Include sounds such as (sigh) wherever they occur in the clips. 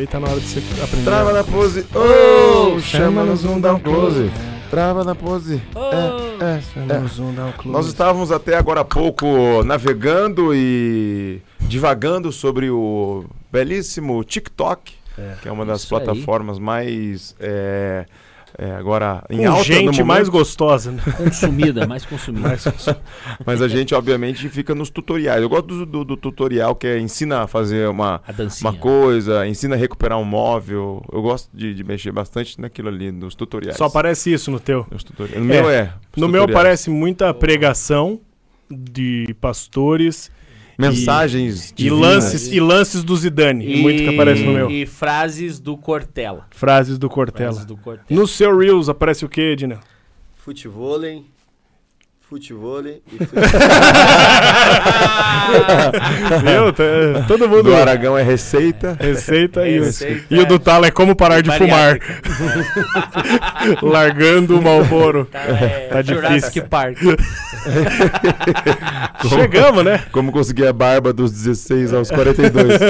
Veio, tá na hora de você aprender. Trava na pose. Oh, chama no zoom, dá um close. Trava na pose. É, é, Chama é. um close. Nós estávamos até agora há pouco navegando e divagando sobre o belíssimo TikTok, que é uma das isso aí. plataformas mais é, é, agora em Com alta no gente momento. mais gostosa, né? Consumida, mais consumida. Mas a gente obviamente fica nos tutoriais. Eu gosto do, do- do tutorial que é ensina a fazer uma A uma coisa, ensina a recuperar um móvel. Eu gosto de, de mexer bastante naquilo ali, nos tutoriais. Só aparece isso no teu. Nos tutoriais. No meu é. os No meu tutoriais. aparece muita pregação de pastores mensagens e divinas. lances, e lances do Zidane. Muito que aparece no meu. E frases do Cortella. Frases do Cortella. Frases do Cortella. No seu Reels aparece o quê, Dina? Futevôlei, futevôlei e fute... Meu, tá- todo mundo. do Aragão é receita. Receita e, o- Receita e o do Talo é como parar de fumar. Bariátrica. (laughs) Largando o Malboro. Tá, é, Tá Jurassic difícil. Park. (laughs) Chegamos, né? Como conseguir a barba dos 16 aos 42.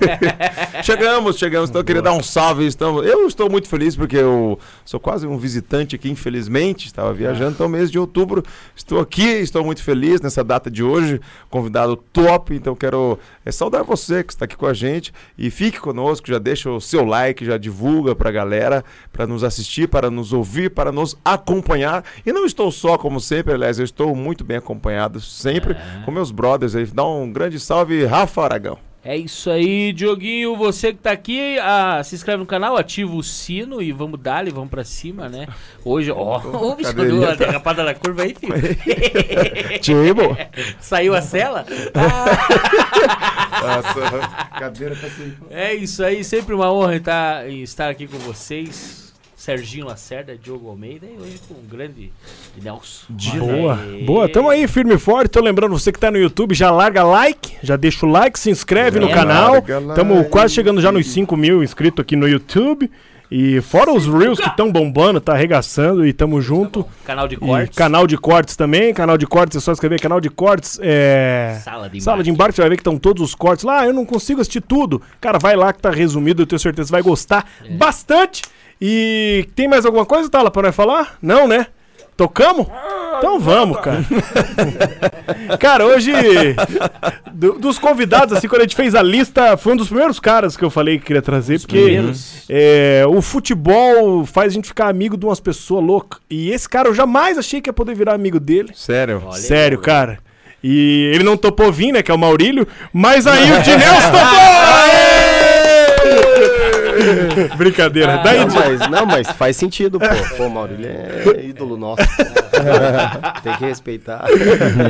(laughs) chegamos, chegamos. Então eu queria dar um salve. Estamos... Eu estou muito feliz porque eu sou quase um visitante aqui, infelizmente. Estava viajando, então mês de outubro. Estou aqui, estou muito feliz nessa data de hoje. Convidado top, então quero é, saudar você que está aqui com a gente. E fique conosco, já deixa o seu like, já divulga para a galera, para nos assistir, para nos ouvir, para nos acompanhar. E não estou só, como sempre, aliás, eu estou muito bem acompanhado sempre com meus brothers aí. Dá um grande salve, Rafa Aragão. É isso aí, Dioguinho. Você que tá aqui, ah, se inscreve no canal, ativa o sino e vamos dar vamos pra cima, né? Hoje, ó, o (laughs) bicho derrapada na curva aí, filho. (laughs) Tibo. (laughs) Saiu a cela? Ah, Nossa, cadeira tá assim. é isso aí, sempre uma honra estar, estar aqui com vocês. Serginho Lacerda, Diogo Almeida e hoje com o grande Nelson. Boa, boa. Tamo aí, firme e forte. Tô lembrando, você que tá no YouTube, já larga like, já deixa o like, se inscreve no É, canal. larga Tamo like. quase chegando já nos 5 mil inscritos aqui no YouTube. E fora os Reels que estão bombando, tá arregaçando e tamo junto. Canal de E cortes. canal de cortes também. Canal de cortes, é só escrever canal de cortes. É. Sala de Sala de embarque. embarque, você vai ver que estão todos os cortes lá. Ah, eu não consigo assistir tudo. Cara, vai lá que tá resumido, eu tenho certeza que vai gostar É. bastante. E tem mais alguma coisa, Tala, pra nós falar? Não, né? Tocamos? Então vamos, cara. (laughs) cara, hoje, do- dos convidados, assim, quando a gente fez a lista, foi um dos primeiros caras que eu falei que queria trazer, porque primeiros. é, o futebol faz a gente ficar amigo de umas pessoas loucas. E esse cara eu jamais achei que ia poder virar amigo dele. Sério? Olha Sério, cara. E ele não topou vir, né? Que é o Maurílio. Mas aí o Dinelson (laughs) topou! (laughs) Brincadeira. Daí, Não, mas, não, mas faz sentido, pô. Pô, Maurílio é ídolo nosso. (laughs) Tem que respeitar.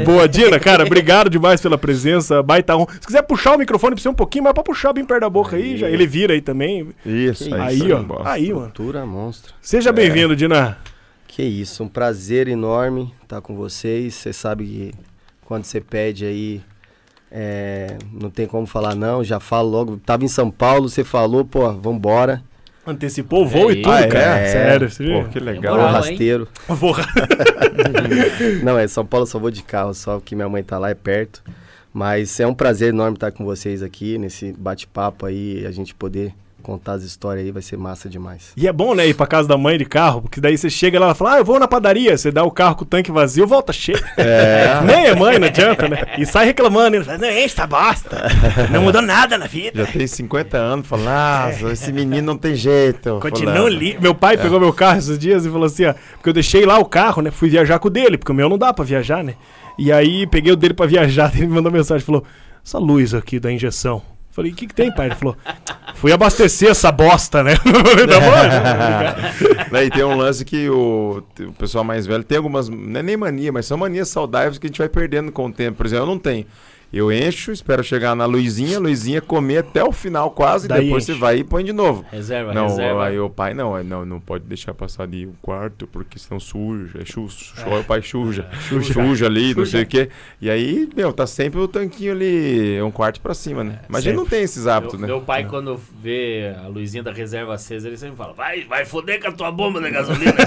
Boa, Dina, cara, obrigado demais pela presença. Baita honra. Se quiser puxar o microfone pra você um pouquinho, mas pra puxar bem perto da boca aí, já, ele vira aí também. Isso, Que aí, Aí, ó. Aí, mano. Cultura monstro. Seja bem-vindo, Dina. Que isso, um prazer enorme estar com vocês. Você sabe que quando você pede aí, é, não tem como falar não. Já falo logo. Tava em São Paulo, você falou, pô, vambora. Antecipou o voo É e tudo, Ah, é? cara. É. Sério, você Pô, que legal. Moral, hein? rasteiro. (laughs) Vou... (laughs) Não, é São Paulo, eu só vou de carro, só que minha mãe tá lá, é perto. Mas é um prazer enorme estar com vocês aqui nesse bate-papo aí, a gente poder contar as histórias aí, vai ser massa demais. E é bom, né, ir pra casa da mãe de carro, porque daí você chega lá e fala, ah, eu vou na padaria, você dá o carro com o tanque vazio, volta cheio. É. (laughs) Nem é mãe, não adianta, né? E sai reclamando, ele fala, não, enche essa bosta, não mudou nada na vida. Já tem 50 anos, fala, nossa, esse menino não tem jeito. Continua fulano." ali. Meu pai pegou meu carro esses dias e falou assim, ó, porque eu deixei lá o carro, né? Fui viajar com o dele, porque o meu não dá pra viajar, né? E aí peguei o dele pra viajar, (laughs) ele me mandou mensagem, falou: "Essa luz aqui da injeção". Falei: "O que que tem, pai?" Ele falou: "Fui abastecer essa bosta, né?" (laughs) Falei, tá bom? (laughs) Daí tem um lance que o, o pessoal mais velho tem algumas, não é nem mania, mas são manias saudáveis que a gente vai perdendo com o tempo. Por exemplo, eu não tenho. Eu encho, espero chegar na Luizinha, a Luizinha comer até o final quase, Daí depois enche. você vai e põe de novo. Reserva, Não, reserva. aí o pai não, é, não, não pode deixar passar de um quarto, porque senão suja, é chu, chu, o pai suja, suja, ali, não sei o quê. E aí, meu, tá sempre o tanquinho ali, um quarto pra cima, né? Mas a gente não tem esses hábitos, Meu, né? meu pai, quando vê a luzinha da reserva acesa, ele sempre fala: Vai, vai foder com a tua bomba de gasolina. (laughs)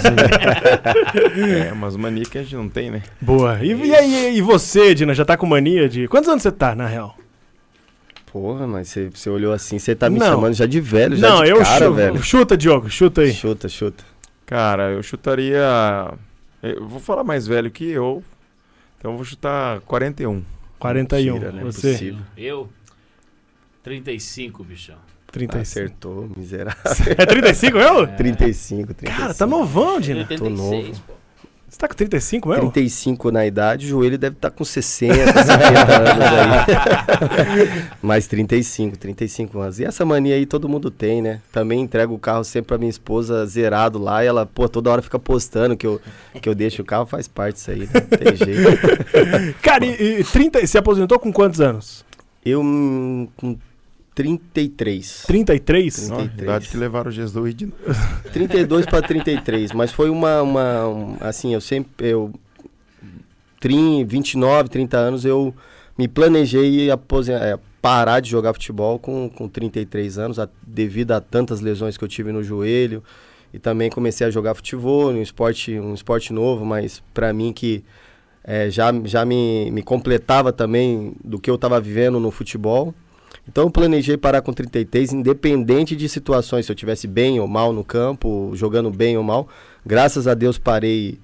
É, umas manias que a gente não tem, né? Boa. E, e aí, e você, Dina, já tá com mania de. Quantos anos você tá, na real? Porra, mas você, você olhou assim, você tá me Não. chamando já de velho, já Não, de eu cara, chuto. velho. Chuta, Diogo, chuta aí. Chuta, chuta. Cara, eu chutaria. Eu vou falar mais velho que eu. Então eu vou chutar 41. 41. Mentira, né? Você, Possível. Eu, 35, bichão. 35. Acertou, miserável. (laughs) É 35 mesmo? 35, 35. Cara, tá novão, Dina. 86, pô. Você tá com 35 mesmo? 35 na idade, o joelho deve estar com 60, 70 anos aí. (laughs) Mas 35, 35 anos. E essa mania aí todo mundo tem, né? Também entrego o carro sempre pra minha esposa zerado lá e ela, pô, toda hora fica postando que eu, que eu deixo o carro, faz parte disso aí, né? Não tem jeito. (laughs) Cara, e, e 30, se aposentou com quantos anos? Eu hum, com 33. 33? Ó, 33. idade que levaram o Jesus de 32 para 33, mas foi uma, uma um, assim, eu sempre eu 30, 29, 30 anos eu me planejei aposen- é, parar de jogar futebol com, com 33 anos, a- devido a tantas lesões que eu tive no joelho. E também comecei a jogar futebol, um esporte, um esporte novo, mas para mim que é, já, já me, me completava também do que eu estava vivendo no futebol. Então eu planejei parar com 33, independente de situações, se eu tivesse bem ou mal no campo, jogando bem ou mal. Graças a Deus parei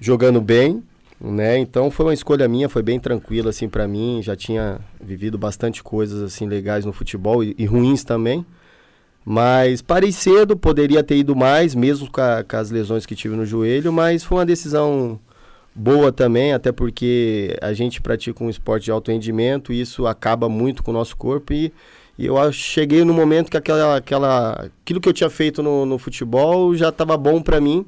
jogando bem, né? Então foi uma escolha minha, foi bem tranquila assim para mim, já tinha vivido bastante coisas assim legais no futebol e, e ruins também. Mas parei cedo, poderia ter ido mais, mesmo com, a- com as lesões que tive no joelho, mas foi uma decisão boa também, até porque a gente pratica um esporte de alto rendimento e isso acaba muito com o nosso corpo e, e eu cheguei no momento que aquela, aquela, aquilo que eu tinha feito no, no futebol já estava bom para mim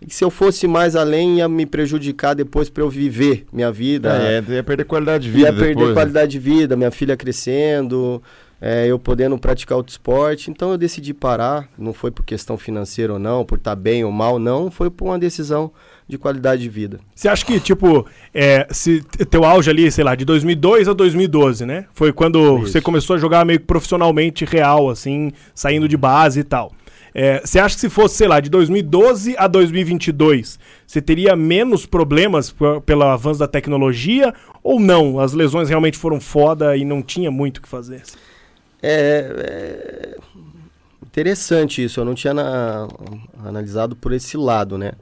e se eu fosse mais além ia me prejudicar depois para eu viver minha vida, É, ia perder qualidade de vida ia perder depois, né? qualidade de vida, minha filha crescendo, é, eu podendo praticar outro esporte. Então eu decidi parar. Não foi por questão financeira ou não, por estar bem ou mal, não. Foi por uma decisão de qualidade de vida. Você acha que, tipo, é, se teu auge ali, sei lá, de 2002 a 2012, né? Foi quando Isso. você começou a jogar meio que profissionalmente real, assim, saindo de base e tal. É, você acha que se fosse, sei lá, de 2012 a 2022, você teria menos problemas pelo avanço da tecnologia ou não? As lesões realmente foram foda e não tinha muito o que fazer? É, é interessante isso. Eu não tinha na- analisado por esse lado, né?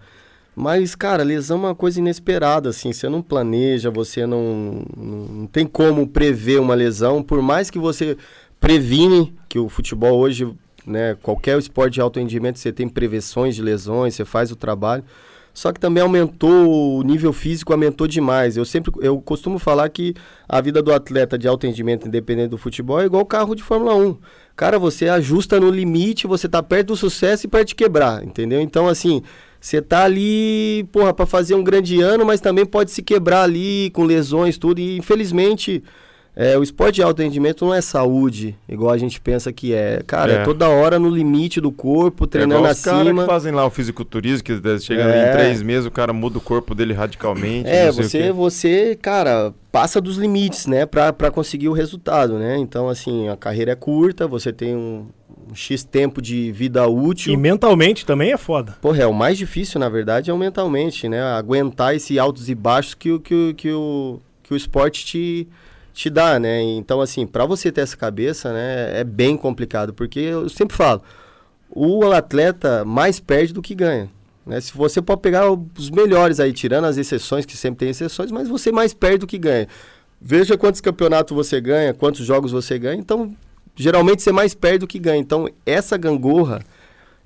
Mas, cara, lesão é uma coisa inesperada, assim. Você não planeja, você não, não, tem como prever uma lesão. Por mais que você previne, que o futebol hoje, né, qualquer esporte de alto rendimento, você tem prevenções de lesões, você faz o trabalho. Só que também aumentou, o nível físico aumentou demais. Eu sempre, eu costumo falar que a vida do atleta de alto rendimento, independente do futebol, é igual carro de Fórmula 1. Cara, você ajusta no limite, você tá perto do sucesso e perto de quebrar, entendeu? Então, assim, você tá ali, porra, pra fazer um grande ano, mas também pode se quebrar ali com lesões, tudo. E infelizmente, é, o esporte de alto rendimento não é saúde, igual a gente pensa que é. Cara, é, É. toda hora no limite do corpo, É treinando igual os caras acima. que fazem lá o fisiculturismo, que chega É. em três meses, o cara muda o corpo dele radicalmente. É, você, você, cara, passa dos limites, né, pra, pra conseguir o resultado, né? Então, assim, a carreira é curta, você tem um, um X tempo de vida útil. E mentalmente também é foda. Porra, é o mais difícil, na verdade, é o mentalmente, né? Aguentar esse altos e baixos que, o- que, o- que, o, que o esporte te, te dá, né? Então, assim, pra você ter essa cabeça, né, é bem complicado, porque eu sempre falo, o atleta mais perde do que ganha. Né? Se você pode pegar os melhores aí, tirando as exceções, que sempre tem exceções, mas você mais perde do que ganha. Veja quantos campeonatos você ganha, quantos jogos você ganha, então geralmente você mais perde do que ganha. Então, essa gangorra,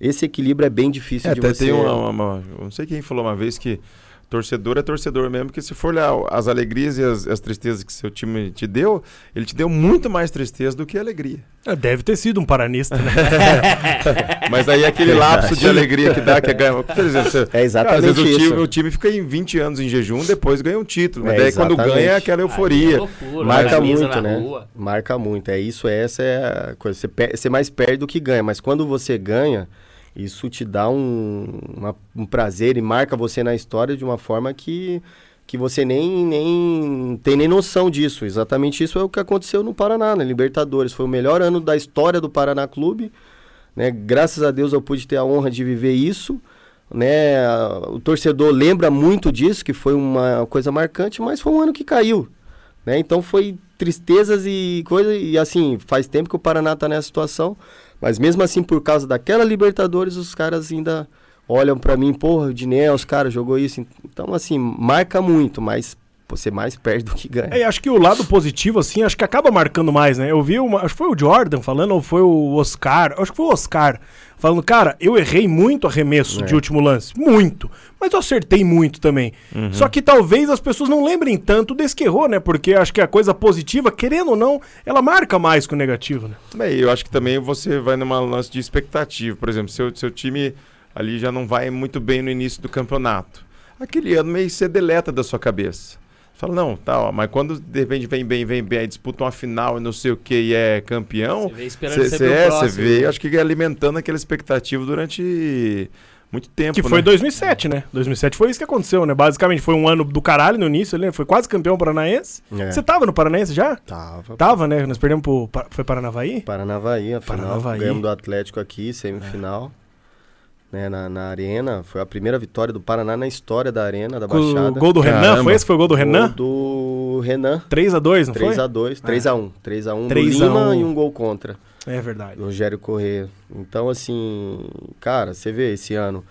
esse equilíbrio é bem difícil É, de até você. tem uma, uma- uma- Não sei quem falou uma vez que torcedor é torcedor mesmo, porque se for olhar as alegrias e as, as tristezas que seu time te deu, ele te deu muito mais tristeza do que alegria. É, Deve ter sido um paranista, né? (laughs) Mas aí aquele lapso de alegria que dá, que é ganhar. Por exemplo, você, (laughs) É Cara, às exatamente vezes o isso. time, o time fica em 20 anos em jejum, depois ganha um título. Mas É, daí quando exatamente. ganha é aquela euforia. Aí é loucura, Marca camisa muito, né? rua. Marca muito. É isso, essa é a coisa. Você, per- você mais perde do que ganha. Mas quando você ganha, isso te dá um, uma- um prazer e marca você na história de uma forma que, que você nem, nem tem nem noção disso. Exatamente isso é o que aconteceu no Paraná, na Libertadores. Foi o melhor ano da história do Paraná Clube. Né? Graças a Deus eu pude ter a honra de viver isso. Né? O torcedor lembra muito disso, que foi uma coisa marcante, mas foi um ano que caiu. Né? Então foi tristezas e coisa e assim, faz tempo que o Paraná está nessa situação, mas mesmo assim por causa daquela Libertadores, os caras ainda olham para mim, porra, o Diné, os caras jogou isso. Então assim, marca muito, mas você mais perde do que ganha. É, acho que o lado positivo, assim, acho que acaba marcando mais, né? Eu vi uma. Acho que foi o Jordan falando, ou foi o Oscar. Acho que foi o Oscar. Falando, cara, eu errei muito arremesso É. de último lance. Muito. Mas eu acertei muito também. Só que talvez as pessoas não lembrem tanto desse que errou, né? Porque acho que a coisa positiva, querendo ou não, ela marca mais que o negativo, né? Bem, eu acho que também você vai numa lance de expectativa. Por exemplo, seu, seu time ali já não vai muito bem no início do campeonato. Aquele ano meio você deleta da sua cabeça. Fala, não, tá, ó, mas quando de repente vem bem, vem bem, aí disputa uma final e não sei o que e é campeão, Você vê esperando você sempre o é, próximo. vê, acho que alimentando aquela expectativa durante muito tempo. Que né? foi 2007, né? 2007 foi isso que aconteceu, né? Basicamente foi um ano do caralho no início, ele foi quase campeão paranaense. É. Você tava no Paranaense já? Tava. Tava, né? Nós perdemos pro. Foi Paranavaí? Paranavaí, a final. Paranavaí. Ganhamos do Atlético aqui, semifinal. Né, na, na Arena. Foi a primeira vitória do Paraná na história da Arena, da Com o Baixada. gol do Renan, Caramba. foi esse? Foi o gol do Renan? Gol do Renan. 3x2, não foi? 3x2, 3x1. 3x1 do 3 a Lima 1. e um gol contra. É verdade. Rogério Corrêa. Então, assim, cara, você vê esse ano,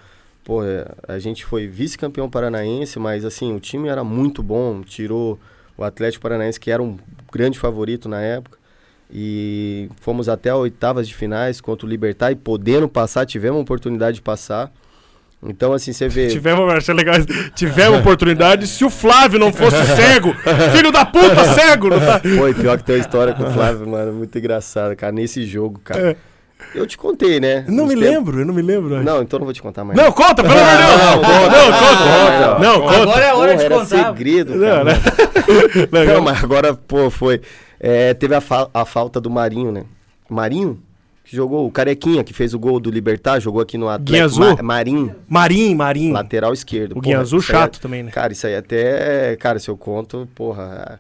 pô, é, a gente foi vice-campeão paranaense, mas assim, o time era muito bom, tirou o Atlético Paranaense, que era um grande favorito na época. E fomos até oitavas de finais contra o Libertar e podendo passar, tivemos a oportunidade de passar. Então, assim, você vê. (laughs) Tivemos, achei legal, tivemos (laughs) oportunidade. Se o Flávio não fosse cego, filho da puta, (laughs) cego! Não tá? E pior que tem uma história com o Flávio, mano, muito engraçada, cara, nesse jogo, cara. É. Eu te contei, né? Não Nos me tempos- lembro, eu não me lembro. acho. Não, então não vou te contar mais. Não, conta, pelo amor de Deus! não, Não, conta! conta. Não, conta! Agora é a hora Porra, de era contar. segredo, Não, cara. né? Não, mas agora, pô, foi. É, teve a, fa- a falta do Marinho, né? Marinho? Que jogou, o Carequinha, que fez o gol do Libertar, jogou aqui no Atlético. Azul? Ma- Marinho, Marim, Marim. lateral esquerdo. O Porra, Azul é- chato também, né? Cara, isso aí até. Cara, se eu conto, porra.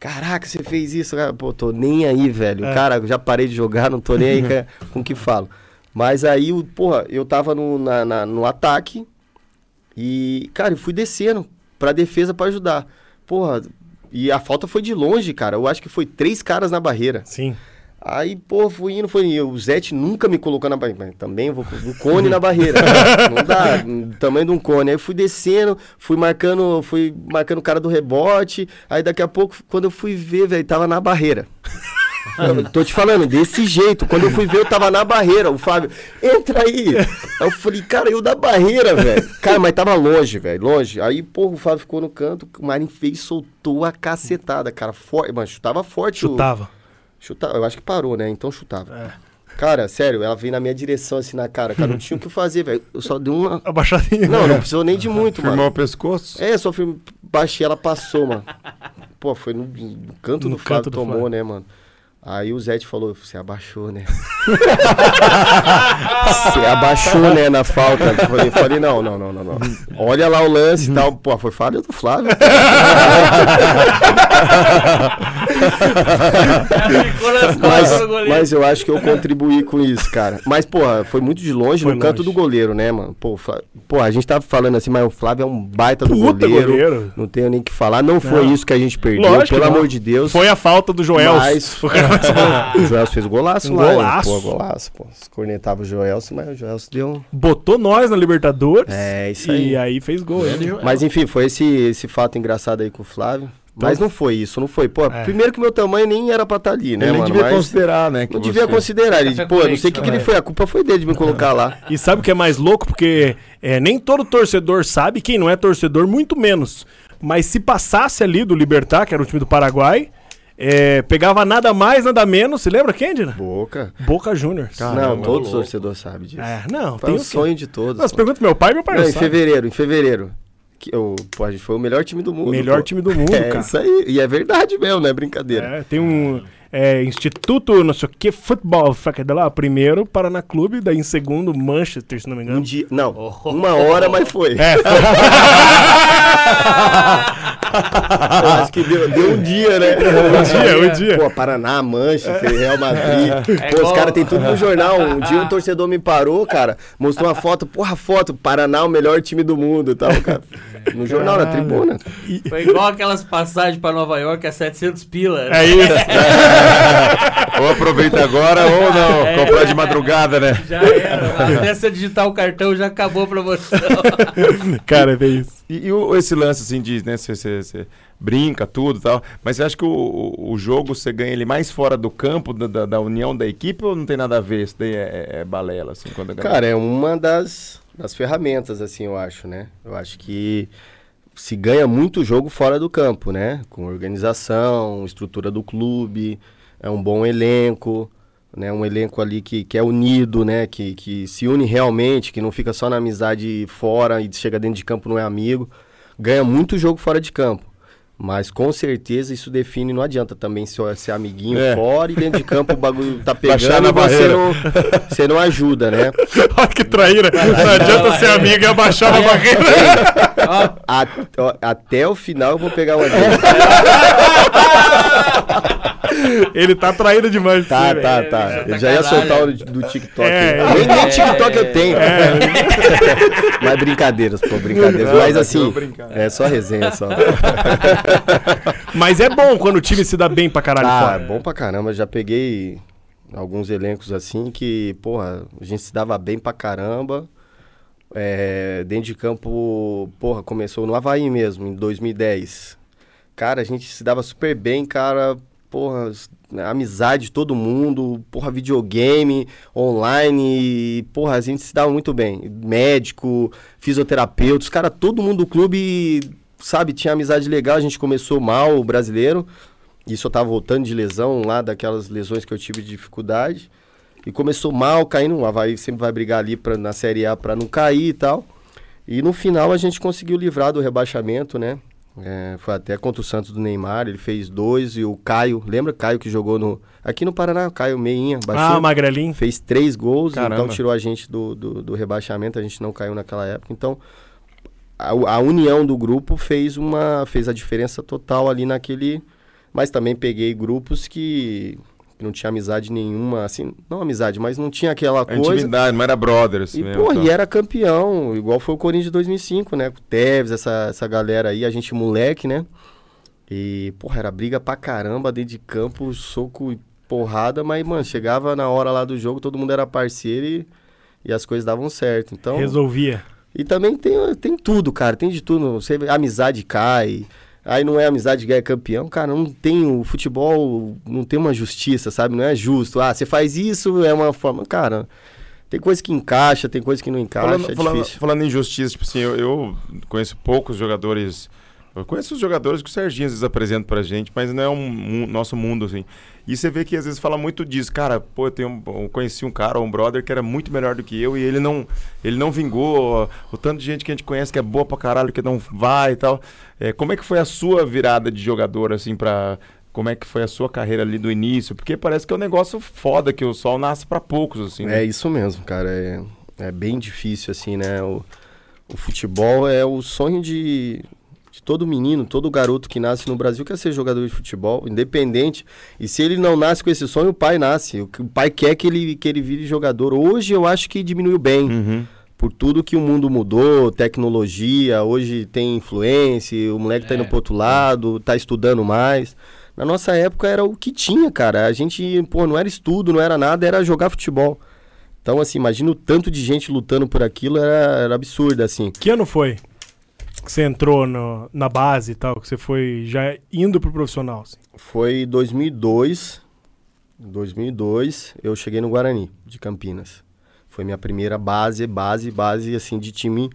Caraca, você fez isso, cara. Pô, tô nem aí, velho. É. Cara, já parei de jogar, não tô nem aí ca- (laughs) com o que falo. Mas aí, o- porra, eu tava no, na- na- no ataque e, cara, eu fui descendo pra defesa pra ajudar. Porra, e a falta foi de longe, cara. Eu acho que foi três caras na barreira. Sim. Aí, pô, fui indo, foi indo. O Zete nunca me colocou na barreira. Também vou um cone na barreira. (laughs) Não dá, tamanho de um cone. Aí eu fui descendo, fui marcando, fui marcando o cara do rebote. Aí daqui a pouco, quando eu fui ver, velho, tava na barreira. Eu tô te falando, desse jeito. Quando eu fui ver, eu tava na barreira. O Fábio, entra aí. Aí eu falei, cara, eu da barreira, velho. Cara, mas tava longe, velho, longe. Aí, porra, o Fábio ficou no canto, o Marinho fez, soltou a cacetada, cara. Forte, mas chutava forte. o- Chutava. Chutava, eu acho que parou, né? Então chutava. É. Cara, sério, ela veio na minha direção assim na cara, cara. Não tinha o que fazer, velho. Eu só dei uma. Abaixadinha. Não, não precisou nem de muito, Firmou mano. o pescoço? É, só fui, baixei, ela passou, mano. Pô, foi no, no canto No do Flávio canto do tomou, Flávio. né, mano? Aí o Zete falou, você abaixou, né? (laughs) você abaixou, né, na falta. Eu falei, eu falei, não, não, não, não, não. Olha lá o lance e tal. Pô, foi falha do Flávio. (laughs) Mas, mas eu acho que eu contribuí com isso, cara. Mas, porra, foi muito de longe Foi no canto longe. do goleiro, né, mano? Pô, Flá- pô, a gente tava falando assim, mas o Flávio é um baita do Puta goleiro. goleiro. Não tenho nem o que falar. Não foi Não. isso que a gente perdeu, Lógico pelo não. amor de Deus. Foi a falta do Joel. Mas- (laughs) (laughs) O Joelson fez golaço Um lá. né? golaço. Pô, golaço, pô. Cornetava o Joelson, mas o Joelson deu botou nós na Libertadores. É, isso aí. E aí fez gol. né? Mas enfim, foi esse, esse fato engraçado aí com o Flávio. Mas não foi isso, não foi. Pô, É. primeiro que meu tamanho nem era pra estar ali, né, Ele mano? devia Mas considerar, né? que não devia você- considerar. Ele, pô, não sei o que, que ele foi. A culpa foi dele de me colocar lá. E sabe o que é mais louco? Porque é, nem todo torcedor sabe, quem não é torcedor, muito menos. Mas se passasse ali do Libertar, que era o time do Paraguai, é, pegava nada mais, nada menos. Você lembra quem, Dina? Boca. Boca. Caramba, não, todos os louco. torcedores sabem disso. É, não, Foi tem um o sonho de todos. Pô. pergunta meu pai e meu pai Não, não em sabe. fevereiro, em fevereiro. Que, eu, pô, a gente foi o melhor time do mundo. Melhor pô. time do mundo, É cara. isso aí. E é verdade mesmo, não é brincadeira. É, tem um é, Instituto, não sei o que, Futebol, de lá, primeiro, Paraná Clube, daí em segundo, Manchester, se não me Um engano. dia. Não, uma hora, mas foi. É, (laughs) Eu acho que deu, deu um dia, né? (laughs) um dia, um dia. Pô, Paraná, Manchester, Real Madrid. É Pô, os igual- caras tem tudo no jornal. Um dia um torcedor me parou, cara, mostrou uma foto. Porra, foto, Paraná, o melhor time do mundo e tal, cara. No jornal, na Caralho. tribuna. Foi igual aquelas passagens pra Nova York a 700 pila. é isso. (laughs) Ou aproveita agora ou não. É. Comprar de madrugada, né? Já era. Até você digitar o cartão já acabou a promoção. (laughs) Cara, é isso. E, e o- esse lance assim de, né, você- você você brinca tudo e tal, mas você acha que o, o- jogo você ganha ele mais fora do campo, da, da- da união da equipe, ou não tem nada a ver? Isso daí é, é balela, assim, quando Cara, é uma das, das ferramentas, assim, eu acho, né? Eu acho que se ganha muito jogo fora do campo, né? Com organização, estrutura do clube, é um bom elenco, né? Um elenco ali que, que é unido, né? Que, que se une realmente, que não fica só na amizade fora e chega dentro de campo não é amigo. Ganha muito jogo fora de campo. Mas com certeza isso define, não adianta também ser, ser amiguinho É. fora e dentro de campo o bagulho tá (laughs) Baixar pegando na e você barreira. não, você não ajuda, né? (laughs) Olha que traíra. Não adianta ser amigo e abaixar a barreira. (laughs) Ó, A- ó, até o final eu vou pegar uma. Ele tá traíra demais. Tá, velho. tá, tá. É, Eu já ia sacanagem. soltar o do TikTok. É, nem, nem é, TikTok é, eu tenho. (laughs) Mas brincadeiras, pô, brincadeiras. Não, Mas assim, é só resenha só. Mas é bom quando o time se dá bem pra caralho Ah, fora. bom pra caramba. Já peguei alguns elencos assim que, porra, a gente se dava bem pra caramba. É, dentro de campo, porra, começou no Havaí mesmo, em 2010. Cara, a gente se dava super bem, cara. Porra, amizade de todo mundo, porra, videogame, online, porra, a gente se dava muito bem. Médico, fisioterapeuta, os cara, todo mundo do clube, sabe, tinha amizade legal. A gente começou mal, o brasileiro. Isso eu tava voltando de lesão lá, daquelas lesões que eu tive de dificuldade. E começou mal, caindo. O Havaí sempre vai brigar ali pra, na Série A pra não cair e tal. E no final a gente conseguiu livrar do rebaixamento, né? É, foi até contra o Santos do Neymar, ele fez dois. E o Caio, lembra Caio que jogou no aqui no Paraná? Caio Meinha, baixinho. Ah, Magrelinho. Fez três gols, Caramba. então tirou a gente do, do, do rebaixamento, a gente não caiu naquela época. Então, a, a união do grupo fez uma fez a diferença total ali naquele. Mas também peguei grupos que, que não tinha amizade nenhuma, assim, não amizade, mas não tinha aquela coisa. intimidade, não era brothers E, mesmo. pô, tal. e era campeão, igual foi o Corinthians de 2005, né? Com o Tevez, essa, essa galera aí, a gente moleque, né? E, porra, era briga pra caramba dentro de campo, soco e porrada, mas, mano, chegava na hora lá do jogo, todo mundo era parceiro e, e as coisas davam certo. Então, Resolvia. e também tem, tem tudo, cara, tem de tudo. Você, amizade cai, aí não é amizade que ganha campeão. Cara, não tem o futebol, não tem uma justiça, sabe? Não é justo. Ah, você faz isso, é uma forma. Cara, tem coisa que encaixa, tem coisa que não encaixa, Falando, é falando, falando em justiça, tipo assim, eu, eu conheço poucos jogadores. Eu conheço os jogadores que o Serginho às vezes apresenta pra gente, mas não é um, mu- nosso mundo, assim. E você vê que às vezes fala muito disso. Cara, pô, eu, tenho, um- eu conheci um cara, um brother, que era muito melhor do que eu e ele não, ele não vingou. O tanto de gente que a gente conhece que é boa pra caralho, que não vai e tal. É, como é que foi a sua virada de jogador, assim, pra. Como é que foi a sua carreira ali do início? Porque parece que é um negócio foda, que o sol nasce pra poucos, assim. né? É isso mesmo, cara. É, é bem difícil, assim, né? O, o futebol é o sonho de, de todo menino, todo garoto que nasce no Brasil quer ser jogador de futebol, independente. E se ele não nasce com esse sonho, o pai nasce. O, pai quer que ele, que ele vire jogador. Hoje eu acho que diminuiu bem. Uhum. Por tudo que o mundo mudou, tecnologia, hoje tem influência, o moleque tá indo É. pro outro lado, tá estudando mais. Na nossa época era o que tinha, cara. A gente, pô, não era estudo, não era nada, era jogar futebol. Então, assim, imagina o tanto de gente lutando por aquilo, era, era absurdo, assim. Que ano foi? Que você entrou no- na base e tal, que você foi já indo pro profissional? assim? Foi 2002. 2002, eu cheguei no Guarani, de Campinas. Foi minha primeira base, base, base, assim, de time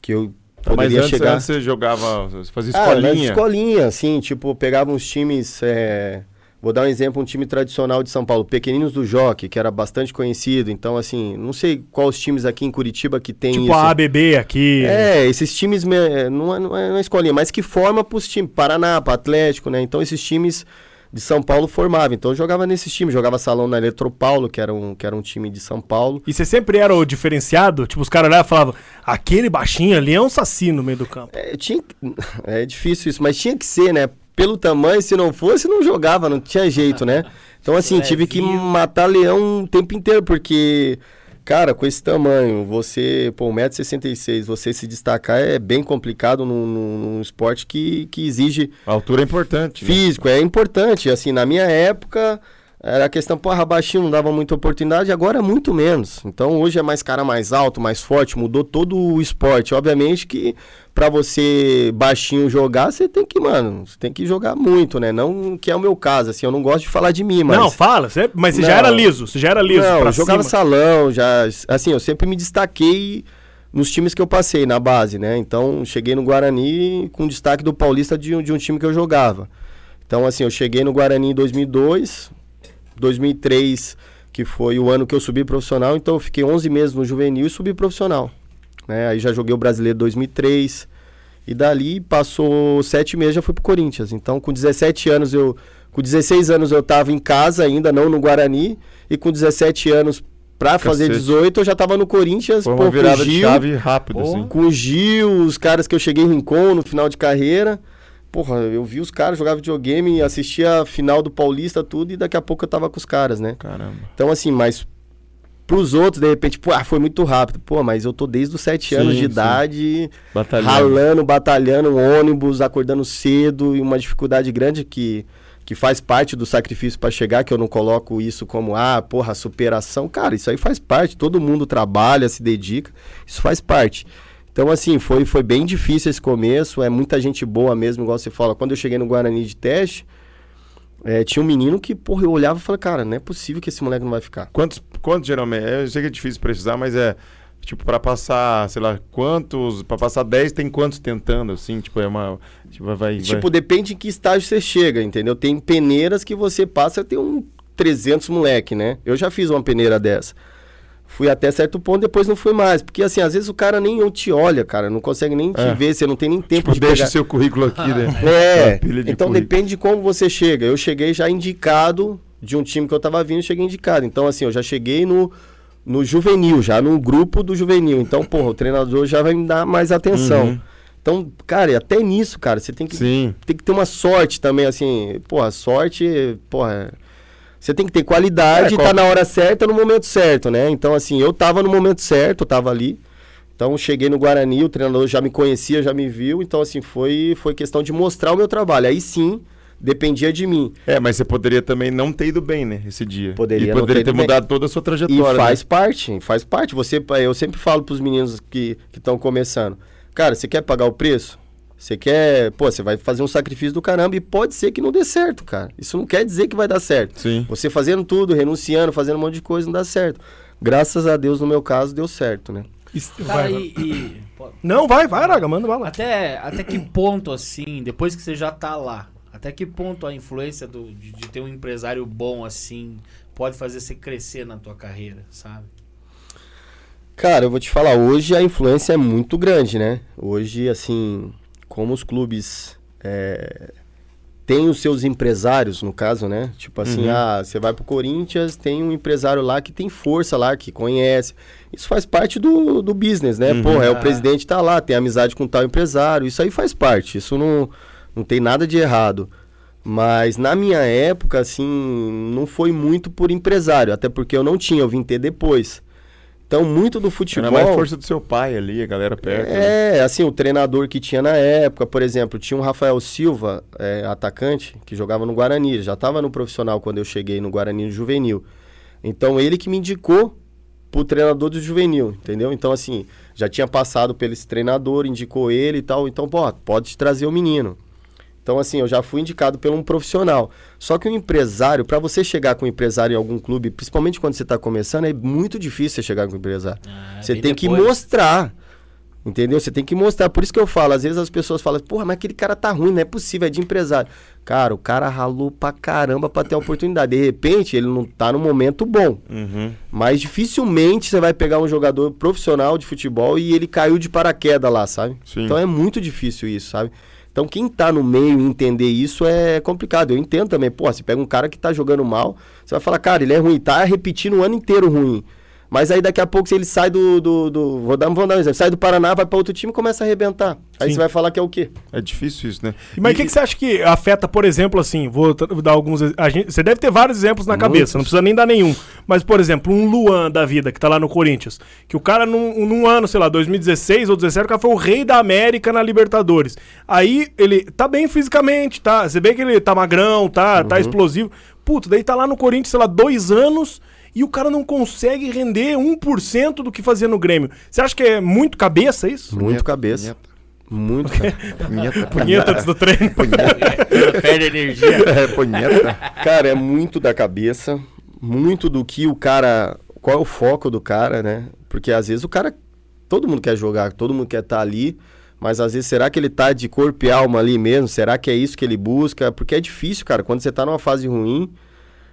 que eu Mas poderia antes, chegar... antes você jogava, você fazia Ah, escolinha. escolinha, assim, tipo, pegava uns times. é, Vou dar um exemplo, um time tradicional de São Paulo, Pequeninos do Jockey, que era bastante conhecido. Então, assim, não sei quais times aqui em Curitiba que tem Tipo isso. a ABB aqui. É, esses times me- não, é, não é uma escolinha, mas que forma para os times, Paraná, para Atlético, né? Então esses times de São Paulo formavam. Então eu jogava nesses times, jogava salão na Eletropaulo, que era um, que era um time de São Paulo. E você sempre era o diferenciado? Tipo, os caras olhavam e falavam, aquele baixinho ali é um saci no meio do campo. É, tinha, (laughs) é difícil isso, mas tinha que ser, né? Pelo tamanho, se não fosse, não jogava, não tinha jeito, né? Então, assim, tive que matar leão o tempo inteiro, porque, cara, com esse tamanho, você, pô, 1,66m, você se destacar é bem complicado num, num- esporte que, que exige A altura é importante. né? físico, é importante. Assim, na minha época, era a questão, porra, baixinho não dava muita oportunidade, agora é muito menos. Então hoje é mais cara mais alto, mais forte, mudou todo o esporte. Obviamente que pra você baixinho jogar, você tem que, mano, você tem que jogar muito, né? Não que é o meu caso, assim, eu não gosto de falar de mim, mas. Não, fala, você- mas você já era liso, você já era liso. Não, eu jogava cima. salão, já. Assim, eu sempre me destaquei nos times que eu passei, na base, né? Então, cheguei no Guarani com destaque do Paulista de, um- de um time que eu jogava. Então, assim, eu cheguei no Guarani em 2002, 2003, que foi o ano que eu subi profissional, então eu fiquei 11 meses no juvenil e subi profissional. Né? Aí já joguei o Brasileiro 2003, e dali passou sete meses já fui pro Corinthians. Então, com 17 anos eu. Com 16 anos eu tava em casa ainda, não no Guarani. E com 17 anos, pra fazer Cacete. 18, eu já tava no Corinthians. Foi pô, uma com virada o de Gil, chave rápido, Pô. assim. Com o Gil, os caras que eu cheguei em Rincon no final de carreira. Porra, eu vi os caras jogar videogame, assistia a final do Paulista, tudo, e daqui a pouco eu tava com os caras, né? Caramba. Então, assim, mas pros outros, de repente, pô, ah, foi muito rápido. Pô, mas eu tô desde os 7 Sim, anos de sim. idade, Batalhando. ralando, batalhando, ônibus, acordando cedo e uma dificuldade grande que, que faz parte do sacrifício para chegar, que eu não coloco isso como, ah, porra, superação. Cara, isso aí faz parte, todo mundo trabalha, se dedica, isso faz parte. Então, assim, foi, foi bem difícil esse começo, é muita gente boa mesmo, igual você fala. Quando eu cheguei no Guarani de teste, é, tinha um menino que, porra, eu olhava e falava, cara, não é possível que esse moleque não vai ficar. Quantos, quantos geralmente? Eu sei que é difícil precisar, mas é. Tipo, pra passar, sei lá, quantos. Pra passar 10, tem quantos tentando, assim? Tipo, é uma. Tipo, vai. vai- Tipo, depende em que estágio você chega, entendeu? Tem peneiras que você passa, tem um 300 moleque, né? Eu já fiz uma peneira dessa. Fui até certo ponto, depois não fui mais. Porque, assim, às vezes o cara nem te olha, cara. Não consegue nem te É. ver, você não tem nem tempo tipo, de deixa pegar. seu currículo aqui, né? (laughs) É, de então currículo. depende de como você chega. Eu cheguei já indicado de um time que eu tava vindo, cheguei indicado. Então, assim, eu já cheguei no, no juvenil, já no grupo do juvenil. Então, porra, o treinador já vai me dar mais atenção. Uhum. Então, cara, até nisso, cara, você tem que Sim. tem que ter uma sorte também, assim, porra, sorte, porra. Você tem que ter qualidade É, e qual- tá na hora certa, no momento certo, né? Então, assim, eu tava no momento certo, eu tava ali. Então, cheguei no Guarani, o treinador já me conhecia, já me viu. Então, assim, foi, foi questão de mostrar o meu trabalho. Aí sim, dependia de mim. É, mas você poderia também não ter ido bem, né? Esse dia. Poderia E poderia ter ter ido bem. mudado toda a sua E trajetória. faz né? parte, faz parte. Você, eu sempre falo pros meninos que estão começando. Cara, você quer pagar o preço? Você quer, pô, você vai fazer um sacrifício do caramba e pode ser que não dê certo, cara. Isso não quer dizer que vai dar certo. Sim. Você fazendo tudo, renunciando, fazendo um monte de coisa, não dá certo. Graças a Deus, no meu caso, deu certo, né? Isso- Cara, vai, vai. e, e- (coughs) Não, vai, vai, Araga, manda bala. até, até que ponto, assim, depois que você já tá lá, até que ponto a influência do, de, de ter um empresário bom, assim, pode fazer você crescer na tua carreira, sabe? Cara, eu vou te falar, hoje a influência é muito grande, né? Hoje, assim, como os clubes é, têm os seus empresários, no caso, né? Tipo assim, Uhum. ah, você vai pro Corinthians, tem um empresário lá que tem força lá, que conhece. Isso faz parte do, do business, né? Uhum. Pô, é Ah. o presidente tá lá, tem amizade com tal empresário, isso aí faz parte, isso não, não tem nada de errado. Mas na minha época, assim, não foi muito por empresário, até porque eu não tinha, eu vim ter depois. Então, muito do futebol... Era mais força do seu pai ali, a galera perto. né? É, assim, o treinador que tinha na época, por exemplo, tinha um Rafael Silva, é, atacante, que jogava no Guarani, já estava no profissional quando eu cheguei no Guarani no juvenil. Então ele que me indicou pro treinador do juvenil, entendeu? Então, assim, já tinha passado pelo esse treinador, indicou ele e tal. Então, pô, pode trazer o menino. Então, assim, eu já fui indicado por um profissional. Só que o empresário, para você chegar com um empresário em algum clube, principalmente quando você está começando, é muito difícil você chegar com um empresário. Ah, você vem tem que depois. mostrar. Entendeu? Você tem que mostrar. Por isso que eu falo, às vezes as pessoas falam, porra, mas aquele cara tá ruim, não é possível, é de empresário. Cara, o cara ralou pra caramba pra ter a oportunidade. De repente, ele não tá no momento bom. Uhum. Mas dificilmente você vai pegar um jogador profissional de futebol e ele caiu de paraquedas lá, sabe? Sim. Então é muito difícil isso, sabe? Então quem tá no meio e entender isso é complicado. Eu entendo também. Pô, você pega um cara que tá jogando mal, você vai falar, cara, ele é ruim, tá repetindo o ano inteiro ruim. Mas aí daqui a pouco se ele sai do. do, do- vou, dar, vou dar um exemplo. Sai do Paraná, vai pra outro time e começa a arrebentar. Aí Sim. você vai falar que é o quê? É difícil isso, né? Mas o que, que você acha que afeta, por exemplo, assim, vou dar alguns. gente, você deve ter vários exemplos na Muitos. cabeça, não precisa nem dar nenhum. Mas, por exemplo, um Luan da vida, que tá lá no Corinthians. Que o cara, num, num ano, sei lá, 2016 ou 2017, o cara foi o rei da América na Libertadores. Aí ele tá bem fisicamente, tá? Você vê que ele tá magrão, tá, tá explosivo. Puta, daí tá lá no Corinthians, sei lá, dois anos. E o cara não consegue render 1% do que fazia no Grêmio. Você acha que é muito cabeça isso? Muito cabeça. Muito cabeça. (laughs) Punheta. Punheta antes do treino. (laughs) Perde energia. (laughs) É, punheta. Cara, é muito da cabeça, muito do que o cara. Qual é o foco do cara, né? Porque às vezes o cara. Todo mundo quer jogar, todo mundo quer estar ali. Mas às vezes, será que ele tá de corpo e alma ali mesmo? Será que é isso que ele busca? Porque é difícil, cara. Quando você tá numa fase ruim,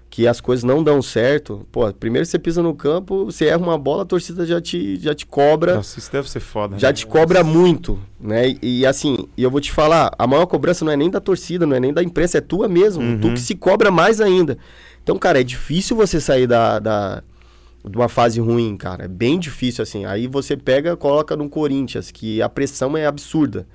que as coisas não dão certo, pô, primeiro você pisa no campo, você erra uma bola, a torcida já te, já te cobra Nossa, isso deve ser foda. já né? te cobra muito, né? E, e, assim, e eu vou te falar, a maior cobrança não é nem da torcida, não é nem da imprensa, é tua mesmo. Tu que se cobra mais ainda. Então, cara, é difícil você sair da, da, de uma fase ruim, cara. É bem difícil, assim. Aí você pega, coloca no Corinthians, que a pressão é absurda.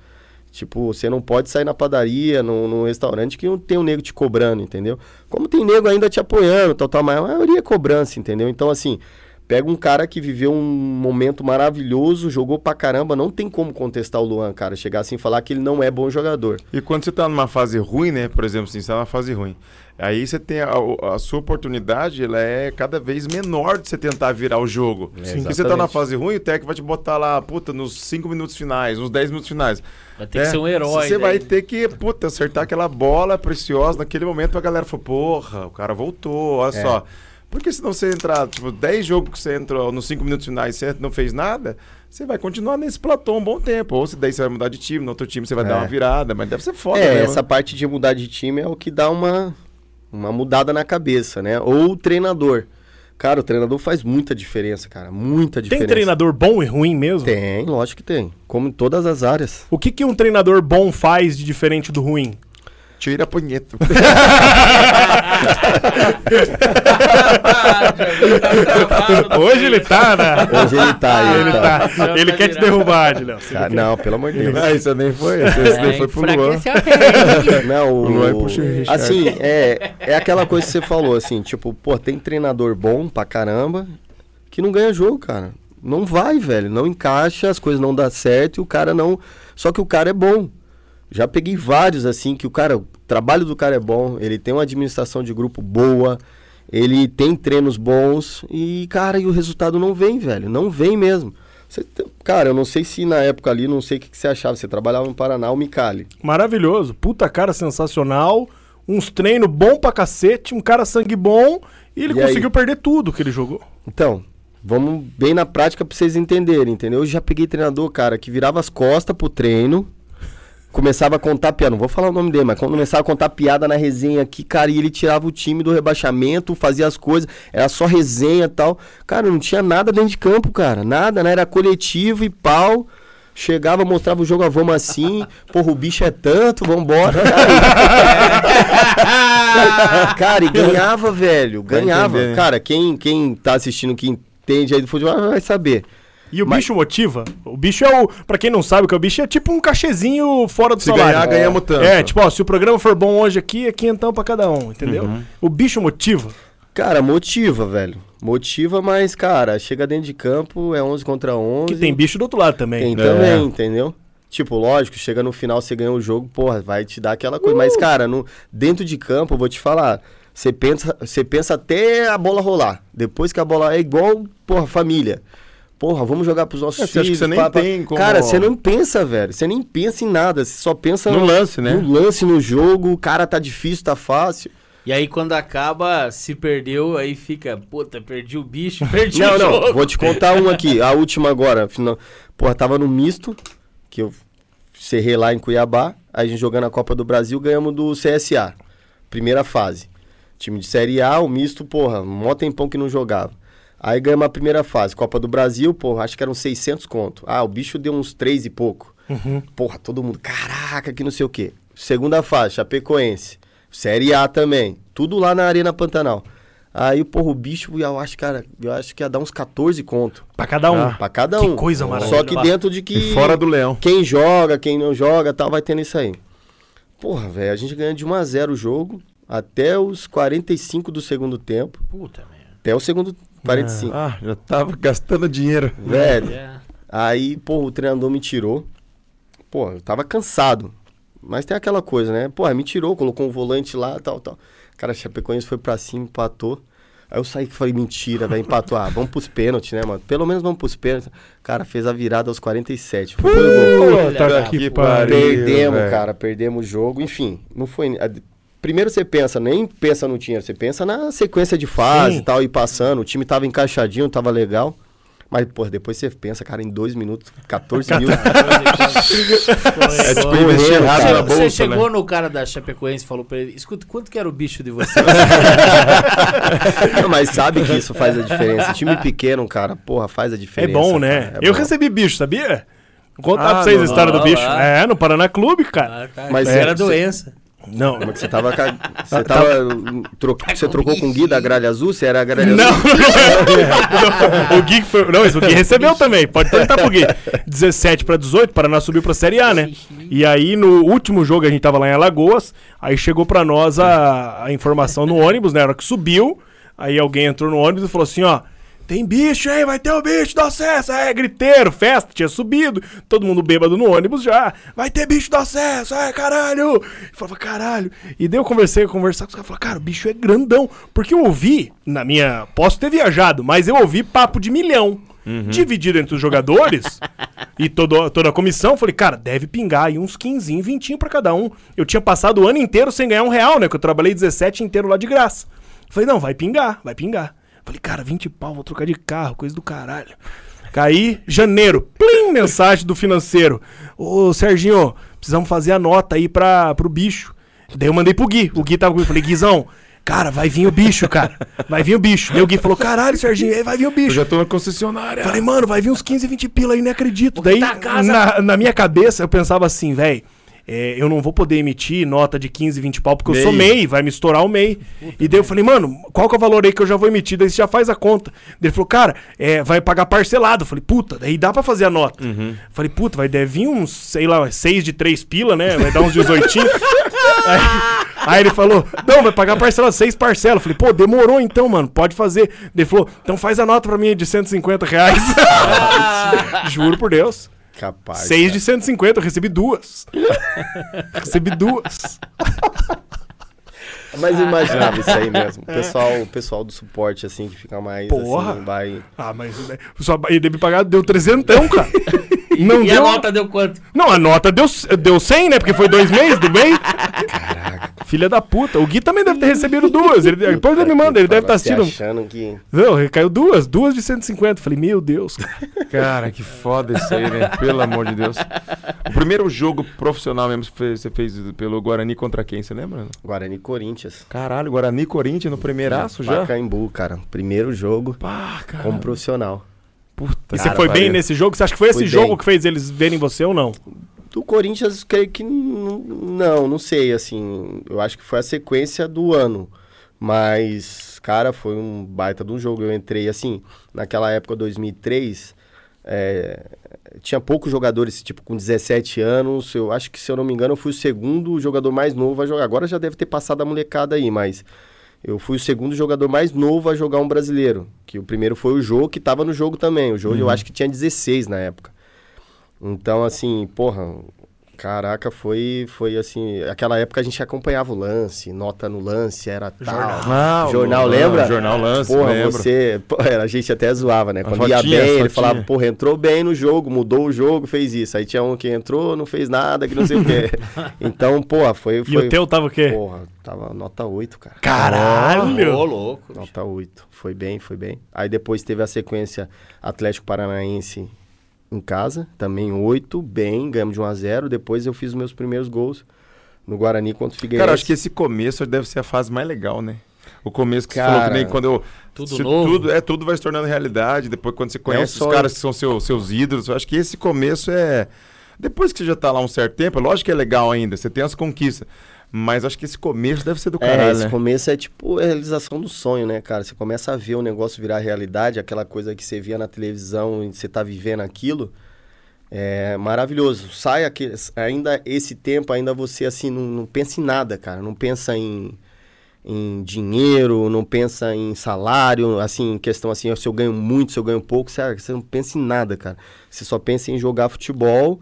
Tipo, você não pode sair na padaria, no, restaurante que não tem um nego te cobrando, entendeu? Como tem nego ainda te apoiando, tal, tal, mas a maioria é cobrança, entendeu? Então, assim, pega um cara que viveu um momento maravilhoso, jogou pra caramba, não tem como contestar o Luan, cara. Chegar assim e falar que ele não é bom jogador. E quando você tá numa fase ruim, né? Por exemplo, assim, você tá numa fase ruim. Aí você tem a, a sua oportunidade, ela é cada vez menor de você tentar virar o jogo. Sim, Porque você tá na fase ruim, o técnico vai te botar lá, puta, nos 5 minutos finais, nos 10 minutos finais. Vai ter que ser um herói. Você vai daí. ter que, puta, acertar aquela bola preciosa naquele momento pra galera falar, porra, o cara voltou, olha É. só. Porque se não você entrar, tipo, 10 jogos que você entrou nos 5 minutos finais e você não fez nada, você vai continuar nesse platô um bom tempo. Ou se daí você vai mudar de time, no outro time você vai dar É. uma virada, mas deve ser foda é, mesmo. essa parte de mudar de time é o que dá uma, uma mudada na cabeça, né? Ou o treinador. Cara, o treinador faz muita diferença, cara. Muita Tem diferença. treinador bom e ruim mesmo? Tem, lógico que tem. Como em todas as áreas. O que, que um treinador bom faz de diferente do ruim? Tira a punheta. (laughs) Hoje ele tá, né? Hoje ele tá. Ele tá. Já Ele tá quer te derrubar, Adilão. Ah, não, pelo amor de Deus. ah, isso nem foi. Esse, esse daí foi pro Luan. (laughs) Não, o, O Luan puxa o Richard. assim, é, é aquela coisa que você falou, assim, tipo, pô, tem treinador bom pra caramba que não ganha jogo, cara. Não vai, velho. Não encaixa, as coisas não dão certo e o cara não. Só que o cara é bom. Já peguei vários, assim, que o cara. O trabalho do cara é bom, ele tem uma administração de grupo boa, ele tem treinos bons e, cara, e o resultado não vem, velho. Não vem mesmo. Você cara, eu não sei se na época ali, não sei o que, que você achava. Você trabalhava no Paraná, o Micali. Maravilhoso. Puta cara sensacional. Uns treinos bom pra cacete. Um cara sangue bom. E ele E aí? conseguiu perder tudo que ele jogou. Então, vamos bem na prática pra vocês entenderem, entendeu? Eu já peguei treinador, cara, que virava as costas pro treino, começava a contar piada, não vou falar o nome dele, mas quando começava a contar piada na resenha aqui, cara, e ele tirava o time do rebaixamento, fazia as coisas, era só resenha e tal. Cara, não tinha nada dentro de campo, cara, nada, né? Era coletivo e pau. Chegava, mostrava o jogo, ah, vamos assim, porra, o bicho é tanto, vambora. Cara, (laughs) cara, e ganhava, velho, ganhava. entender, né? Cara, quem, quem tá assistindo, que entende aí do futebol, vai saber. E o Mas- bicho motiva? O bicho é o. Pra quem não sabe o que é o bicho, é tipo um cachezinho fora do Se salário. ganhar, ganhamos tanto. É, tipo, ó, se o programa for bom hoje aqui, é quinhentão pra cada um, entendeu? Uhum. O bicho motiva. Cara, motiva, velho. Motiva, mas, cara, chega dentro de campo, é 11 contra 11. Que tem bicho do outro lado também. Tem É. também, entendeu? Tipo, lógico, chega no final, você ganha o jogo, porra, vai te dar aquela coisa. Mas, cara, no, dentro de campo, eu vou te falar, Você pensa, você pensa até a bola rolar. Depois que a bola é igual, porra, família. Porra, vamos jogar pros nossos É, você acha filhos. que você nem tem como- Cara, você não pensa, velho. Você nem pensa em nada. Você só pensa No lance, né? no lance, no jogo. O cara tá difícil, tá fácil. E aí quando acaba, se perdeu, aí fica, puta, perdi o bicho, (laughs) perdi Não, o não, jogo. vou te contar um aqui. A última agora. Final... Porra, tava no misto, que eu cerrei lá em Cuiabá. Aí a gente jogando a Copa do Brasil, ganhamos do CSA. Primeira fase. Time de Série A, o misto, porra, mó tempão que não jogava. Aí ganhamos a primeira fase. Copa do Brasil, porra, acho que eram 600 conto. Ah, o bicho deu uns 3 e pouco. Porra, todo mundo, caraca, que não sei o quê. Segunda fase, Chapecoense. Série A também. Tudo lá na Arena Pantanal. Aí, porra, o bicho, eu acho, cara, eu acho que ia dar uns 14 conto. Pra cada um. Pra cada que um. coisa maravilhosa. Só que dentro de que. E fora do leão. Quem joga, quem não joga, tal, vai tendo isso aí. Porra, velho, a gente ganha de 1 a 0 o jogo até os 45 do segundo tempo. Puta merda. Até o segundo 45. Ah, já tava gastando dinheiro. Velho, É. aí, porra, o treinador me tirou. Pô, eu tava cansado. Mas tem aquela coisa, né? Porra, me tirou, colocou um volante lá, tal, tal. Cara, Chapecoense foi pra cima, empatou. Aí eu saí que falei, mentira, velho, empatou. Ah, vamos pros pênaltis, né, mano? Pelo menos vamos pros pênaltis. Cara, fez a virada aos 47. Foi. Puta Olha, que que pariu. Perdemos, velho. cara, perdemos o jogo. Enfim, não foi. Primeiro você pensa, nem pensa no dinheiro, você pensa na sequência de fase Sim. e tal, e passando. O time tava encaixadinho, tava legal. Mas, pô, depois você pensa, cara, em dois minutos, 14 mil. É tipo investir errado na Você bolsa, chegou né? no cara da Chapecoense e falou pra ele, escuta, quanto que era o bicho de você? Não, mas sabe que isso faz a diferença. Time pequeno, cara, porra, faz a É diferença. bom, né? é eu bom. recebi bicho, sabia? Vou contar Ah, pra vocês a não, história do bicho. ah. É, no Paraná Clube, cara. Ah, tá. Mas era é, doença. Não. Que você tava. (laughs) Você tava. tro- Você trocou com o Gui da gralha azul? Você era a gralha Não, azul? não, (laughs) o Gui foi. Não, isso o Gui recebeu também. Pode perguntar pro Gui. 17 pra 18, Paraná subiu pra Série A, né? E aí, no último jogo, a gente tava lá em Alagoas. Aí chegou pra nós a, a informação no ônibus, né? Na hora que subiu. Aí alguém entrou no ônibus e falou assim: ó. Tem bicho aí, vai ter o bicho do acesso. É, griteiro, festa, tinha subido. Todo mundo bêbado no ônibus já. Vai ter bicho do acesso, é, caralho. Eu falava, caralho. E daí eu conversei, conversar com os caras. Falei, cara, o bicho é grandão. Porque eu ouvi, na minha. Posso ter viajado, mas eu ouvi papo de milhão. Dividido entre os jogadores e todo, toda a comissão. Falei, cara, deve pingar aí uns 15, 20 pra cada um. Eu tinha passado o ano inteiro sem ganhar um real, né? Que eu trabalhei 17 inteiro lá de graça. Falei, não, vai pingar, vai pingar. Falei, cara, 20 pau, vou trocar de carro, coisa do caralho. Caí, janeiro, plim, mensagem do financeiro. Ô, Serginho, precisamos fazer a nota aí pra, pro bicho. Daí eu mandei pro Gui. O Gui tava comigo. Falei, Guizão, cara, vai vir o bicho, cara. Vai vir o bicho. Daí o Gui falou, caralho, Serginho, aí vai vir o Eu bicho. já tô na concessionária. Falei, mano, vai vir uns 15, 20 pila aí, nem acredito. Daí, casa. na, na minha cabeça, eu pensava assim, velho. Eu não vou poder emitir nota de 15, 20 pau, porque eu sou MEI. MEI, vai me estourar o MEI. e daí eu falei, mano, qual que é o valor aí que eu já vou emitir? Daí você já faz a conta. Daí ele falou, cara, é, vai pagar parcelado. Eu falei, puta, daí dá pra fazer a nota. Falei, puta, vai deve vir uns, sei lá, 6 de 3 pila, né? Vai dar uns 18. (laughs) aí, aí ele falou, não, vai pagar parcelado, 6 parcelas. Eu falei, pô, demorou então, mano, pode fazer. Daí ele falou, então faz a nota pra mim de 150 reais. (laughs) Juro por Deus. Capaz. 6 de 150, eu recebi duas. (laughs) recebi duas. Mas eu imaginava isso aí mesmo. O (laughs) pessoal, o pessoal do suporte, assim, que fica mais Porra. assim, vai. Ah, mas né, só, ele deve pagar, deu trezentão, cara. (laughs) (laughs) Não e a deu. nota deu quanto? Não, a nota deu, deu 100, né? Porque foi dois meses do bem. Caraca. Filha da puta. O Gui também deve ter recebido duas. Ele, depois ele me manda, ele deve estar Você assistindo. achando que. Não, caiu duas, duas de 150. Falei, meu Deus. cara. Que foda isso aí, né? Pelo amor de Deus. O primeiro jogo profissional mesmo que você fez pelo Guarani contra quem, você lembra? Guarani e Corinthians. Caralho, Guarani e Corinthians no primeiraço já? Pacaembu, cara. Primeiro jogo Pá, cara. como profissional. Puta. E você Cara, foi bem valeu. nesse jogo? Você acha que foi esse Fui jogo bem. que fez eles verem você ou não? Do Corinthians, creio que n- não, não sei, assim, eu acho que foi a sequência do ano, mas, cara, foi um baita de um jogo, eu entrei, assim, naquela época, 2003, é, tinha poucos jogadores, tipo, com 17 anos, eu acho que, se eu não me engano, eu fui o segundo jogador mais novo a jogar, agora já deve ter passado a molecada aí, mas... Eu fui o segundo jogador mais novo a jogar um brasileiro. Que o primeiro foi o Jô, que tava no jogo também. O Jô, eu acho que tinha 16 na época. Então, assim, porra, Caraca, foi, foi assim. Aquela época a gente acompanhava o lance, nota no lance, era tal. Jornal, o- lembra? Jornal Lance, Porra, lembro. você. pô, era, a gente até zoava, né? Quando ia fotinha, bem, a ele falava, porra, entrou bem no jogo, mudou o jogo, fez isso. Aí tinha um que entrou, não fez nada, que não sei o quê. (laughs) Então, porra, foi. E foi o teu tava o quê? Porra, tava nota 8, cara. Caralho! Ô, louco. Nota 8. Foi bem, foi bem. Aí depois teve a sequência Atlético Paranaense em casa, também 8, bem, ganhamos de 1 a 0 Depois eu fiz os meus primeiros gols no Guarani contra o Figueirense. Cara, acho que esse começo deve ser a fase mais legal, né? O começo que você Cara, falou que nem quando eu. tudo se novo. Tudo, é, tudo vai se tornando realidade. Depois, quando você conhece os sonho. caras que são seu- seus ídolos, eu acho que esse começo é. Depois que você já tá lá um certo tempo, é lógico que é legal ainda, você tem as conquistas. Mas acho que esse começo deve ser do É, caralho. esse né? começo é tipo a realização do sonho, né, cara? Você começa a ver o negócio virar realidade, aquela coisa que você via na televisão e você tá vivendo aquilo. É maravilhoso. Sai aquele, ainda esse tempo, ainda você assim não, não pensa em nada, cara. Não pensa em, em dinheiro, não pensa em salário, assim, em questão assim, se eu ganho muito, se eu ganho pouco, você, você não pensa em nada, cara. Você só pensa em jogar futebol.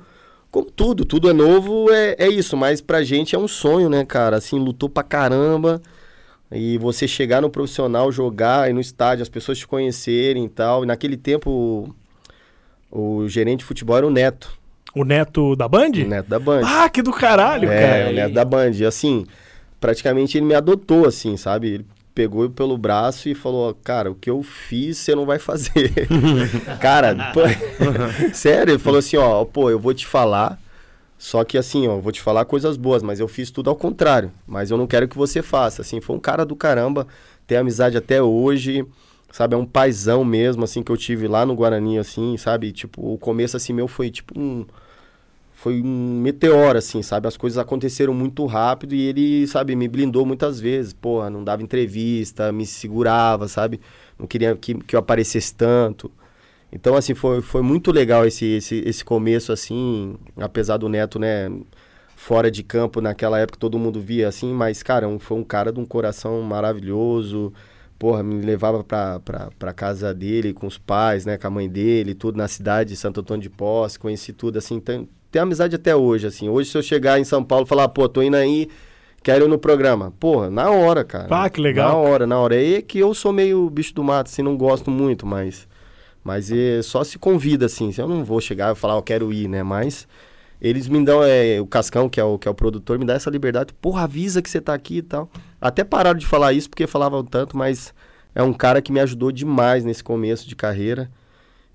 Como tudo, tudo é novo, é, é isso, mas pra gente é um sonho, né, cara? Assim, lutou pra caramba. E você chegar no profissional, jogar aí no estádio, as pessoas te conhecerem e tal. E naquele tempo, o, o gerente de futebol era o Neto, O neto da Band? o Neto da Band. Ah, que do caralho, é, cara. o Neto da Band. E assim, praticamente ele me adotou, assim, sabe? Ele pegou pelo braço e falou, cara, o que eu fiz, você não vai fazer. (laughs) cara, pô, (laughs) sério, ele falou assim, ó, pô, eu vou te falar, só que assim, ó, vou te falar coisas boas, mas eu fiz tudo ao contrário. Mas eu não quero que você faça. Assim, foi um cara do caramba, tem amizade até hoje, sabe? É um paizão mesmo, assim, que eu tive lá no Guarani, assim, sabe? Tipo, o começo, assim, meu foi tipo um foi um meteoro, assim, sabe? As coisas aconteceram muito rápido e ele, sabe, me blindou muitas vezes. Porra, não dava entrevista, me segurava, sabe? Não queria que, que eu aparecesse tanto. Então, assim, foi, foi muito legal esse, esse, esse começo, assim, apesar do Neto, né, fora de campo, naquela época todo mundo via, assim, mas, cara, um- foi um cara de um coração maravilhoso. Porra, me levava pra, pra, pra casa dele, com os pais, né, com a mãe dele, tudo na cidade de Santo Antônio de Posse, conheci tudo, assim, tem, tem amizade até hoje, assim. Hoje, se eu chegar em São Paulo e falar, pô, tô indo aí, quero ir no programa. Porra, na hora, cara. Ah, que legal. Na hora, na hora. E é que eu sou meio bicho do mato, assim, não gosto muito, mas... Mas é, só se convida, assim. Eu não vou chegar e falar, eu quero ir, né? Mas eles me dão, é, o Cascão, que é o, que é o produtor, me dá essa liberdade. Porra, avisa que você tá aqui e tal. Até pararam de falar isso porque falavam tanto, mas é um cara que me ajudou demais nesse começo de carreira.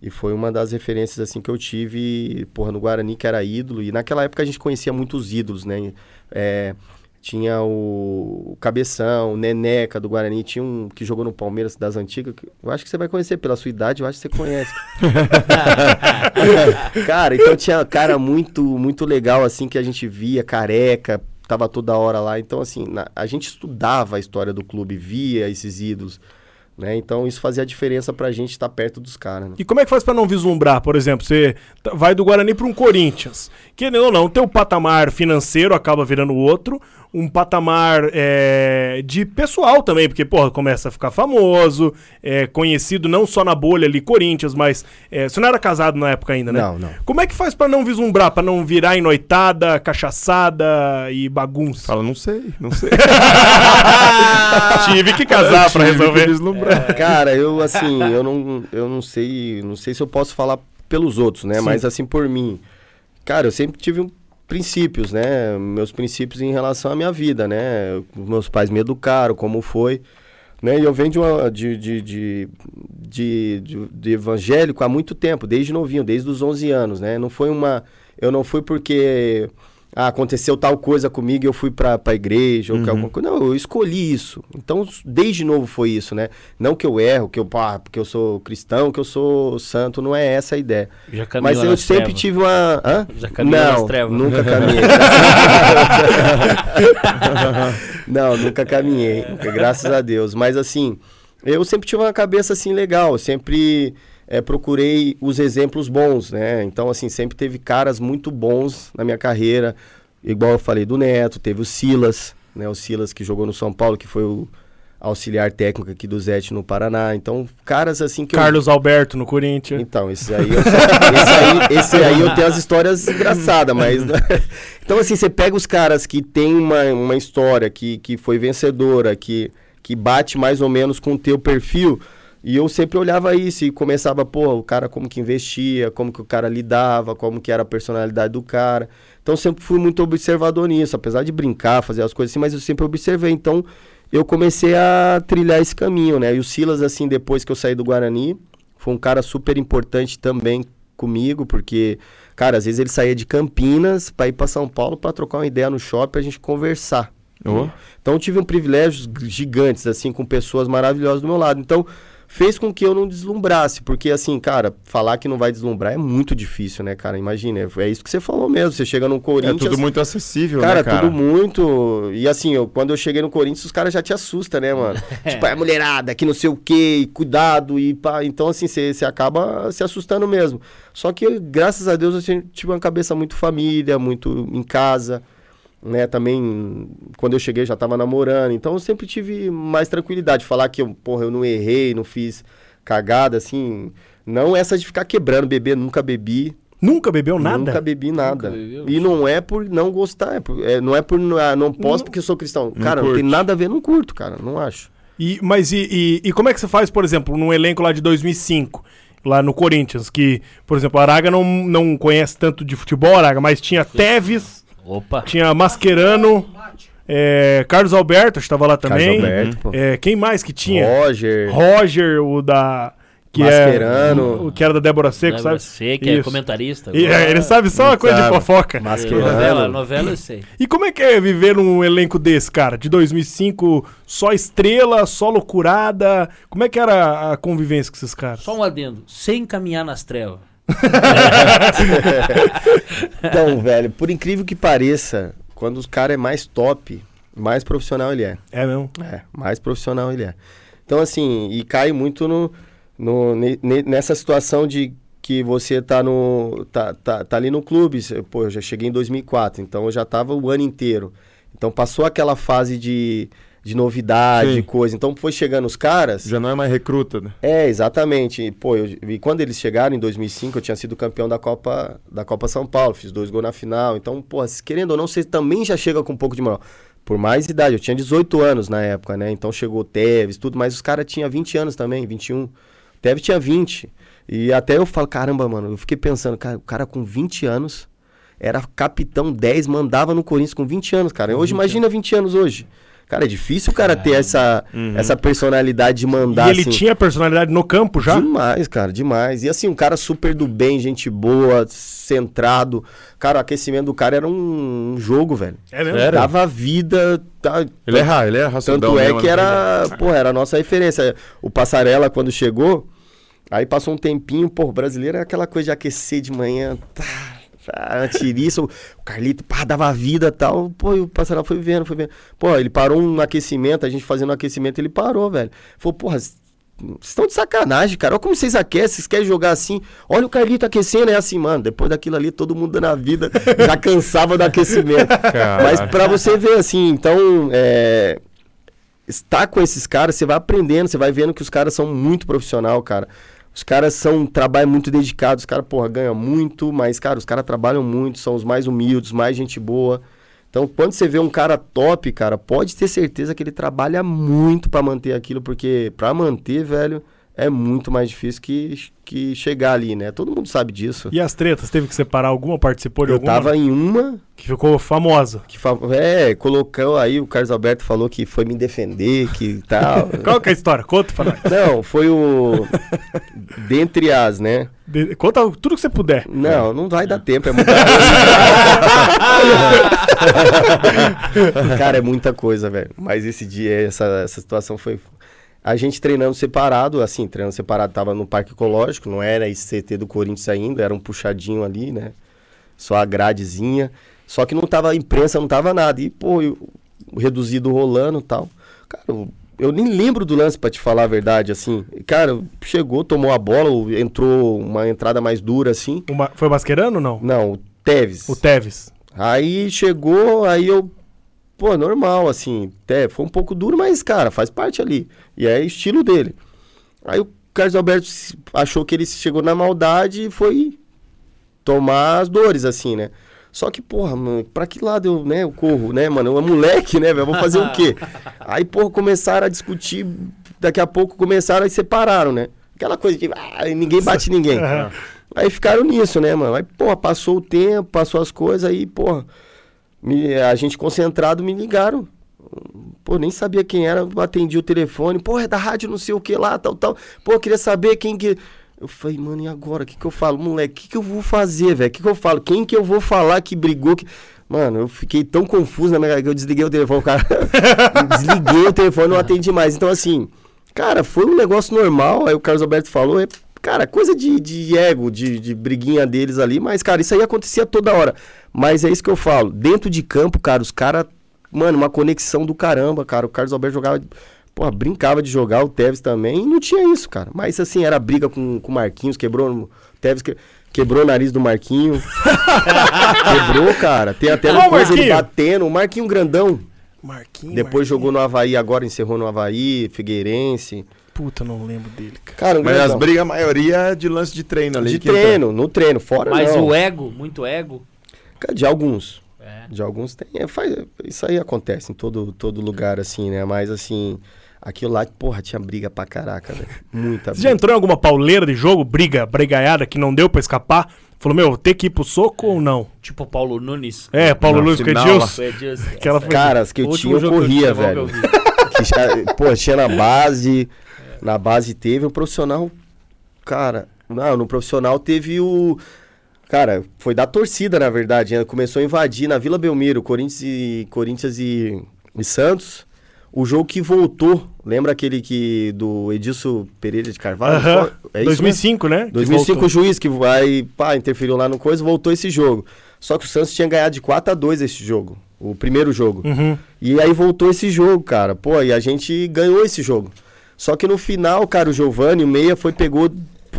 E foi uma das referências, assim, que eu tive, porra, no Guarani, que era ídolo. E naquela época a gente conhecia muitos ídolos, né? É, tinha o, o Cabeção, o Neneca do Guarani, tinha um que jogou no Palmeiras das antigas. Eu acho que você vai conhecer, pela sua idade, eu acho que você conhece. (laughs) cara, então tinha cara muito, muito legal, assim, que a gente via, careca, tava toda hora lá. Então, assim, na- a gente estudava a história do clube, via esses ídolos, né? Então isso fazia a diferença pra gente estar perto dos caras, né? E como é que faz pra não vislumbrar, por exemplo, você tá- vai do Guarani pra um Corinthians. Querendo ou não, teu patamar financeiro acaba virando outro, um patamar é, de pessoal também, porque, porra, começa a ficar famoso, é, conhecido não só na bolha ali, Corinthians, mas é, você não era casado na época ainda, né? Não, não. Como é que faz pra não vislumbrar, pra não virar enoitada, cachaçada e bagunça? Fala, não sei, não sei. (laughs) Tive que casar pra Tive que resolver. deslumbrar. Cara, eu assim, eu não, eu não sei, não sei se eu posso falar pelos outros, né? Sim. Mas assim por mim, cara, eu sempre tive um- princípios, né? Meus princípios em relação à minha vida, né? Meus pais me educaram, como foi, né? E eu venho de uma de, de, de, de, de- evangélico há muito tempo, desde novinho, desde os 11 anos, né? Não foi uma, eu não fui porque ah, aconteceu tal coisa comigo e eu fui pra, pra igreja ou que alguma coisa. Não, eu escolhi isso. Então, desde novo foi isso, né? Não que eu erro, que eu, pá, porque eu sou cristão, que eu sou santo, não é essa a ideia. Mas eu sempre trevas. tive uma. Hã? Já Não, trevas. nunca (laughs) caminhei. não, nunca caminhei. Nunca, graças a Deus. Mas assim, eu sempre tive uma cabeça assim legal. eu Sempre eh, procurei os exemplos bons, né? Então, assim, sempre teve caras muito bons na minha carreira. Igual eu falei do Neto, teve o Silas, né? O Silas que jogou no São Paulo, que foi o, auxiliar técnico aqui do Zete no Paraná. Então, caras assim que eu Carlos Alberto no Corinthians. então, esse aí, eu, esse, aí, esse aí eu tenho as histórias engraçadas, mas. (laughs) então, assim, você pega os caras que tem uma, uma história, que, que foi vencedora, que, que bate mais ou menos com o teu perfil. E eu sempre olhava isso e começava, pô, o cara como que investia, como que o cara lidava, como que era a personalidade do cara. Então sempre fui muito observador nisso, apesar de brincar, fazer as coisas assim, mas eu sempre observei. Então eu comecei a trilhar esse caminho, né? E o Silas, assim, depois que eu saí do Guarani, foi um cara super importante também comigo, porque, cara, às vezes ele saía de Campinas para ir para São Paulo para trocar uma ideia no shopping pra gente conversar. Ô. Então eu tive um privilégios gigantes, assim, com pessoas maravilhosas do meu lado. Então fez com que eu não deslumbrasse, porque assim, cara, falar que não vai deslumbrar é muito difícil, né, cara? Imagina, é isso que você falou mesmo. Você chega no É Corinthians. tudo muito acessível, Cara, né, cara? tudo muito. E assim, eu, quando eu cheguei no Corinthians, os caras já te assustam, né, mano? (laughs) tipo, é mulherada, que não sei o quê, e cuidado, e pá. Então, assim, você acaba se assustando mesmo. Só que, graças a Deus, eu tive uma cabeça muito família, muito em casa, né? Também, quando eu cheguei, já tava namorando. Então, eu sempre tive mais tranquilidade. Falar que, eu, porra, eu não errei, não fiz cagada, assim. Não essa de ficar quebrando, beber, nunca bebi. Nunca bebeu nada? Nunca bebi nada. bebeu? E não é por não gostar, é por- é- não é por ah, não posso porque eu sou cristão. Não cara, não tem curte. nada a ver, não curto, cara, não acho. E, mas e, e, e como é que você faz, por exemplo, num elenco lá de 2005, lá no Corinthians, que, por exemplo, a Araga não, não conhece tanto de futebol, Araga, mas tinha Teves, Opa. tinha Mascherano, é, Carlos Alberto estava lá também. Carlos Alberto, pô. É, quem mais que tinha? Roger, Roger, o da. Que Mascherano. é, o que era da Débora Seco, Lembra sabe? você que é comentarista. E, agora. é, ele sabe só uma coisa de Sabe. fofoca. Mascherano. Novela, novela eu sei. E como é que é viver num elenco desse, cara? De 2005, só estrela, só loucurada. Como é que era a convivência com esses caras? Só um adendo. Sem caminhar nas trevas. (laughs) Então, velho, por incrível que pareça, quando o cara é mais top, mais profissional ele é. É mesmo? É, mais profissional ele é. Então, assim, e cai muito no, no- ne- ne- nessa situação de que você tá no tá, tá, tá ali no clube. Pô, eu já cheguei em 2004, então eu já tava o ano inteiro. Então passou aquela fase de, de novidade, Sim. coisa. Então foi chegando os caras. Já não é mais recruta, né? É, exatamente. E, Pô, eu, e quando eles chegaram em 2005, eu tinha sido campeão da Copa da Copa São Paulo, fiz dois gols na final. Então, pô, querendo ou não, você também já chega com um pouco de moral. Por mais idade, eu tinha 18 anos na época, né? Então chegou o Tevez, tudo, mas os caras tinham 20 anos também, 21. O Tevez tinha 20. E até eu falo, caramba, mano, eu fiquei pensando, cara, o cara com 20 anos era capitão 10, mandava no Corinthians com 20 anos, cara. Hoje, imagina 20 anos hoje. Cara, é difícil o cara ter essa, essa personalidade de mandar e ele assim. tinha personalidade no campo já? Demais, cara, demais. E assim, um cara super do bem, gente boa, centrado. Cara, o aquecimento do cara era um, um jogo, velho. É mesmo? Sério? Dava vida. Tá, Ele é, ra- ele é raçudão tanto é que né? era, pô, era a nossa referência. O Passarela, quando chegou, aí passou um tempinho, pô, o brasileiro é aquela coisa de aquecer de manhã, tá, tá, tiriça, o Carlito, pá, dava vida tal. Pô, e o Passarela foi vendo, foi vendo. Pô, ele parou um aquecimento, a gente fazendo um aquecimento, ele parou, velho. Falou, porra, vocês estão de sacanagem, cara. Olha como vocês aquecem, vocês querem jogar assim. Olha o Carlito aquecendo, é assim, mano. Depois daquilo ali, todo mundo dando a vida, já cansava do aquecimento. (laughs) Caraca. Mas pra você ver, assim, então, é, estar com esses caras, você vai aprendendo, você vai vendo que os caras são muito profissional, cara. Os caras são trabalho muito dedicado, os caras, porra, ganham muito, mas, cara, os caras trabalham muito, são os mais humildes, mais gente boa. Então, quando você vê um cara top, cara, pode ter certeza que ele trabalha muito pra manter aquilo, porque pra manter, velho, é muito mais difícil que, que chegar ali, né? Todo mundo sabe disso. E as tretas, teve que separar alguma? Participou de Eu alguma? tava em uma Que ficou famosa. que fa- é, colocou aí, o Carlos Alberto falou que foi me defender, que tal. (laughs) Qual que é a história? Conta pra nós. Não, foi o. Dentre as, né? De- Conta tudo que você puder. Não, não vai dar tempo, é muita coisa. (laughs) Cara, é muita coisa, velho. Mas esse dia, essa, essa situação foi. A gente treinando separado, assim, treinando separado, tava no Parque Ecológico, não era esse CT do Corinthians ainda, era um puxadinho ali, né? Só a gradezinha. Só que não tava imprensa, não tava nada. E, pô, eu- o reduzido rolando e tal. Cara, eu, eu nem lembro do lance, pra te falar a verdade, assim. Cara, chegou, tomou a bola, entrou uma entrada mais dura, assim. O Ma- Foi o Mascherano ou não? Não, o Tevez. O Teves. Aí chegou, aí eu pô, normal, assim. Até foi um pouco duro, mas, cara, faz parte ali. E é estilo dele. Aí o Carlos Alberto achou que ele chegou na maldade e foi tomar as dores, assim, né? Só que, porra, mano, pra que lado eu, né, eu corro, né, mano? Eu é moleque, né, velho? Vou fazer o quê? (laughs) Aí, porra, começaram a discutir, daqui a pouco começaram e separaram, né? Aquela coisa de, ah, ninguém bate ninguém. (laughs) Aí ficaram nisso, né, mano? Aí, porra, passou o tempo, passou as coisas, aí, porra, me- a gente concentrado me ligaram. Pô, nem sabia quem era, atendi o telefone. Pô, é da rádio não sei o que lá, tal, tal. Pô, queria saber quem que... Eu falei, mano, e agora? O que que eu falo? Moleque, o que que eu vou fazer, velho? O que que eu falo? Quem que eu vou falar que brigou? Que... Mano, eu fiquei tão confuso na minha que eu desliguei o telefone, cara... (laughs) Desliguei o telefone, não atendi mais. Então, assim, cara, foi um negócio normal. Aí o Carlos Alberto falou, é, cara, coisa de, de ego, de, de briguinha deles ali. Mas, cara, isso aí acontecia toda hora. Mas é isso que eu falo. Dentro de campo, cara, os caras... Mano, uma conexão do caramba, cara. O Carlos Alberto jogava... Porra, brincava de jogar, o Tevez também, e não tinha isso, cara. Mas assim, era briga com o Marquinhos, quebrou. O Tevez que- quebrou o nariz do Marquinho. (laughs) quebrou, cara. Tem até o coisa ele Marquinho. batendo. O Marquinho grandão. Marquinhos. Depois jogou no Havaí, agora encerrou no Havaí, Figueirense. Puta, não lembro dele, cara. Cara, Mas as brigas, a maioria é de lance de treino ali. De que treino, no treino, fora Mas não. o ego, muito ego. Cara, De alguns. É. De alguns tem. é, faz, isso aí acontece em todo, todo lugar, assim, né? Mas assim, aquilo lá, porra, tinha briga pra caraca, velho. Muita Você já entrou em alguma pauleira de jogo, briga, brigaiada, que não deu pra escapar? Falou, meu, vou ter que ir pro soco ou não? Tipo o Paulo Nunes. É, Paulo Na Luiz com Edilson. Edilson. Caras que eu tinha, eu corria, velho. eu vi. Que já- pô, tinha na base. Na base teve o profissional. Cara, não, no profissional teve o. Cara, foi da torcida, na verdade. né? Começou a invadir na Vila Belmiro, Corinthians e, Corinthians e, e Santos. O jogo que voltou, lembra aquele que do Edilson Pereira de Carvalho? É isso mesmo? 2005, né? Que 2005 o juiz que vai, pá, interferiu lá no coisa, voltou esse jogo. Só que o Santos tinha ganhado de 4 a 2 esse jogo, o primeiro jogo. Uhum. E aí voltou esse jogo, cara. Pô, e a gente ganhou esse jogo. Só que no final, cara, o Giovanni, o meia, foi, pegou,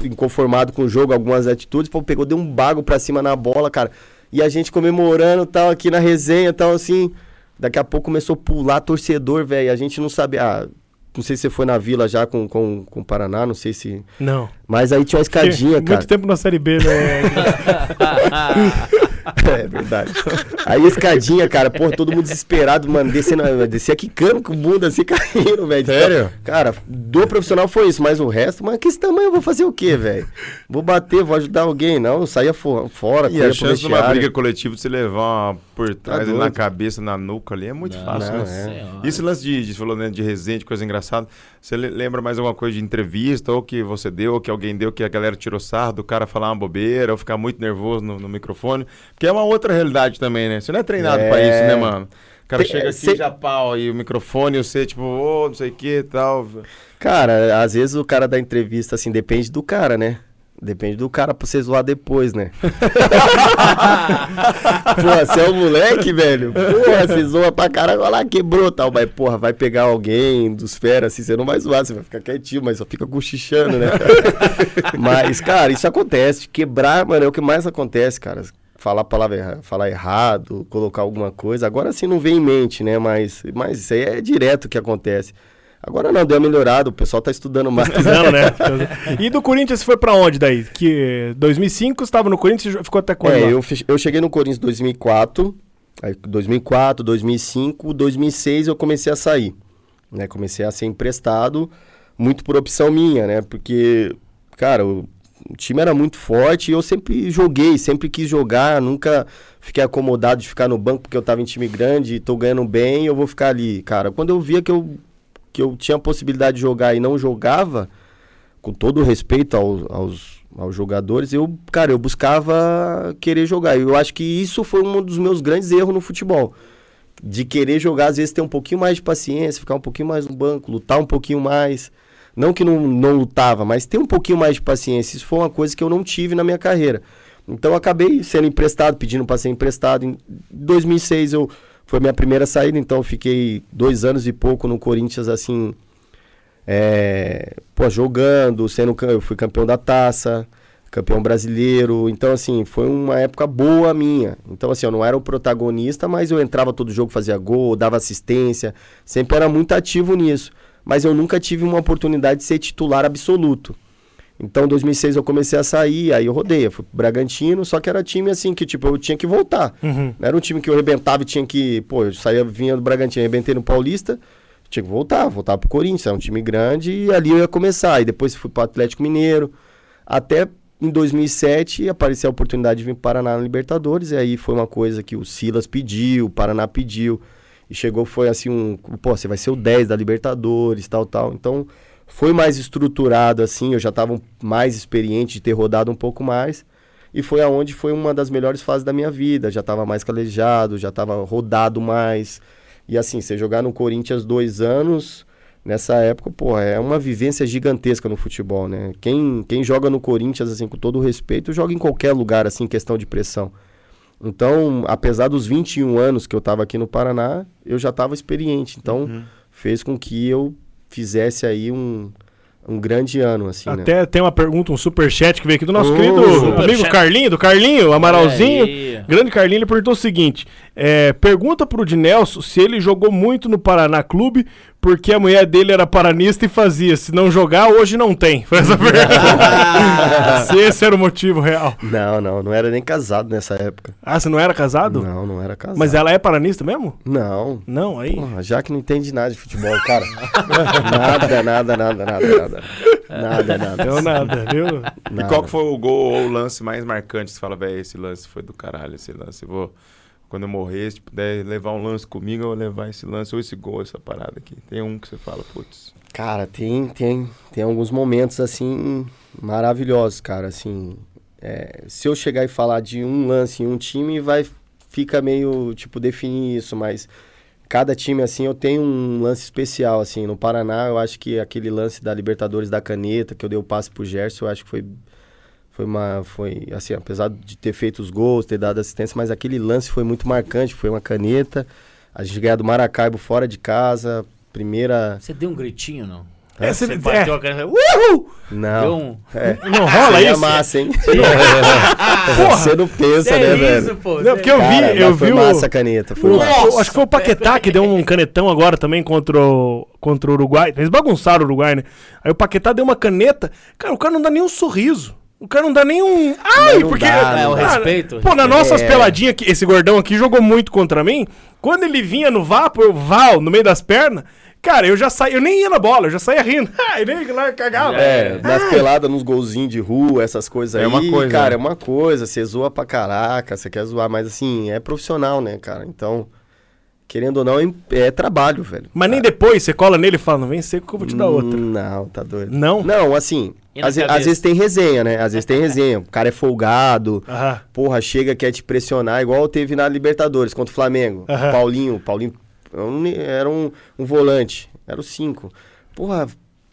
inconformado com o jogo, algumas atitudes, pô, pegou, deu um bago pra cima na bola, cara. E a gente comemorando, tal, aqui na resenha, tal, assim. Daqui a pouco começou a pular torcedor, velho. A gente não sabia. Ah, não sei se você foi na vila já com, com, com o Paraná, não sei se. Não. Mas aí tinha uma escadinha, Muito cara. tempo na Série B, né? (laughs) (laughs) (laughs) É verdade. Aí a escadinha, cara, porra, todo mundo desesperado, mano, descendo, descia quicando com o bunda assim, (laughs) caindo, velho. Sério? Cara, do profissional foi isso, mas o resto, mas que esse tamanho eu vou fazer o quê, velho? Vou bater, vou ajudar alguém, não, eu saía fo- fora, E a chance de uma briga coletiva de você levar uma por trás ali na cabeça, na nuca ali, é muito Não, fácil, não, né? é. Esse lance de, de, falou, né, de resenha, de coisa engraçada, você le- lembra mais alguma coisa de entrevista, ou que você deu, ou que alguém deu, que a galera tirou sarro do cara falar uma bobeira, ou ficar muito nervoso no, no microfone? Porque é uma outra realidade também, né? Você não é treinado É. pra isso, né, mano? O cara Tem- chega é, aqui, cê- já pau, e o microfone, você, tipo, ô, não sei o que e tal. Cara, às vezes o cara da entrevista, assim, depende do cara, né? Depende do cara pra você zoar depois, né? (laughs) Pô, você é um moleque, velho. Porra, você zoa pra caralho, olha lá, quebrou tal. Mas, porra, vai pegar alguém dos feras, assim, você não vai zoar, você vai ficar quietinho, mas só fica cochichando, né? (laughs) mas, cara, isso acontece. Quebrar, mano, é o que mais acontece, cara. Falar palavra erra- falar errado, colocar alguma coisa. Agora sim não vem em mente, né? Mas, mas isso aí é direto que acontece. Agora não, deu uma melhorada, o pessoal tá estudando mais. (laughs) Não, né? (laughs) E do Corinthians você foi pra onde daí? Que 2005 você estava no Corinthians e ficou até quando? É, eu, eu cheguei no Corinthians em 2004, aí 2004, 2005, 2006 eu comecei a sair, né? Comecei a ser emprestado, muito por opção minha, né? Porque, cara, o time era muito forte e eu sempre joguei, sempre quis jogar, nunca fiquei acomodado de ficar no banco porque eu tava em time grande, tô ganhando bem, eu vou ficar ali, cara. Quando eu via que eu, que eu tinha a possibilidade de jogar e não jogava, com todo o respeito aos, aos, aos jogadores, eu, cara, eu buscava querer jogar. E eu acho que isso foi um dos meus grandes erros no futebol. De querer jogar, às vezes ter um pouquinho mais de paciência, ficar um pouquinho mais no banco, lutar um pouquinho mais. Não que não, não lutava, mas ter um pouquinho mais de paciência. Isso foi uma coisa que eu não tive na minha carreira. Então eu acabei sendo emprestado, pedindo para ser emprestado. Em 2006 eu, foi minha primeira saída, então eu fiquei dois anos e pouco no Corinthians, assim, é, pô, jogando, sendo, eu fui campeão da taça, campeão brasileiro. Então, assim, foi uma época boa minha. Então, assim, eu não era o protagonista, mas eu entrava todo jogo, fazia gol, dava assistência. Sempre era muito ativo nisso. Mas eu nunca tive uma oportunidade de ser titular absoluto. Então, em 2006 eu comecei a sair, aí eu rodei, eu fui pro Bragantino, só que era time assim que, tipo, eu tinha que voltar. Uhum. Não era um time que eu arrebentava e tinha que. Pô, eu saía, vinha do Bragantino, arrebentei no Paulista, tinha que voltar, voltar pro Corinthians, era um time grande, e ali eu ia começar. E depois fui pro Atlético Mineiro. Até em 2007 apareceu a oportunidade de vir para Paraná na Libertadores, e aí foi uma coisa que o Silas pediu, o Paraná pediu. E chegou, foi assim, um. Pô, você vai ser o 10 da Libertadores, tal, tal. Então foi mais estruturado assim, eu já estava mais experiente de ter rodado um pouco mais. E foi aonde foi uma das melhores fases da minha vida. Já estava mais calejado, já estava rodado mais. E assim, você jogar no Corinthians dois anos, nessa época, pô, é uma vivência gigantesca no futebol, né? Quem, quem joga no Corinthians, assim, com todo respeito, joga em qualquer lugar, assim, questão de pressão. Então, apesar dos 21 anos que eu estava aqui no Paraná, eu já estava experiente. Então, fez com que eu fizesse aí um, um grande ano, assim, né? Até tem uma pergunta, um superchat que veio aqui do nosso Ô, querido amigo Carlinho, do Carlinho, Amaralzinho. Grande Carlinho, ele perguntou o seguinte: é, pergunta pro Dinelso se ele jogou muito no Paraná Clube, porque a mulher dele era paranista e fazia. Se não jogar, hoje não tem. Foi essa pergunta. (laughs) se esse era o motivo real. Não, não, não era nem casado nessa época. Ah, você não era casado? Não, não era casado. Mas ela é paranista mesmo? Não. Não, aí. Porra, já que não entende nada de futebol, cara. (laughs) nada, nada, nada, nada, nada. Nada, nada. Deu nada, viu? E Nada. qual que foi o gol ou o lance mais marcante? Você fala, velho, esse lance foi do caralho, esse lance. Eu vou, quando eu morrer, se puder levar um lance comigo, eu vou levar esse lance ou esse gol, essa parada aqui. Tem um que você fala, putz. Cara, tem, tem, tem alguns momentos assim maravilhosos, cara. Assim, é, se eu chegar e falar de um lance em um time, vai fica meio tipo definir isso, mas cada time assim eu tenho um lance especial assim. No Paraná, eu acho que aquele lance da Libertadores da caneta que eu dei o passe pro Gerson, eu acho que foi foi uma foi assim, apesar de ter feito os gols, ter dado assistência, mas aquele lance foi muito marcante, foi uma caneta. A gente ganhou do Maracaibo fora de casa, primeira Você deu um gritinho, não? É, Você bateu é. a cara. Uhul! não. Deu um. É. Não rola isso? massa, hein? (laughs) Você não (laughs) pensa, É né, isso, velho? pô. Não, porque eu vi, Cara, eu mas foi vi o. massa a caneta, foi o- acho que foi o Paquetá que deu um canetão agora também contra o, contra o Uruguai. Eles bagunçaram o Uruguai, né? Aí o Paquetá deu uma caneta. Cara, o cara não dá nem um sorriso. O cara não dá nem um. Ai, não porque. dá, É, o Cara, respeito. Pô, nas nossas É. peladinhas, aqui, esse gordão aqui jogou muito contra mim. Quando ele vinha no vapo, eu val no meio das pernas. Cara, eu já saí, eu nem ia na bola, eu já saía rindo. (laughs) Ah, ele nem lá cagava. É, nas peladas, nos golzinhos de rua, essas coisas aí. É uma coisa, Cara, né? é uma coisa. Você zoa pra caraca, você quer zoar, mas assim, é profissional, né, cara? Então, querendo ou não, é, é trabalho, velho. Mas nem depois você cola nele e fala, não vem seco que eu vou te dar outra. Não, tá doido. Não? Não, assim, às, às vezes tem resenha, né? Às vezes tem (laughs) resenha. O cara é folgado, Aham. porra, chega, quer te pressionar, igual teve na Libertadores contra o Flamengo. Aham. Paulinho, Paulinho era um- era um, um volante, era o 5. Porra,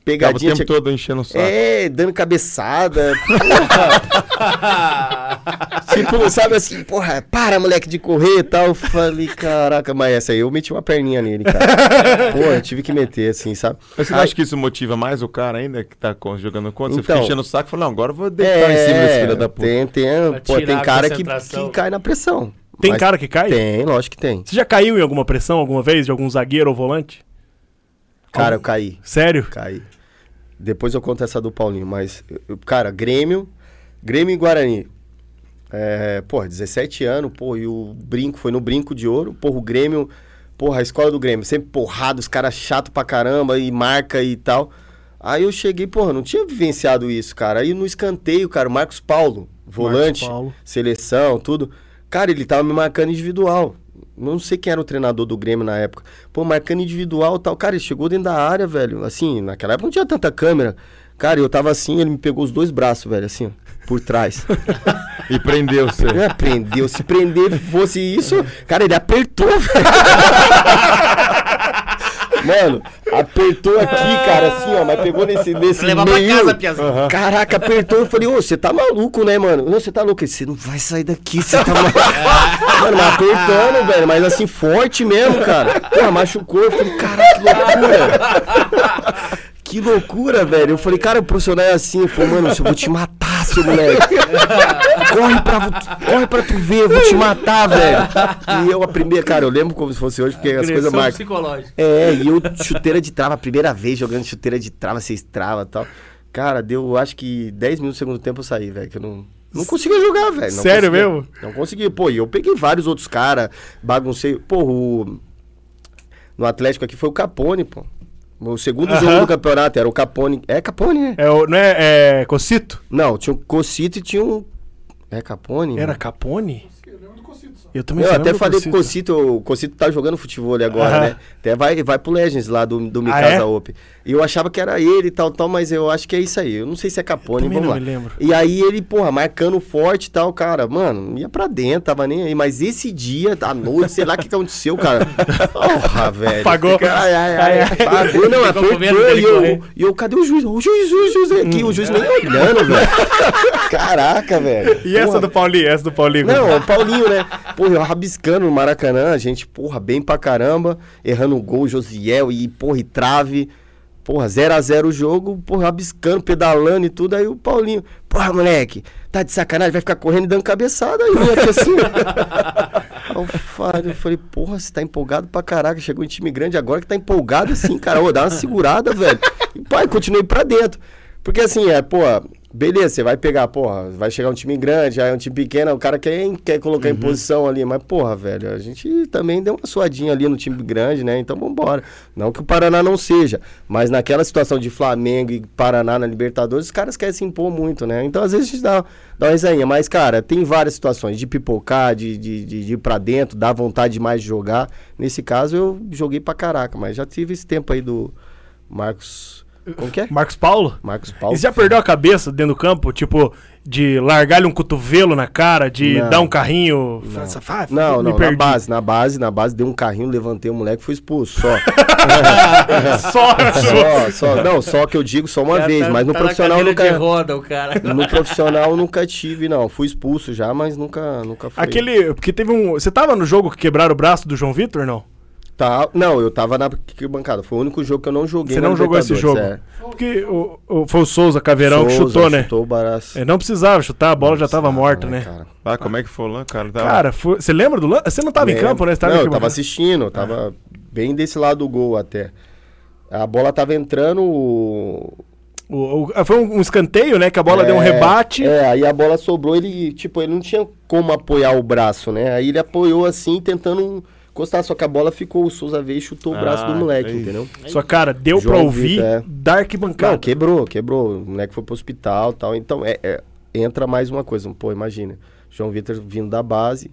Tava o pegadinha. tempo tinha- todo enchendo o saco. É, dando cabeçada. porra. (laughs) tipo, sabe assim, porra, para, moleque, de correr e tal. Eu falei, caraca, mas essa aí eu meti uma perninha nele, cara. (laughs) Pô, eu tive que meter, assim, sabe? Mas você não Aí- acha que isso motiva mais o cara ainda que tá jogando contra? Você Então- fica enchendo o saco e fala, não, agora eu vou deitar em cima desse filho da puta. Tem, tem, pô, tem a cara que, que cai na pressão. Tem Mas cara que cai? Tem, lógico que tem. Você já caiu em alguma pressão alguma vez de algum zagueiro ou volante? Cara, eu caí. Sério? Caí. Depois eu conto essa do Paulinho, mas, eu- cara, Grêmio, Grêmio e Guarani. É, porra, 17 anos, pô, e o brinco, foi no brinco de ouro, porra, o Grêmio, porra, a escola do Grêmio, sempre porrado, os caras chato pra caramba e marca e tal. Aí eu cheguei, porra, não tinha vivenciado isso, cara. Aí no escanteio, cara, o Marcos Paulo, volante, Paulo. seleção, tudo. Cara, ele tava me marcando individual. Não sei quem era o treinador do Grêmio na época. Pô, marcando individual e tal. Cara, ele chegou dentro da área, velho. Assim, naquela época não tinha tanta câmera. Cara, eu tava assim, ele me pegou os dois braços, velho, assim, por trás. (laughs) E prendeu você. Ele prendeu. Se prender fosse isso, cara, ele apertou, velho. (laughs) Mano, apertou aqui, cara, assim, ó, mas pegou nesse, nesse Pra levar pra meio. casa, Piazinho. Caraca, apertou. Eu falei, ô, você tá maluco, né, mano? Não, você tá louco. Você não vai sair daqui, você tá maluco. (laughs) mano, mas apertando, velho, mas assim, forte mesmo, cara. Porra, machucou. Eu falei, caraca, que loucura. Que loucura, velho. Eu falei, cara, o profissional é assim. Eu falei, mano, eu vou te matar, seu moleque. corre, pra, corre pra tu ver, eu vou te matar, velho. E eu, a primeira, cara, eu lembro como se fosse hoje, porque as coisas marcam. psicológica. É, e eu, chuteira de trava, a primeira vez jogando chuteira de trava, seis trava e tal. Cara, deu, acho que 10 minutos do segundo tempo eu saí, velho, que eu não... Não conseguia jogar, velho. Sério conseguia. mesmo? Não conseguia. Pô, e eu peguei vários outros caras, baguncei. Pô, o... No Atlético aqui foi o Capone, pô. O segundo Aham. jogo do campeonato era o Capone. É Capone, né? É, o- não é, é Cocito? Não, tinha o Cocito e tinha um. É Capone? Era né? Capone? Eu também Eu até falei com o Cocito. O Cocito tá jogando futebol agora, né? Até vai, vai pro Legends lá do, do Ah, Mikasa é? Open. E eu achava que era ele e tal, tal, mas eu acho que é isso aí. Eu não sei se é Capone, vamos não lá. me lembro. E aí ele, porra, marcando forte e tal, cara, mano, ia pra dentro, tava nem aí. Mas esse dia, à noite, sei lá o que aconteceu, cara. (laughs) Porra, velho. Pagou. Ai, ai, ai. Ai, ai. Pagou, não, apertou. E eu, e eu, cadê o juiz? O juiz, o juiz, o juiz aqui. O juiz nem olhando, velho. (laughs) Caraca, velho. E essa Porra. do Paulinho? Essa do Paulinho? Não, o Paulinho, né? (laughs) Porra, eu rabiscando no Maracanã, a gente, porra, bem pra caramba, errando o gol, Josiel e, porra, e trave. Porra, 0x0 o jogo, porra, rabiscando, pedalando e tudo. Aí o Paulinho, porra, moleque, tá de sacanagem, vai ficar correndo e dando cabeçada aí, moleque, assim. (laughs) Eu falei, eu falei, porra, você tá empolgado pra caraca, chegou em time grande agora que tá empolgado assim, cara. Ô, dá uma segurada, velho. E, pai, continuei pra dentro. Porque assim, é, pô, beleza, você vai pegar, porra, vai chegar um time grande, aí é um time pequeno, o cara quer, quer colocar em posição ali, mas, porra, velho, a gente também deu uma suadinha ali no time grande, né? Então vambora. Não que o Paraná não seja, mas naquela situação de Flamengo e Paraná na Libertadores, os caras querem se impor muito, né? Então às vezes a gente dá, dá uma risainha, mas, cara, tem várias situações de pipocar, de, de, de, de ir pra dentro, dar vontade demais de jogar. Nesse caso eu joguei pra caraca, mas já tive esse tempo aí do Marcos. Como que é? Marcos Paulo? Marcos Paulo. E você já perdeu a cabeça dentro do campo? Tipo, de largar-lhe um cotovelo na cara, de Não. dar um carrinho. Não, me não, na base, na base, na base, dei um carrinho, levantei o moleque e fui expulso, (laughs) só. Só. só, só, não, só que eu digo só uma Cara, vez, tá- mas no tá na profissional cadeira de nunca... roda, o cara. No profissional eu nunca tive, não. Fui expulso já, mas nunca, nunca fui. Aquele. Porque teve um. Você tava no jogo que quebraram o braço do João Vitor, não? Tá, não, eu tava na bancada. Foi o único jogo que eu não joguei Você não jogou esse jogo? Libertadores, Porque o, o- foi o Souza Caveirão que Souza, chutou, né? Chutou o baraço. É, não precisava chutar, a bola já tava morta, né? Cara, Ah, como é que foi lá, cara? Tava- Cara, foi- você lembra do lance? Você não tava em campo, né? Você tava não, aqui, eu tava assistindo, eu tava bem desse lado do gol até. A bola tava entrando, o, O- o- foi um, um escanteio, né? Que a bola É, deu um rebate. É, aí a bola sobrou, ele, tipo, ele não tinha como apoiar o braço, né? Aí ele apoiou assim, tentando encostar, só que a bola ficou, o Souza veio e chutou o braço Ah, do moleque, é isso. entendeu? Só, cara, deu pra João ouvir Vitor, é. da arquibancada. Não, quebrou, quebrou. O moleque foi pro hospital e tal. Então, é, é, entra mais uma coisa. Pô, imagina. João Vitor vindo da base,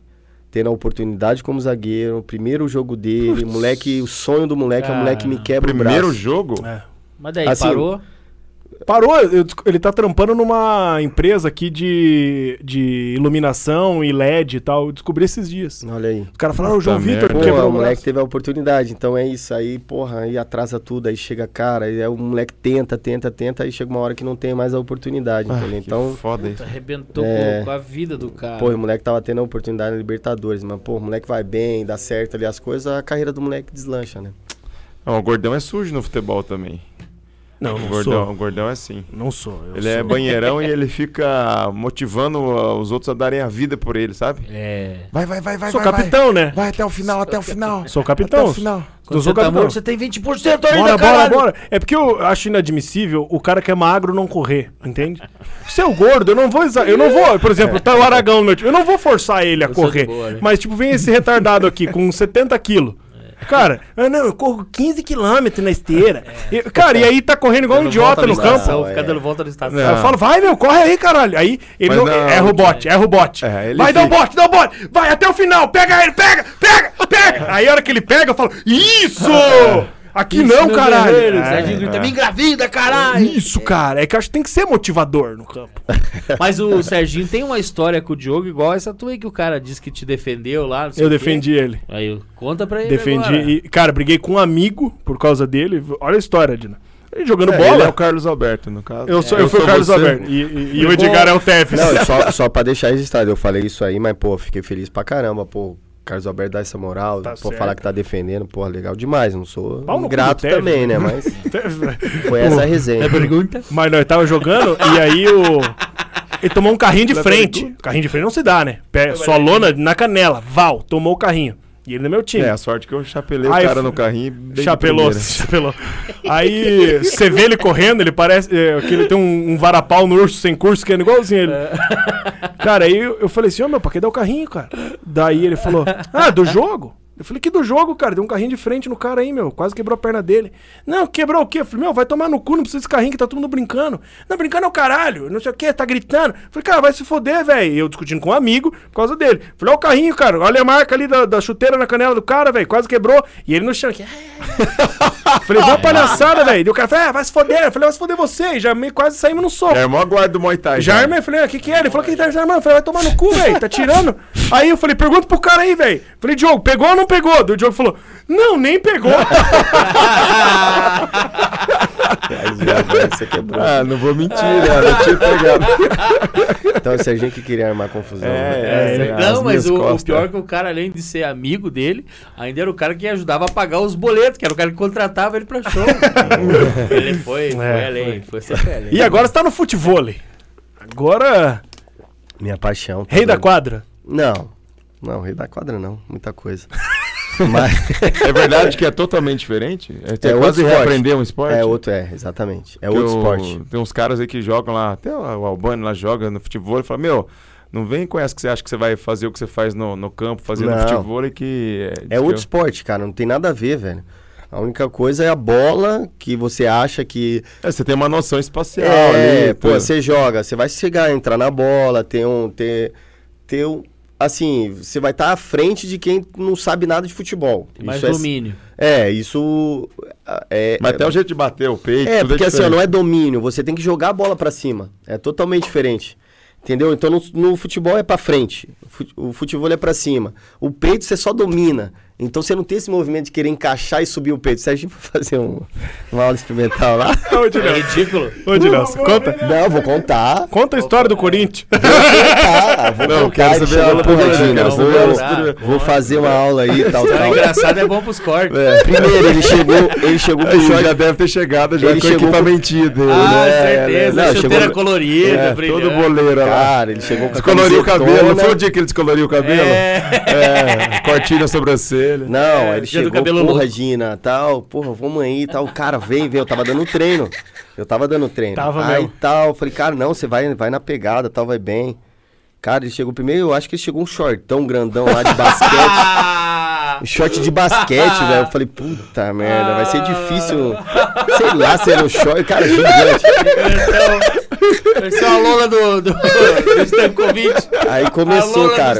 tendo a oportunidade como zagueiro, o primeiro jogo dele, moleque, o sonho do moleque, é o moleque me quebra o Primeiro braço. jogo? É. Mas daí, Assim, parou? Parou, ele tá trampando numa empresa aqui de, de iluminação e LED e tal. Eu descobri esses dias. Olha aí. Os caras falaram, o João Vitor. Pô, quebrou o o moleque teve a oportunidade, então é isso aí, porra, aí atrasa tudo, aí chega cara, aí o moleque tenta, tenta, tenta, aí chega uma hora que não tem mais a oportunidade, Ah, entendeu? que Então, foda isso. Arrebentou É. com, com a vida do cara. pô, o moleque tava tendo a oportunidade na Libertadores, mas, pô, o moleque vai bem, dá certo ali as coisas, a carreira do moleque deslancha, né? Não, o gordão é sujo no futebol também. Não, o não gordão, sou. O gordão é assim. Não sou. eu Ele sou. é banheirão (laughs) e ele fica motivando uh, os outros a darem a vida por ele, sabe? É. Vai, vai, vai, vai. Sou vai, capitão, né? Vai. Vai até o final, até o final. Sou capitão. Até o final. Quando Eu sou você tá capitão. morto, você tem 20% ainda, Bora, bora, caralho. bora. É porque eu acho inadmissível o cara que é magro não correr, entende? (laughs) Se eu gordo, eu não vou eu não vou, por exemplo, tá o Aragão no meu time, eu não vou forçar ele a Eu sou de correr. boa, né? Mas tipo, vem esse retardado aqui com 70 quilos. Cara, ah, não, eu corro 15 quilômetros na esteira. (laughs) E- cara, e aí tá correndo igual um idiota no campo. estação, é. Fica dando volta na estação. Não. Eu falo, vai, meu, corre aí, caralho. Aí ele não, não, erra o bote, erra o bote. É, ele vai, dá o bote, dá o bote. Vai até o final, pega ele, pega, pega, pega. Aí a hora que ele pega, eu falo, isso! (laughs) Aqui Isso, não, caralho. guerreiro, É. Serginho grita, me engravida, caralho! Isso, cara. É que eu acho que tem que ser motivador no campo. (laughs) Mas o Serginho tem uma história com o Diogo igual essa tua aí que o cara disse que te defendeu lá. não sei Eu defendi ele. Aí, eu- conta pra ele Defendi. agora. E, cara, briguei com um amigo por causa dele. Olha a história, Dina. Ele jogando É, bola. Ele é o Carlos Alberto, no caso. Eu, sou, É, eu fui o Carlos você. Alberto. E, e- e o Edgar é o Tefes. Não, (laughs) só, só pra deixar registrado, eu falei isso aí, mas, pô, fiquei feliz pra caramba, pô. Carlos Alberto dá essa moral, Tá pô, certo. falar que tá defendendo, pô, legal demais. Não sou Pau no cu do grato Tevez, também, né? Mas (laughs) foi essa a resenha. pergunta? Mas nós tava jogando e aí o. Ele tomou um carrinho de frente. Carrinho de frente não se dá, né? Pé, só lona na canela. Val, tomou o carrinho. E ele no meu time. É, a sorte que eu chapelei Aí o cara no carrinho. e Chapelou, (laughs) chapelou. Aí você vê ele correndo, ele parece é, que ele tem um, um varapau no urso sem curso, que é igualzinho ele. Cara, aí eu, eu falei assim, ô meu, pra que dar o carrinho, cara? Daí ele falou, ah, do jogo? Eu falei, que do jogo, cara? Deu um carrinho de frente no cara aí, meu. Quase quebrou a perna dele. Não, quebrou o quê? Eu falei, meu, vai tomar no cu, não precisa desse carrinho que tá todo mundo brincando. Não, brincando é o caralho, não sei o quê, tá gritando. Eu falei, cara, vai se foder, velho. Eu discutindo com um amigo por causa dele. Eu Falei, ó o carrinho, cara, olha a marca ali da, da chuteira na canela do cara, velho. Quase quebrou. E ele no chão aqui. Eu Falei, vai palhaçada, velho. E o cara falou, é, vai se foder. Eu falei, vai se foder você. E já meio quase saímos no soco. É, irmão, guarda do Muay Thai. Já armei, falei, o que que é? Ele falou que tá armando. Eu falei, vai tomar no cu, velho, tá tirando. Aí eu falei, pergunta pro cara aí, velho. Falei, Diogo, pegou ou não pegou? Daí O Diogo falou, não, nem pegou. Você quebrou. Ah, não vou mentir, né? Não tinha pegado. Então o Serginho que queria armar confusão. né? É, não, as mas o, o pior é que o cara, além de ser amigo dele, ainda era o cara que ajudava a pagar os boletos, que era o cara que contratava ele pra show. (laughs) ele foi, foi É, além, foi sempre além. E agora você tá no futevôlei. Agora, Minha paixão. tá rei da quadra. Não. Não, rei da quadra não. Muita coisa. (laughs) Mas É verdade que é totalmente diferente? É, É é quase reaprender um esporte? é outro, é, exatamente. É Que outro eu- esporte. Tem uns caras aí que jogam lá, até o o Albani lá joga no futebol e fala, meu, não vem com essa que você acha que você vai fazer o que você faz no, no campo, fazer no futebol e que... É que outro eu- esporte, cara. Não tem nada a ver, velho. A única coisa é a bola que você acha que. É, você tem uma noção espacial É, ali. pô, tudo. você joga, você vai chegar, entrar na bola, ter um. Ter, ter um. Assim, você vai estar à frente de quem não sabe nada de futebol. Tem mais Isso é- domínio. É, isso. É, Mas até o jeito de bater o peito, É, tudo porque assim, ó, diferente. não é domínio, você tem que jogar a bola pra cima. É totalmente diferente. Entendeu? Então no, no futebol é pra frente, o fute- o futebol é pra cima. O peito você só domina. Então você não tem esse movimento de querer encaixar e subir o peito. Se a gente for fazer um- uma aula experimental lá. (laughs) É Dilhão. ridículo. Ô, Dilhão, você conta, Não, vou contar. conta a história do Corinthians. Ah, vou (laughs) Não, contar. quero saber aula "Pô, do Regina, Quero vou, vou fazer uma aula aí e tal, tal. engraçado é bom pros cortes. É, Primeiro, ele chegou, ele chegou com o já deve ter chegado já Ele com o chegou com- equipamentinho dele, Ah, né? certeza. não, chuteira chegou- colorida, É, brilhante. todo boleiro lá. Cara, ele chegou com a Descoloriu o cabelo, não foi o dia que ele descoloriu o cabelo? É. É, cortinho na Não, aí ele chegou, cabelo porra, louco. Gina, tal, porra, vamos aí, tal. Cara, vem, vem, eu tava dando treino. Eu tava dando treino. Tava aí mesmo. tal, falei, cara, não, você vai, vai na pegada, tal, vai bem. Cara, ele chegou primeiro, eu acho que ele chegou um shortão grandão lá de basquete. (laughs) Um short de basquete, velho. Eu falei, puta merda, vai ser difícil. Sei lá, ser um short. Cara, gigante. Vai ser a Lola do, do, do Stankovic. Aí começou, cara.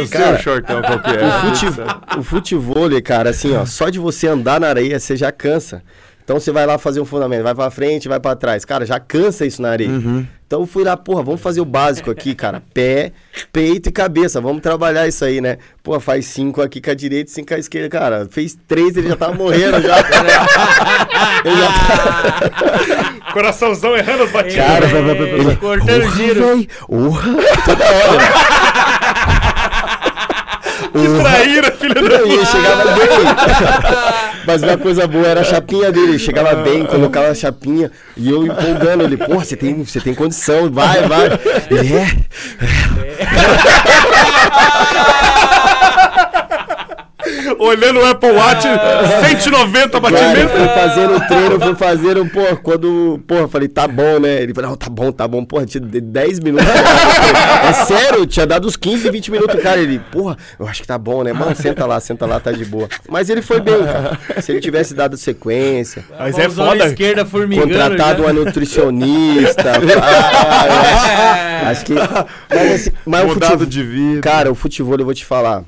Eu sei Cara, o shortão qual que é. O, fute, o futevôlei, cara, assim, ó, só de você andar na areia, você já cansa. Então você vai lá fazer um fundamento, vai pra frente, vai pra trás. Cara, já cansa isso na areia. Então eu fui lá, porra, vamos fazer o básico aqui, cara. (laughs) Pé, peito e cabeça. Vamos trabalhar isso aí, né? Pô, faz cinco aqui com a direita e cinco com a esquerda. Cara, fez três, ele já tava morrendo já. (laughs) ele já tava... Coraçãozão errando as batidas. Cara, É, ele... cortando Porra, giro. Porra, toda hora. (laughs) Que traíra, filho da ele chegava bem. Mas uma coisa boa era a chapinha dele. Ele chegava bem, colocava a chapinha. E eu empolgando ele. Porra, você tem, você tem condição, vai, vai. Ele é. (laughs) Olhando o Apple Watch, 190 Cara, batimentos. fui fazendo treino, fui fazendo, pô, quando, porra, falei, tá bom, né? Ele falou, não, tá bom, tá bom, porra, tinha de- 10 minutos. é sério, tinha dado uns 15, 20 minutos, cara. Ele, porra, eu acho que tá bom, né? Mano, senta lá, senta lá, tá de boa. Mas ele foi bem, cara. Se ele tivesse dado sequência, Mas é foda. esquerda formigando. contratado já. uma nutricionista. (laughs) ah, eu acho, que. Mas, assim, mas o Mudado futebol, de vida. Cara, o futebol, eu vou te falar.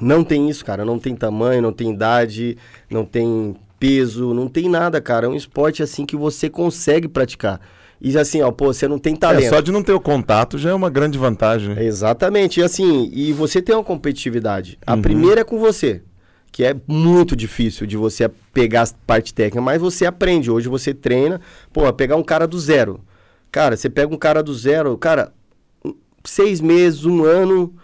Não tem isso, cara. Não tem tamanho, não tem idade, não tem peso, não tem nada, cara. É um esporte assim que você consegue praticar. E assim, ó, pô, você não tem talento. É, só de não ter o contato já é uma grande vantagem. Exatamente. E assim, e você tem uma competitividade. A Uhum. primeira é com você, que é muito difícil de você pegar a parte técnica, mas você aprende. Hoje você treina, pô, pegar um cara do zero. Cara, você pega um cara do zero, cara, seis meses, um ano,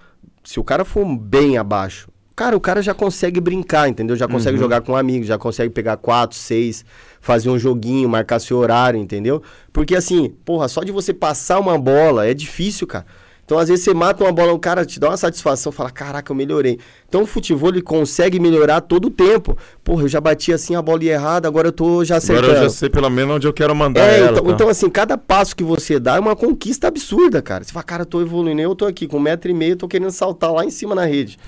se o cara for bem abaixo, cara, o cara já consegue brincar, entendeu? Já consegue jogar com amigos, já consegue pegar quatro, seis, fazer um joguinho, marcar seu horário, entendeu? Porque assim, porra, só de você passar uma bola é difícil, cara. Então, às vezes, você mata uma bola, o cara te dá uma satisfação, fala, caraca, eu melhorei. Então, o futebol, ele consegue melhorar todo o tempo. Porra, eu já bati assim a bola errada, agora eu tô já acertando. Agora eu já sei pelo menos onde eu quero mandar É, ela. então, tá? então, assim, cada passo que você dá é uma conquista absurda, cara. Você fala, cara, eu tô evoluindo, eu tô aqui com um metro e meio, tô querendo saltar lá em cima na rede.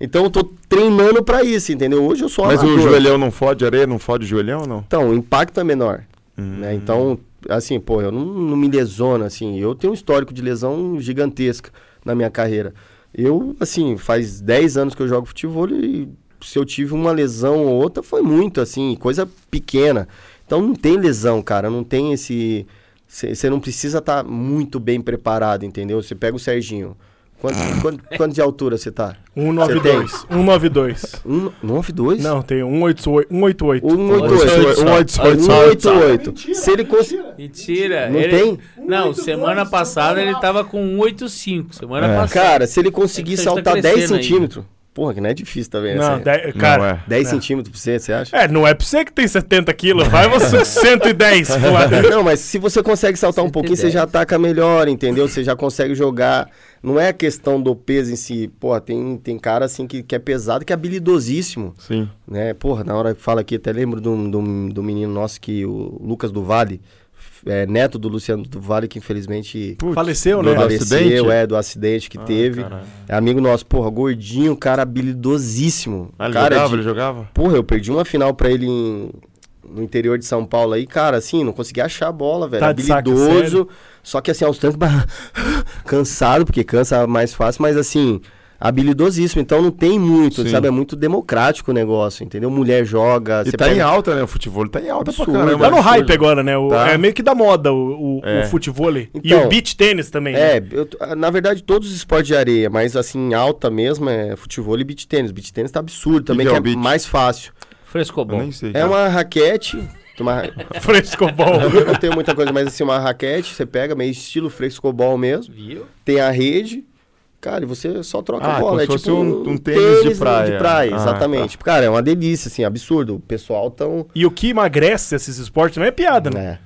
Então, eu tô treinando pra isso, entendeu? Hoje eu sou Mas o amador. joelhão não fode areia, não fode o joelhão ou não? Então, o impacto é menor. Hum. né? Então, assim, pô, eu não, não me lesiono, assim. Eu tenho um histórico de lesão gigantesca na minha carreira. Eu, assim, faz 10 anos que eu jogo futebol e se eu tive uma lesão ou outra, foi muito, assim, coisa pequena. Então, não tem lesão, cara, não tem esse... Você não precisa estar muito bem preparado, entendeu? Você pega o Serginho. Quanto, quanto, quanto de altura você tá? 192. 192. Um, 92? Não, tem 188. 188. 188. 188. 188. Se ele conseguir... Mentira. Não ele- tem? Não, semana passada ele tava com 185. Semana É. passada. Cara, se ele conseguir tá saltar 10 crescendo centímetros. Porra, que não é difícil, tá vendo? Não, dez- cara. Não é. 10 centímetros pra você, você acha? É, não é pra você que tem 70 quilos, vai você (laughs) 110 pro lado. (laughs) Não, mas se você consegue saltar um pouquinho, você já ataca melhor, entendeu? Você já consegue jogar. Não é a questão do peso em si. Pô, tem, tem cara assim que, que é pesado, que é habilidosíssimo. Sim. Né? Porra, na hora que fala aqui, até lembro do, do, do menino nosso que o Lucas do Vale, é, neto do Luciano do Vale, que infelizmente Putz, Faleceu, do né? faleceu, acidente? é, do acidente que Ah, teve. caralho. É amigo nosso, porra, gordinho, cara habilidosíssimo. Ah, ele cara jogava, de- ele jogava? Porra, eu perdi uma final pra ele em- no interior de São Paulo aí, cara, assim, não conseguia achar a bola, velho. Tá Habilidoso. Só que assim, aos trancos, bah, (laughs) cansado, porque cansa mais fácil, mas assim, habilidosíssimo. Então não tem muito, Sim. sabe? É muito democrático o negócio, entendeu? Mulher joga. E você tá em alta, né? O futebol tá em alta Absurdo. pra caramba. Tá no hype agora, né? O- Tá. É meio que da moda o, o, É. o futebol. e Então, o beach tênis também. né? É, eu t- na verdade todos os esportes de areia, mas assim, alta mesmo é futebol e beach tênis. Beach tênis tá absurdo também, que que é é beach? mais fácil. Eu Frescobol. nem sei. É cara. uma raquete, uma, (laughs) Frescobol. Eu não tenho muita coisa, mas assim, uma raquete, você pega, meio estilo frescobol mesmo. Viu? Tem a rede, cara, e você só troca Ah, a bola. como É se fosse tipo um- um tênis de praia. Ah, exatamente. Cara, é uma delícia, assim, absurdo. O pessoal tão. E o que emagrece esses esportes também é piada, né?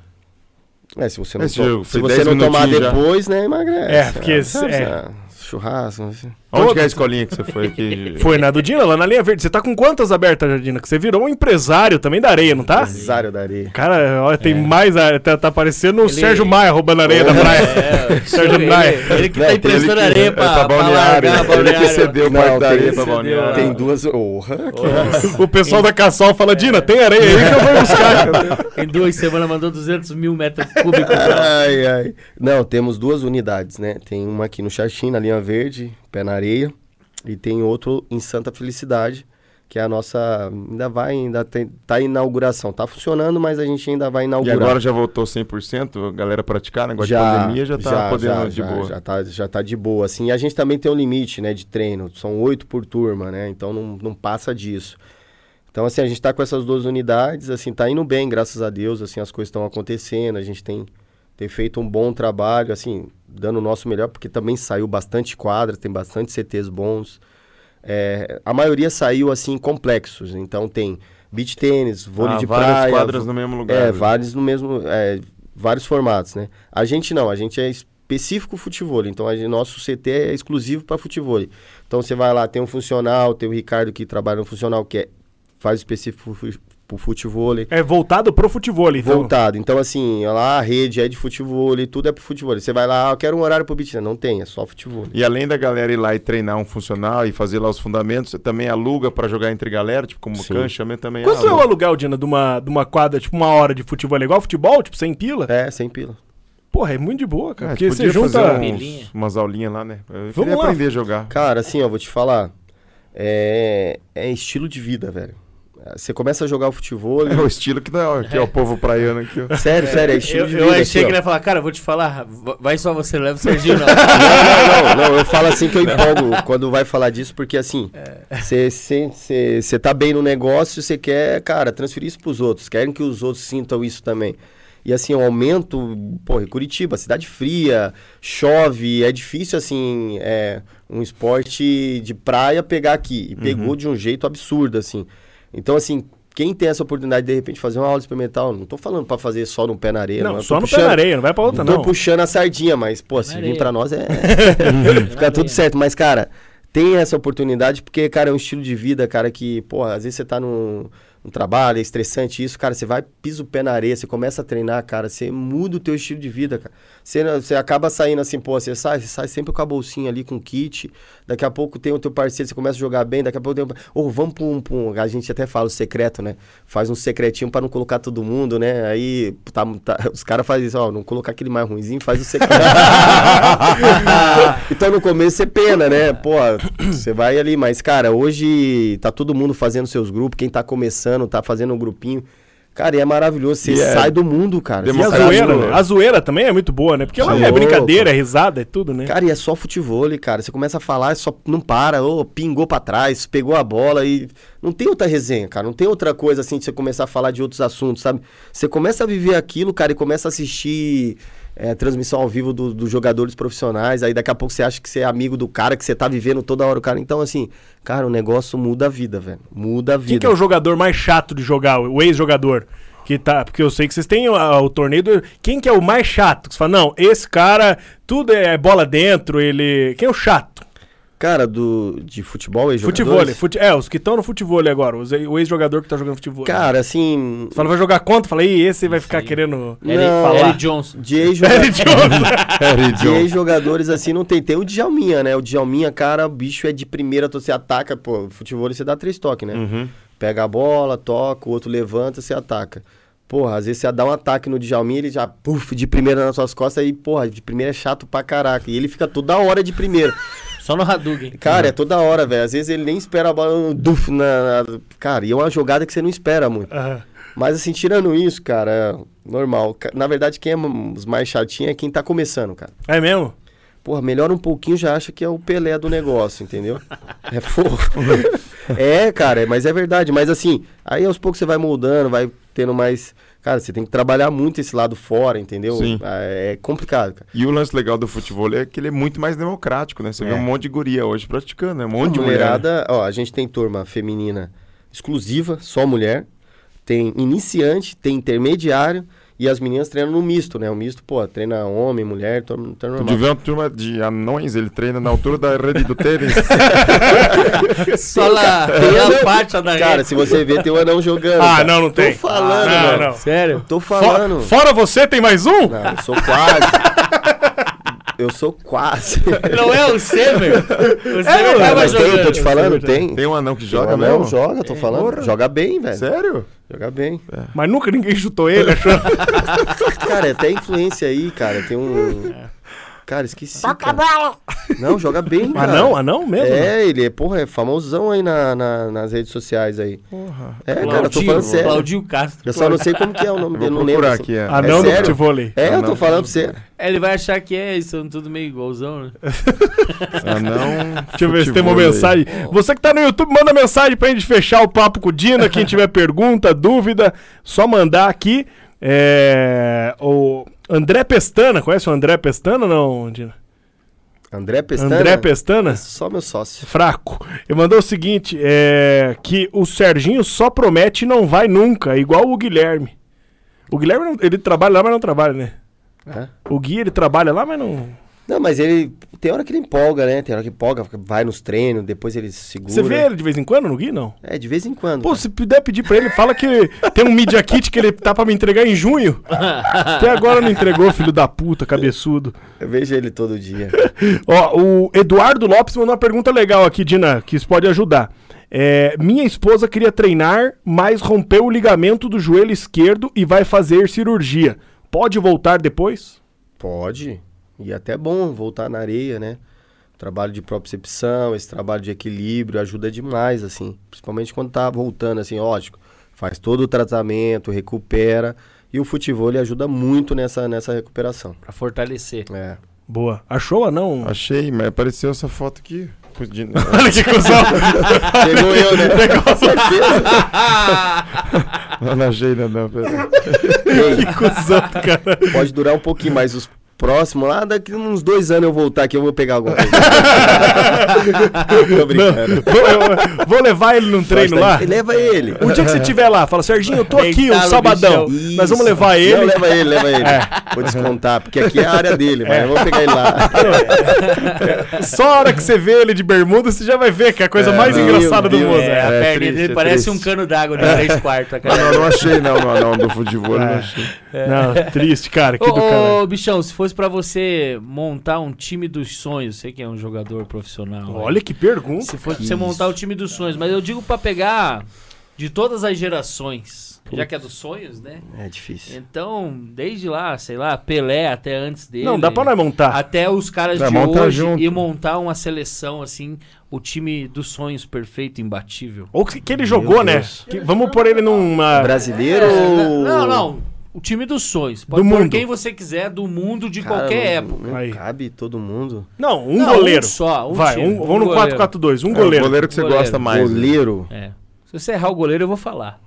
É. É, se você não, Esse to- se você 10 não tomar já. depois, né, emagrece. É, porque sabe, é. sabe, Churrasco, assim. Onde que é a escolinha que você foi aqui? (laughs) Foi na do Dina, lá na linha verde. Você tá com quantas abertas, Jardina? Que você virou um empresário também da areia, não tá? Cesário da areia. Cara, olha, tem mais. a- Tá, tá parecendo o Ele- Sérgio Maia roubando areia da praia. É, Sérgio ele, Maia. ele que Não, tá emprestando Ele que- areia é pra, pra pra balneário. largar Ele que balneário. cedeu Não, parte da areia pra balneário. Tem duas. Orra, O pessoal da Cassol fala, Dina, tem areia aí que eu vou buscar. (laughs) Em duas semanas mandou 200 mil metros cúbicos. pra- Ai, ai. Não, temos duas unidades, né? Tem uma aqui no Xaxim, na linha verde, pé na areia. E tem outro em Santa Felicidade, que é a nossa. Ainda vai, ainda tem, tá em inauguração. Tá funcionando, mas a gente ainda vai E inaugurar. agora já voltou 100%? A galera praticar, negócio de pandemia já tá podendo já, de já, boa. Já tá, já tá de boa, assim. E a gente também tem um limite, né, de treino. São oito por turma, né? Então não, não passa disso. Então, assim, a gente tá com essas duas unidades, assim, tá indo bem, graças a Deus, assim, as coisas estão acontecendo, a gente tem, tem feito um bom trabalho, assim, dando o nosso melhor, porque também saiu bastante quadra, tem bastante CTs bons. É, a maioria saiu, assim, complexos, então tem beach tênis, vôlei Ah, de várias praia... quadras no mesmo lugar. É, vários no mesmo. é, vários formatos, né? A gente não, a gente é específico futebol. Então, a gente- nosso CT é exclusivo para futebol. Então, você vai lá, tem um funcional, tem o Ricardo que trabalha no funcional, que é, faz específico pro futebol. É voltado pro futebol, então. Voltado. Então, assim, lá a rede é de futebol, tudo é pro futebol. Você vai lá, ah, eu quero um horário pro beat. Não tem, é só futebol. E além da galera ir lá e treinar um funcional e fazer lá os fundamentos, você também aluga pra jogar entre galera, tipo como Sim. cancha, também também Quanto é o aluga. aluguel, Dina, de uma, de uma quadra, tipo uma hora de futebol? É igual futebol, tipo, sem pila? É, sem pila. Porra, é muito de boa, cara. É, porque você junta. uns, umas aulinhas lá, né? Eu Vamos queria lá. aprender a jogar. Cara, assim, ó, vou te falar. É, é estilo de vida, velho. Você começa a jogar o futebol. É o estilo que, dá, que é o povo praiano aqui. ó. Sério, sério, é estilo Eu, de eu vida. achei assim, que ele ia falar, cara, eu vou te falar, vai só você, leva o (laughs) Serginho não. Não, não, não, não, eu falo assim que eu empolgo quando vai falar disso, porque assim, você tá bem no negócio, você quer, cara, transferir isso pros outros, querem que os outros sintam isso também. E assim, o aumento, pô, em Curitiba, cidade fria, chove, é difícil assim, é um esporte de praia pegar aqui. E pegou Uhum. de um jeito absurdo, assim. Então, assim, quem tem essa oportunidade de, de repente fazer uma aula experimental, não tô falando pra fazer só no pé na areia, Não, é só no puxando- pé na areia, não vai pra outra, não tô não. puxando a sardinha, mas, pô, se vir pra nós é. (laughs) Fica tudo certo. Mas, cara, tem essa oportunidade porque, cara, é um estilo de vida, cara, que, pô, às vezes você tá num, num trabalho, é estressante isso, cara, você vai, pisa o pé na areia, você começa a treinar, cara, você muda o teu estilo de vida, cara. Você, você acaba saindo assim, pô, você sai, você sai sempre com a bolsinha ali, com o kit, daqui a pouco tem o teu parceiro, você começa a jogar bem, daqui a pouco tem... Ô, vamos pra um, pra um- A gente até fala o secreto, né? Faz um secretinho pra não colocar todo mundo, né? Aí, tá, tá- (laughs) os caras fazem isso, ó, não colocar aquele mais ruimzinho, faz o secreto. (laughs) então no começo você pena, né? Pô, você vai ali, mas cara, hoje tá todo mundo fazendo seus grupos, quem tá começando, tá fazendo um grupinho. Cara, e é maravilhoso, você é sai do mundo, cara. A zoeira, né? A zoeira também é muito boa, né? Porque ela é brincadeira, é risada, é tudo, né? Cara, e é só futebol, cara. Você começa a falar, só não para, ô, pingou pra trás, pegou a bola e não tem outra resenha, cara. Não tem outra coisa assim de você começar a falar de outros assuntos, sabe? Você começa a viver aquilo, cara, e começa a assistir é, transmissão ao vivo do- dos jogadores profissionais. Aí daqui a pouco você acha que você é amigo do cara, que você tá vivendo toda hora o cara. Então, assim, cara, o negócio muda a vida, velho. Muda a vida. Quem que é o jogador mais chato de jogar, o ex-jogador? Que tá, porque eu sei que vocês têm ah, o torneio do... Quem que é o mais chato? Que você fala, não, esse cara, tudo é bola dentro, ele... Quem é o chato? Cara, do, de futebol e Futebol, fute... é, os que estão no futebol agora, os- o ex-jogador que tá jogando futebol. Cara, assim. Você fala, vai jogar contra? Fala, ih, esse vai ficar querendo Eric, Johnson. (laughs) De ex-jogador. Harry (laughs) De ex-jogadores assim não tem. Tem o Djalminha, né? O Djalminha, cara, o bicho é de primeira, você ataca, pô, futebol você dá três toques, né? Uhum. Pega a bola, toca, o outro levanta, você ataca. Porra, às vezes você dá um ataque no Djalminha, ele já, puf, de primeira nas suas costas, aí, porra, de primeira é chato pra caraca. E ele fica toda hora de primeira. (laughs) Só no Hadouken. Cara, é toda hora, velho. Às vezes ele nem espera a bola, um duf, na, na- Cara, e é uma jogada que você não espera muito. Aham. Mas assim, tirando isso, cara, é normal. Na verdade, quem é os mais chatinhos é quem tá começando, cara. É mesmo? Porra, melhora um pouquinho, já acha que é o Pelé do negócio, entendeu? (laughs) É fogo. é, cara, é- mas é verdade. Mas assim, aí aos poucos você vai moldando, vai tendo mais. Cara, você tem que trabalhar muito esse lado fora, entendeu? Sim. Ah, É complicado, cara. E o lance legal do futebol é que ele é muito mais democrático, né? Você vê É. um monte de guria hoje praticando, né? Um monte de A mulher. mulherada, ó, a gente tem turma feminina exclusiva, só mulher. Tem iniciante, tem intermediário. E as meninas treinam no misto, né? O misto, pô, treina homem, mulher, todo mundo treina Tu normal. vê uma turma de anões, ele treina na altura da rede do tênis. (laughs) Só lá, pela parte da Cara, rede. se você ver, tem um anão jogando. Ah, cara. não, não tem. Tô falando, Ah, mano. não, não. Sério? Tô falando. Fora você, tem mais um? Não, eu sou quase. Eu sou quase. (laughs) Não é o Sever? O Sever É, tava mas tem, jogando. tô te falando, tem. Tem um anão que Joga joga não, joga, tô falando. porra. Joga bem, velho. Sério? Joga bem. Mas nunca ninguém chutou ele, achou. (laughs) Cara, é até influência aí, cara. Tem um. Cara, esqueci. Cara. Não, joga bem, (laughs) cara. Anão, anão mesmo? É, ele é, porra, é famosão aí na, na- nas redes sociais aí. Porra. É, cara, eu tô falando sério. Claudinho Castro. Eu só não sei como que é o nome Eu dele, não lembro. aqui. É. Anão É do futebol. É, eu Anão. tô falando pra você. Ele vai achar que é, são tudo meio igualzão, né? (laughs) Anão. Deixa eu ver se tem uma mensagem. Você que tá no YouTube, manda mensagem pra gente fechar o papo com o Dina. Quem tiver (laughs) pergunta, dúvida, só mandar aqui. É, o André Pestana, conhece o André Pestana ou não, Dina? André Pestana? André Pestana? Só meu sócio. Fraco. Ele mandou o seguinte: é, que o Serginho só promete e não vai nunca, igual o Guilherme. O Guilherme, não- ele trabalha lá, mas não trabalha, né? É. O Gui, ele trabalha lá, mas não. Não, mas ele. Tem hora que ele empolga, né? Tem hora que empolga, vai nos treinos, depois ele se segura. Você vê ele de vez em quando no Gui, não? É, de vez em quando. Pô, cara. se puder pedir pra ele, fala que tem um Media Kit que ele tá pra me entregar em junho. (laughs) Até agora não entregou, filho da puta, cabeçudo. Eu vejo ele todo dia. (laughs) Ó, o Eduardo Lopes mandou uma pergunta legal aqui, Dina, que isso pode ajudar. É, minha esposa queria treinar, mas rompeu o ligamento do joelho esquerdo e vai fazer cirurgia. Pode voltar depois? Pode. E é até bom voltar na areia, né? Trabalho de propriocepção, esse trabalho de equilíbrio ajuda demais, assim. Principalmente quando tá voltando, assim, lógico. Faz todo o tratamento, recupera. E o futebol ele ajuda muito nessa, nessa recuperação. Pra fortalecer. É. Boa. Achou ou não? Achei, mas apareceu essa foto aqui. De- (laughs) Olha que cuzão. Chegou eu, né? (laughs) Não, não achei ainda não. pera. Que cuzão, cara. pode durar um pouquinho, mas os próximos, lá daqui uns dois anos eu voltar aqui, eu vou pegar alguma coisa. (laughs) Tô brincando. Vou, eu- vou levar ele num treino lá. Leva ele. O dia que você estiver lá, fala, Serginho, eu tô aqui, um Deitado, sabadão. Nós vamos levar ele. Não, leva ele, leva ele. Vou descontar, porque aqui é a área dele, mas eu vou pegar ele lá. (laughs) Só a hora que você vê ele de bermuda, você já vai ver que é a coisa mais meu engraçada do mundo. É, a É perna triste, dele é parece triste. um cano d'água de três quartos. Não, Cara. não, não achei não, não, não, do futebol não achei. Não, triste, cara. Que Ô, do cara. ô, bichão, se fosse pra você montar um time dos sonhos, sei que é um jogador profissional. Olha que pergunta. Se fosse pra você montar o time dos sonhos, mas eu digo pra pegar de todas as gerações, já que é dos sonhos, né? É difícil. Então, desde lá, sei lá, Pelé até antes dele. Não, dá pra nós montar. Até os caras É, de hoje junto. e montar uma seleção, assim, o time dos sonhos perfeito, imbatível. Ou que, que ele jogou, né? Que- vamos pôr ele numa. Brasileiro ou... Não, não. O time dos sonhos. Pode Do pôr mundo. quem você quiser, do mundo, de Cara, qualquer não- época. Não Aí. cabe todo mundo. Não, um Não, goleiro. um só, um Vai, time, um, um vamos no goleiro. 4-4-2. Um É, o goleiro. goleiro que você Goleiro. gosta mais. né? Goleiro. É. Se você errar o goleiro, eu vou falar.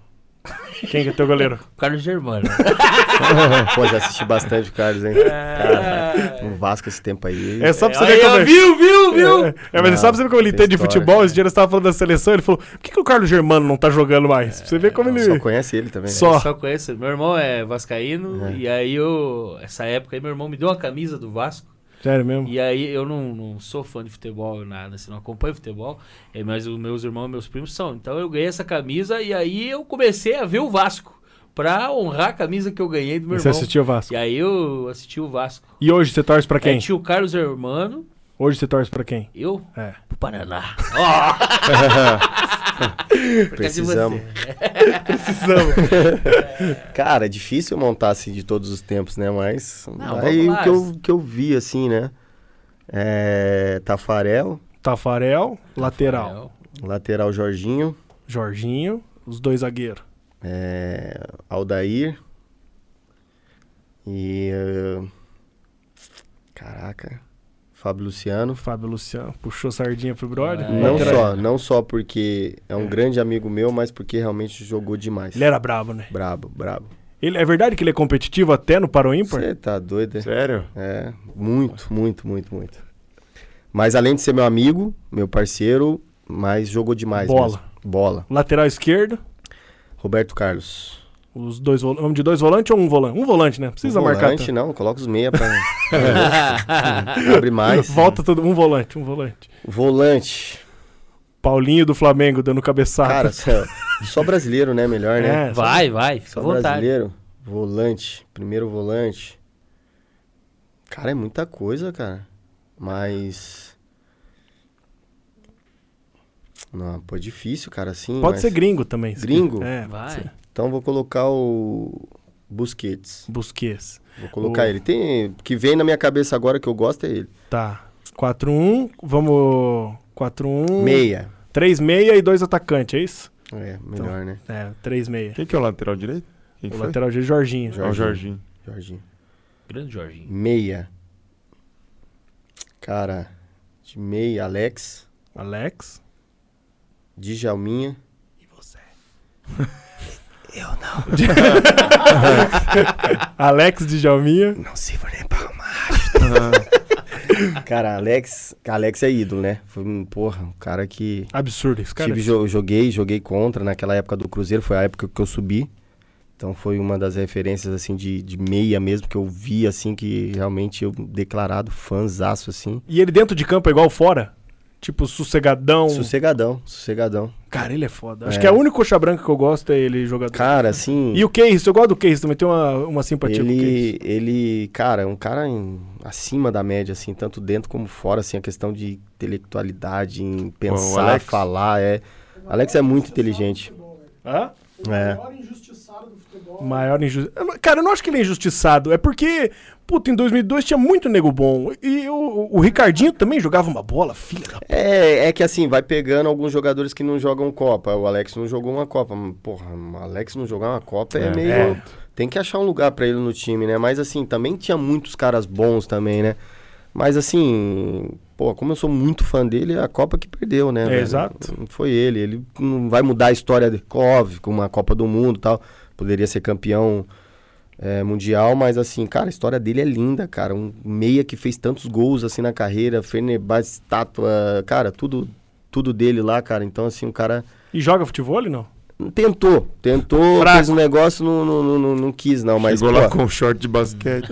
Quem que é teu goleiro? O (laughs) Carlos Germano. (laughs) Pô, já assisti bastante o Carlos, hein? Caraca, no Vasco esse tempo aí. É só pra você ver como ó, é. viu, viu, viu? É, é, mas é só pra você ver como ele entende de futebol. Esse dia nós tava falando da seleção, ele falou: por que, que o Carlos Germano não tá jogando mais? Pra você ver como ele. Só conhece ele também. né? Só. Só conheço. Meu irmão é vascaíno É. e aí eu, essa época aí meu irmão me deu uma camisa do Vasco Sério mesmo? e aí eu não, não sou fã de futebol nada, assim, não acompanho futebol, eh, mas os meus irmãos e meus primos são. Então eu ganhei essa camisa e aí eu comecei a ver o Vasco pra honrar a camisa que eu ganhei do meu Você irmão. assistiu o Vasco. E aí eu assisti o Vasco. E hoje você torce pra quem? tinha o Carlos Hermano, Hoje você torce pra quem? eu É. pro Paraná. (laughs) Precisamos. (laughs) Precisamos. (laughs) Cara, é difícil montar assim de todos os tempos, né? Mas Não, aí o que eu, que eu vi, assim, né? É, Tafarel, Tafarel, lateral. lateral Jorginho, Jorginho, os dois zagueiros. é, Aldair e. eh, caraca. Fábio Luciano. Fábio Luciano puxou sardinha pro brother. É. Não Lateral. só, não só porque é um grande amigo meu, mas porque realmente jogou demais. Ele era brabo, né? Brabo, brabo. Ele, é verdade que ele é competitivo até no Paro Ímpar? Você tá doido, é? Sério? É, muito, muito, muito, muito. Mas além de ser meu amigo, meu parceiro, mas jogou demais. Bola. mesmo. Bola. Lateral esquerdo, Roberto Carlos. Os dois vamos de dois volantes ou um volante? Um volante, né? Precisa marcar. Volante, tanto. não, coloca os meia pra. (laughs) Abre mais. Volta todo um volante, um volante. Volante. Paulinho do Flamengo dando cabeçada. Cara, só, só brasileiro, né? Melhor, né? É, Vai, vai, fica Só à vontade. brasileiro. Volante. Primeiro volante. Cara, é muita coisa, cara. Mas. Não, pô, é difícil, cara, assim. Pode mas- ser gringo também. Gringo? É, Vai. ser. Então vou colocar o Busquets. Busquets. Vou colocar O- ele. Tem que vem na minha cabeça agora que eu gosto é ele. Tá. 4-1, vamos... 4-1... Meia. 3 meia e dois atacantes, é isso? É, melhor, né? É, 3 meia. Quem que é o lateral direito? Quem que O foi? lateral de Jorginho. É o Jorginho. Jorginho. Grande Jorginho. Meia. Cara, de meia, Alex, Alex. Djalminha. E você? (laughs) (laughs) Alex de Jalminha. Não sirvo nem pra (laughs) Cara, Alex, Alex é ídolo, né? Foi um, porra, um cara que Absurdo. Esse cara tive, é- jo- joguei, joguei contra naquela época do Cruzeiro, foi a época que eu subi. Então foi uma das referências assim de, de meia mesmo que eu vi assim que realmente eu declarado fãzaço assim. E ele dentro de campo é igual fora? Tipo, sossegadão. Sossegadão, sossegadão. Cara, ele é foda. Acho É. que é o único coxa branca que eu gosto é ele jogador. Cara, assim, E o Case, eu gosto do Case também, tem uma, uma simpatia com o Case. ele ele, cara, é um cara em- acima da média assim, tanto dentro como fora assim, a questão de intelectualidade, em pensar, Alex? falar, é Alex é muito inteligente. Hã? É. Maior injustiçado. Cara, eu não acho que ele é injustiçado. É porque, puta, em 2002 tinha muito nego bom. E o, o Ricardinho também jogava uma bola, filha da. É, é que assim, vai pegando alguns jogadores que não jogam Copa. O Alex não jogou uma Copa. Porra, o Alex não jogar uma Copa é, É. meio. É. Tem que achar um lugar pra ele no time, né? Mas assim, também tinha muitos caras bons também, né? Mas assim, pô, como eu sou muito fã dele, é a Copa que perdeu, né? É, exato. Não foi ele. Ele não vai mudar a história dele. Óbvio, com uma Copa do Mundo e tal. Poderia ser campeão é, mundial, mas assim, cara, a história dele é linda, cara. Um meia que fez tantos gols assim na carreira, Fenerbahçe, estátua, cara, tudo, tudo dele lá, cara. Então, assim, o cara E joga futebol ou não? tentou, tentou, Fraco. fez um negócio, não, não, não, não, não quis, não, mas. Chegou pô, lá com um short de basquete. (laughs)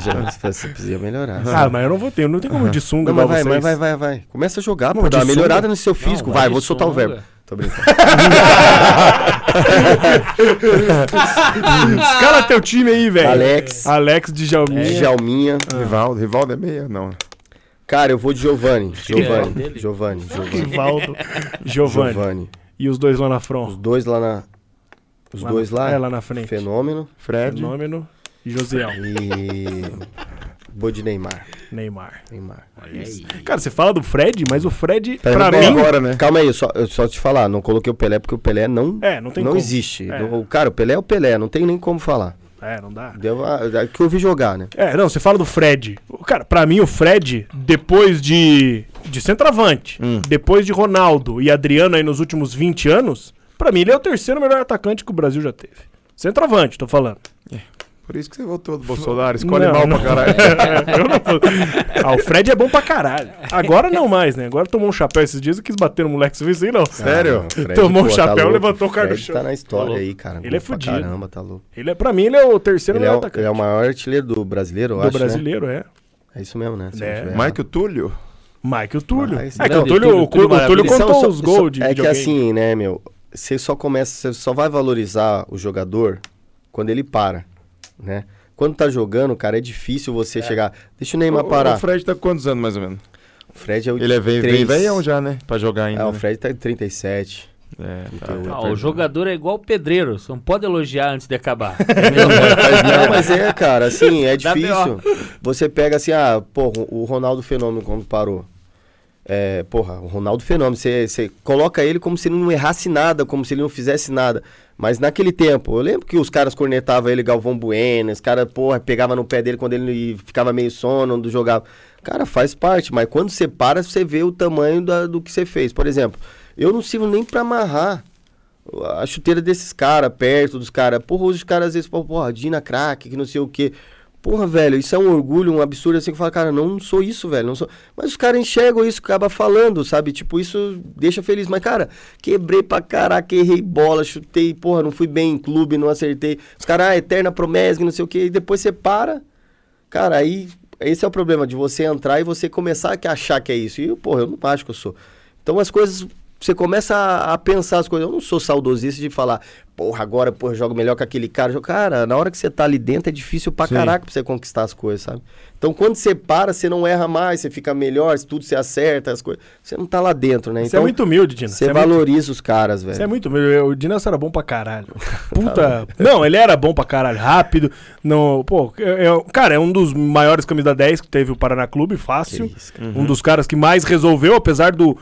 Já, você precisa melhorar. Ah, mas eu não vou ter, não tem como de sunga Não, mas vai, vocês. mas vai, vai, vai. Começa a jogar, Não, pô, dá uma sunga? melhorada no seu físico. Não, vai, vai vou de soltar o sunga. verbo. Tô brincando. (laughs) Escala teu time aí, velho. Alex, Alex de Jalminha. Djalminha. Rivaldo, Rivaldo é meia? Não. Cara, eu vou de Giovanni. que é o Giovanni. dele. Giovanni. Giovanni. Rivaldo. Giovanni. Giovanni. E os dois lá na Os front. dois lá na. Os Lá dois na- lá. É, lá na frente. Fenômeno. Fred. Fenômeno e Josiel. E. Vou de Neymar. Neymar. Neymar. Olha aí. Cara, você fala do Fred, mas o Fred, Tá pra mim... agora, né? Calma aí, eu só, eu só te falar, não coloquei o Pelé porque o Pelé não, É, não tem não como. existe. É. O cara, o Pelé é o Pelé, não tem nem como falar. É, não dá. Deu a, a- que eu vi jogar, né? É, não, você fala do Fred. O- Cara, pra mim o Fred, depois de, de centroavante, Hum. depois de Ronaldo e Adriano aí nos últimos 20 anos, pra mim ele é o terceiro melhor atacante que o Brasil já teve. Centroavante, tô falando. Por isso que você votou do Bolsonaro. (laughs) Escolhe Não, mal não. pra caralho. (laughs) Eu não ah, o Fred é bom pra caralho. Agora não mais, né? Agora tomou um chapéu esses dias e quis bater no moleque. Aí, não? Sério? Ah, não, Fred, Tomou um pô, chapéu, louco. levantou o cara do chão. tá na história Tá aí, cara. Ele é fudido. Caramba, tá louco. Ele é, pra mim, ele é o terceiro Ele é, melhor o, atacante. ele é o maior artilheiro do brasileiro, eu do acho, né? brasileiro, é. É isso mesmo, né? Se É. não. Michael Túlio? Michael Túlio. Ah, esse é que o grande Túlio, Túlio, o, Túlio o Túlio contou São- os só- gols de É que assim, né, meu? Você só começa, você só vai valorizar o jogador quando ele para, né? Quando tá jogando, cara, é difícil você chegar. Deixa o Neymar O- parar. O Fred tá com quantos anos, mais ou menos? O Fred é o Ele é três. velhão já, né? Pra jogar ainda. Ah, o né? Fred tá em 37. É, tá. 38. Ah, o jogador é igual o pedreiro, você não pode elogiar antes de acabar. (laughs) Não, mas é, cara, assim, é (laughs) difícil. Você pega assim, ah, porra, o Ronaldo Fenômeno quando parou. É, porra, o Ronaldo Fenômeno, você, coloca ele como se ele não errasse nada, como se ele não fizesse nada. Mas naquele tempo, eu lembro que os caras cornetavam ele, Galvão Bueno, os caras, porra, pegava no pé dele quando ele ficava meio sono, não jogava. Cara, faz parte, mas quando você para, você vê o tamanho da- do que você fez. Por exemplo, eu não sirvo nem pra amarrar a chuteira desses caras, perto dos caras. Porra, os caras às vezes falam, porra, Dina craque, que não sei o quê. Porra, velho, isso é um orgulho, um absurdo assim que fala, cara, não, sou isso, velho, não sou. Mas os caras enxergam isso, acaba falando, sabe? Tipo, isso deixa feliz. Mas, cara, quebrei pra caraca, errei bola, chutei, porra, não fui bem em clube, não acertei. Os caras, ah, eterna promessa, não sei o quê. E depois você para, cara, aí. Esse é o problema de você entrar e você começar a achar que é isso. E, porra, eu não acho que eu sou. Então as coisas. Você começa a, a pensar as coisas. Eu não sou saudosista de falar, porra, agora, porra, jogo melhor que aquele cara. Cara, na hora que você tá ali dentro é difícil pra Sim. caraca pra você conquistar as coisas, sabe? Então quando você para, você não erra mais, você fica melhor, tudo você acerta, as coisas. Você não tá lá dentro, né? Você Então é muito humilde, Dina. você é muito- valoriza os caras, velho. Você é muito humilde. O Dinasco era bom pra caralho. (laughs) Puta. não, ele era bom pra caralho. Rápido. Não, pô, é- é- cara, é um dos maiores camisa 10 que teve o Paraná Clube, fácil. Isso, cara. Um dos caras que mais resolveu, apesar do.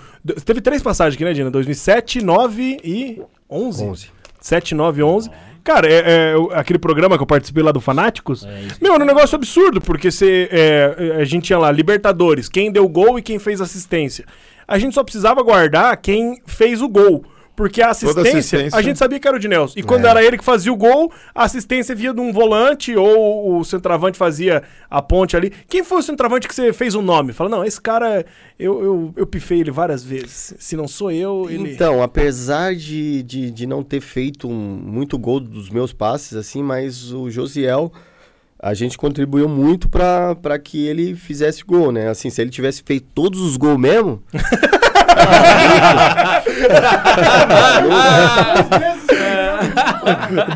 Teve três passagens aqui, né, Dina? 2007, 9 e 11. 11. 7, 9 e 11. Cara, é, é aquele programa que eu participei lá do Fanáticos. É. Meu, era um negócio absurdo, porque você, é, a gente tinha lá Libertadores, quem deu gol e quem fez assistência. A gente só precisava guardar quem fez o gol. Porque a assistência, assistência- a gente sabia que era o de Nelson. E quando É. era ele que fazia o gol, a assistência via de um volante ou o centroavante fazia a ponte ali. Quem foi o centroavante que você fez o nome? Fala, não, esse cara, eu, eu, eu pifei ele várias vezes. Se não sou eu, ele... Então, apesar de, de, de não ter feito um- muito gol dos meus passes, assim, mas o Josiel, a gente contribuiu muito pra que ele fizesse gol, né? Assim, se ele tivesse feito todos os gols mesmo. (laughs)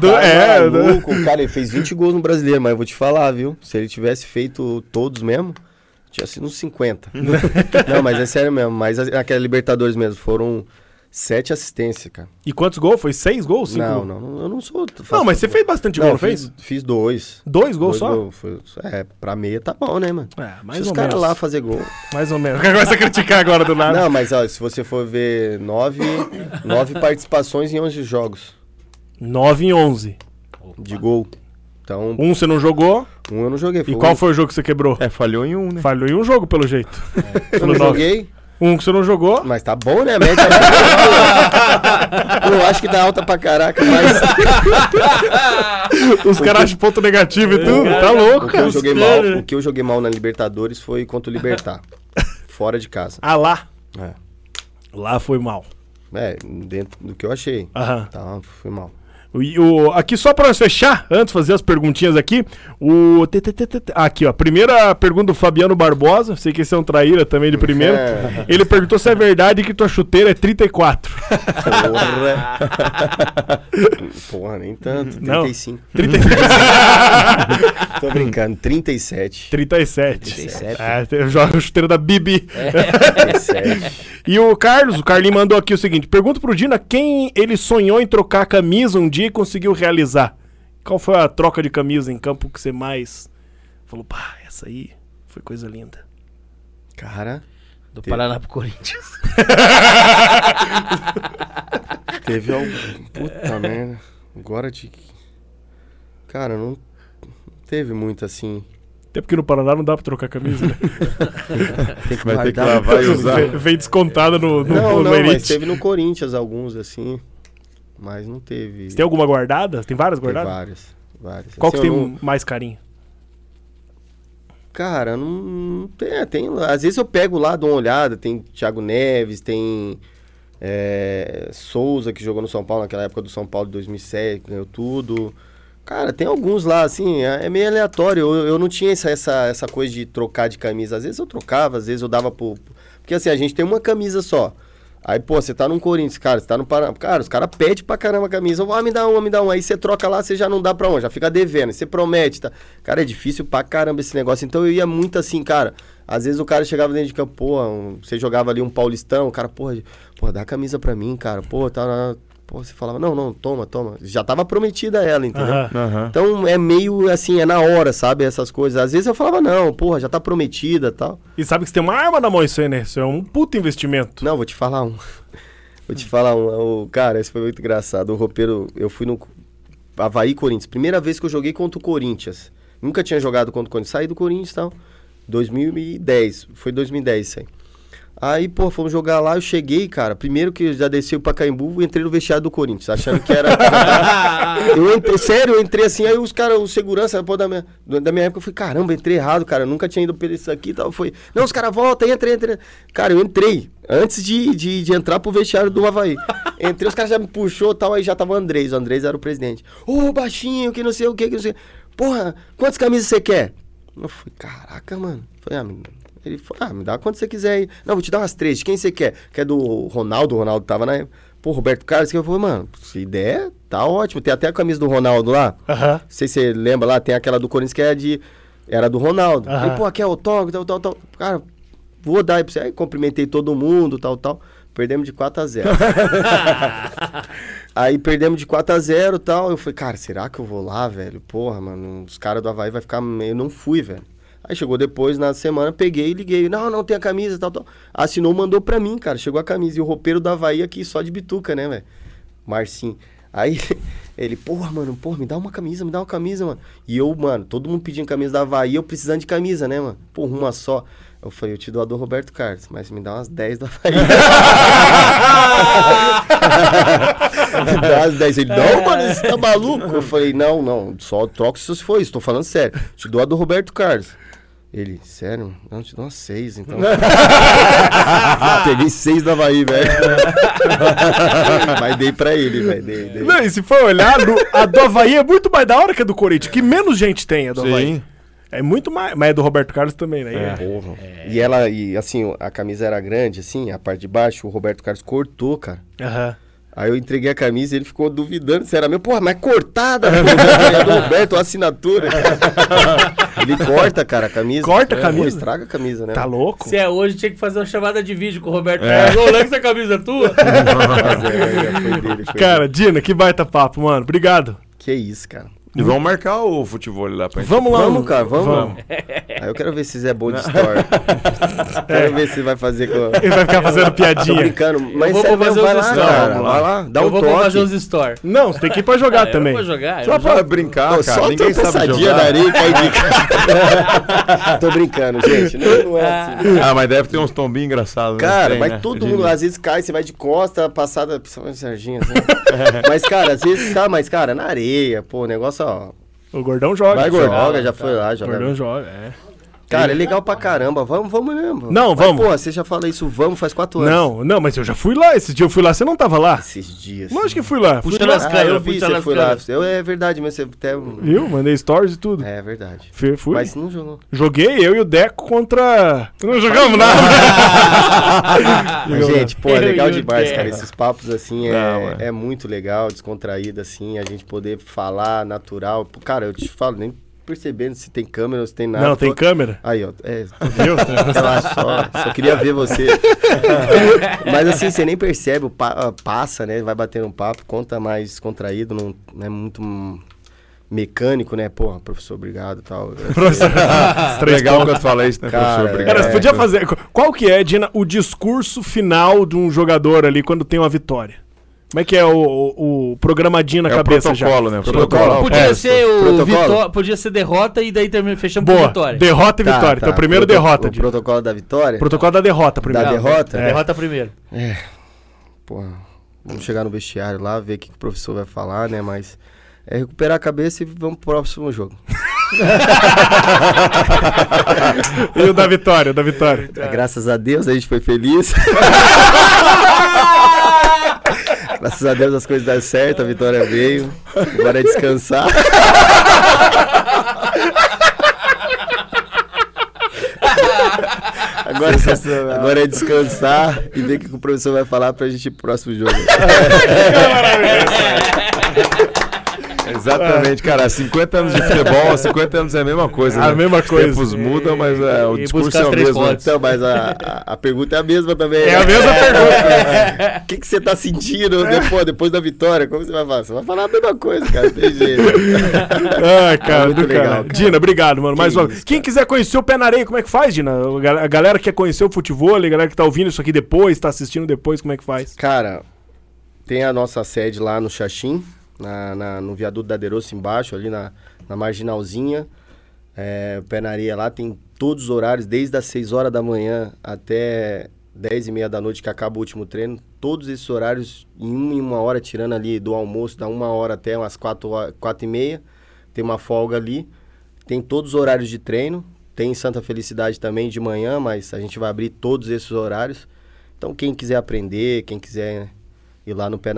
Do- é, do- maluco, cara, ele fez 20 gols no brasileiro, mas eu vou te falar, viu? Se ele tivesse feito todos mesmo, tinha sido uns 50. (laughs) não, mas é sério mesmo. Mas aquela Libertadores mesmo, foram sete assistências, cara. E quantos gols? Foi seis gols? Cinco Não, gols? não, não, eu não sou. Não, mas você fez bastante gol, não, fiz, fez? Fiz dois. Dois gols só? gols, foi- é, pra meia tá bom, né, mano? É, mais Deixa ou os caras lá fazer gol. Mais ou menos. (laughs) Começa a criticar agora do nada. Não, mas ó, se você for ver nove, nove participações em 11 jogos 9 em 11. de gol. Então, Um você não jogou. um eu não joguei. E um- qual foi o jogo que você quebrou? É, falhou em um, né? Falhou em um jogo, pelo jeito. Eu não nove. joguei, Um que você não jogou. mas tá bom, né? A média (laughs) Eu acho que dá alta pra caraca, mas Os caras acham ponto negativo e tudo. Tá louco, que, eu cara. joguei mal, o que eu joguei mal na Libertadores foi contra o Libertar. fora de casa. Ah, lá. É. Lá foi mal. É, dentro do que eu achei. Aham. Tá, foi mal. E o, aqui só pra nós fechar, antes de fazer as perguntinhas aqui, o. t- Aqui, ó. Primeira pergunta do Fabiano Barbosa. Sei que esse é um traíra também de primeiro. É. Ele perguntou se é verdade que tua chuteira é 34. Porra. Porra, nem tanto. Não. 35. 37. Tô brincando. 37. 37. 37. É, eu jogo a chuteira da Bibi. 37. (laughs) E o Carlos, o Carlinho mandou aqui o seguinte: pergunta pro Dina quem ele sonhou em trocar a camisa um dia e conseguiu realizar. Qual foi a troca de camisa em campo que você mais falou, pá, essa aí foi coisa linda. Cara, Do Paraná pro Corinthians. (laughs) teve algum. Puta merda. Agora de. Cara, não teve muito assim. Até porque no Paraná não dá pra trocar camisa, né? (laughs) Tem que Vai ter que lavar e (laughs) usar. Vem, descontada no, no, Não, no não, mas teve no Corinthians alguns assim. Mas não teve. Você tem alguma guardada? Tem várias Tem guardadas? várias. várias. Qual que Assim, tem eu não- mais carinho? Cara, não, não tem, é, tem. Às vezes eu pego lá, dou uma olhada. Tem Thiago Neves, tem é, Souza, que jogou no São Paulo naquela época do São Paulo de 2007, ganhou tudo. Cara, tem alguns lá, assim, é, é meio aleatório. Eu, eu não tinha essa, essa, essa coisa de trocar de camisa. Às vezes eu trocava, às vezes eu dava pro. Porque assim, a gente tem uma camisa só. Aí, pô, você tá num Corinthians, cara, você tá no Paraná. Cara, os caras pedem pra caramba a camisa. Ah, me dá uma, me dá uma. Aí você troca lá, você já não dá pra onde? Já fica devendo. Você promete, tá? Cara, é difícil pra caramba esse negócio. Então eu ia muito assim, cara. Às vezes o cara chegava dentro de campo, pô, um- você jogava ali um paulistão, o cara, porra, porra, dá a camisa pra mim, cara. Pô, tá. Pô, você falava, não, não, toma, toma. Já tava prometida ela, entendeu? Aham. Então é meio assim, é na hora, sabe? Essas coisas. Às vezes eu falava, não, porra, já tá prometida e tal. E sabe que você tem uma arma na mão isso aí, né? Isso é um puto investimento. Não, vou te falar um. (laughs) Vou te falar um. O, cara, esse foi muito engraçado. O roupeiro, eu fui no Havaí Corinthians. Primeira vez que eu joguei contra o Corinthians. Nunca tinha jogado contra o Corinthians. Saí do Corinthians e tal. 2010. Foi 2010 isso aí. Aí, pô, fomos jogar lá, eu cheguei, cara. Primeiro que eu já desci o Pacaembu, entrei no vestiário do Corinthians, achando que era. (laughs) eu entrei, sério, eu entrei assim, aí os caras, o segurança, pô, da minha, da minha época, eu falei, caramba, entrei errado, cara. Eu nunca tinha ido pelo isso aqui e tal. Foi, não, os caras voltam, entra, entra. Cara, eu entrei, antes de, de, de entrar pro vestiário do Havaí. Entrei, os caras já me puxou e tal, aí já tava o Andrés. O Andrés era o presidente. Ô, baixinho, que não sei o que, que não sei. Porra, quantas camisas você quer? Eu falei, caraca, mano. Falei, ah, menino. Ele falou, ah, me dá quanto você quiser aí. Não, vou te dar umas três. De quem você quer? Quer do Ronaldo? O Ronaldo tava na época. Pô, Roberto Carlos, que eu falei, mano, se der, tá ótimo. Tem até a camisa do Ronaldo lá. Aham. Não sei se você lembra lá, tem aquela do Corinthians que é de. Era do Ronaldo. Aí, pô, aqui é o toque, tal, tal, tal. Cara, vou dar aí pra você. Aí cumprimentei todo mundo, tal, tal. Perdemos de 4 a 0 (laughs) Aí perdemos de 4 a 0 tal. Eu falei, cara, será que eu vou lá, velho? Porra, mano, os caras do Havaí vai ficar. Eu não fui, velho. Aí chegou depois, na semana, peguei e liguei. Não, não tem a camisa, tal, tal. Assinou, mandou pra mim, cara. Chegou a camisa. E o roupeiro do Havaí aqui só de bituca, né, velho? Marcinho. Aí (laughs) ele, porra, mano, porra, me dá uma camisa, me dá uma camisa, mano. E eu, mano, todo mundo pedindo camisa da Havaí, eu precisando de camisa, né, mano? Porra, uma só. Eu falei, eu te dou a do Roberto Carlos, mas me dá umas 10 da Havaí. (laughs) me dá umas 10. Ele, não, mano, você tá maluco? Eu falei, não, não, só troco se for isso, tô falando sério. Te dou a do Roberto Carlos. Ele, sério? Não, te dou umas 6, então. Peguei 6 da Havaí, velho. (laughs) mas dei pra ele, velho. Dei, dei. Não, e se for olhar, a do Havaí é muito mais da hora que a do Corinthians, que menos gente tem a do Havaí. Sim. É muito mais. Mas é do Roberto Carlos também, né? É. Porra. E ela, e assim, a camisa era grande, assim, a parte de baixo, o Roberto Carlos cortou, cara. Aham. Aí eu entreguei a camisa e ele ficou duvidando se era meu. Porra, mas cortada, pô, é do Roberto, a assinatura. (laughs) ele corta, cara, a camisa. Corta a É, camisa? pô, estraga a camisa, né? Tá louco? Se é hoje, tinha que fazer uma chamada de vídeo com o Roberto Carlos. Ô, Lex, essa camisa é tua? (laughs) Mas é, é, foi dele, foi Cara, Dina, que baita papo, mano. Obrigado. dele. Que isso, cara. E vamos marcar o futebol lá pra gente. Vamos lá. Vamos, cara, vamos. Vamos. Aí eu quero ver se (laughs) é bom de story. quero ver se vai fazer com. Ele vai ficar fazendo Tô piadinha. brincando, mas vou sério fazer vai lá, cara. Vamos lá. Vai lá, dá eu um vou fazer uns store. Não, você tem que ir pra jogar Ah, também. Eu vou jogar. Só eu pra jogo. brincar, Não, cara. só Ninguém sabe jogar. na areia e de. (laughs) Tô brincando, gente. Não, não é assim. Ah, mas deve ter uns tombinhos engraçados. né? Cara, mas né? todo mundo às vezes cai, você vai de costa, passada, principalmente Serginho, assim. (laughs) mas, cara, às vezes tá, mas, cara, na areia, pô, o negócio, ó. O gordão joga. Vai, joga. Gordoga, já foi lá, O joga. gordão joga, é. Cara, é legal pra caramba. Vamos, vamos mesmo. Não, Mas, vamos. Pô, você já fala isso, vamos, faz quatro anos. Não, não, mas eu já fui lá. Esse dia eu fui lá, você não tava lá? Esses dias. Lógico que fui lá. Fui Puxa lá. nas câmeras, eu vi, você foi lá. Eu, é verdade, mas você até... Viu? Mandei stories e tudo. É verdade. Fui. fui. Mas não jogou. Joguei eu e o Deco contra. Não jogamos nada. (laughs) Mas, gente, pô, é Eu legal demais, cara. Esses papos, assim, Não, é, é. é muito legal, descontraído, assim, a gente poder falar natural. Pô, Cara, eu te falo, nem percebendo se tem câmera ou se tem nada. Não, tem Tô- câmera. Aí, ó, é, Viu? relaxa só, só queria ver você. (laughs) Mas assim, você nem percebe, pa- ah, passa, né? Vai batendo um papo, conta mais contraído, não, não é muito mecânico, né? Pô, professor, obrigado e tal. (laughs) (laughs) Três Legal eu falei isso, né, Cara, professor? Obrigado. Cara, você É, podia fazer. Qual que é, Dina, o discurso final de um jogador ali quando tem uma vitória? Como é que é o, o, o programadinho na É o cabeça já? protocolo, né? O Protocolo. protocolo. Podia É, ser o protocolo. vitó- podia ser derrota e daí termina, fechamos com Boa. vitória. Derrota e Tá, vitória. tá. Então, primeiro Proto- derrota. O protocolo da vitória? Protocolo da derrota primeiro. Da derrota? É. Derrota primeiro. Pô, vamos chegar no vestiário lá, ver o que, que o professor vai falar, né? Mas é recuperar a cabeça e vamos pro próximo jogo. (laughs) E o da vitória, o da vitória. É, graças a Deus a gente foi feliz. (laughs) (laughs) graças a Deus as coisas deram certo, a vitória veio. (laughs) Agora é descansar. Agora, agora é descansar e ver o que o professor vai falar pra gente ir pro próximo jogo. (laughs) Exatamente, cara. 50 anos de futebol, 50 anos é a mesma coisa. A né? mesma Os coisa. tempos mudam, mas é, o E discurso é o mesmo. né? fotos. Então, mas a, a, a pergunta é a mesma também. É a né? mesma pergunta. O que, que você tá sentindo depois, depois da vitória? Como você vai falar? Você vai falar a mesma coisa, cara. Tem jeito. Ai, cara, É muito legal, cara. Dina, obrigado, mano. Que Mais uma isso, Quem quiser conhecer o Pé na Areia, como é que faz, Dina? A galera que quer conhecer o futebol, a galera que tá ouvindo isso aqui depois, tá assistindo depois, como é que faz? Cara, tem a nossa sede lá no Xaxim, na, na- no viaduto da Deroça embaixo, ali na, na marginalzinha. É, o Pé na Areia lá tem todos os horários, desde as 6 horas da manhã até 10 e meia da noite, que acaba o último treino. Todos esses horários em uma, em uma hora, tirando ali do almoço, da uma hora até umas 4, horas- quatro e meia. Tem uma folga ali. Tem todos os horários de treino. Tem Santa Felicidade também de manhã, mas a gente vai abrir todos esses horários. Então, quem quiser aprender, quem quiser ir lá no Pé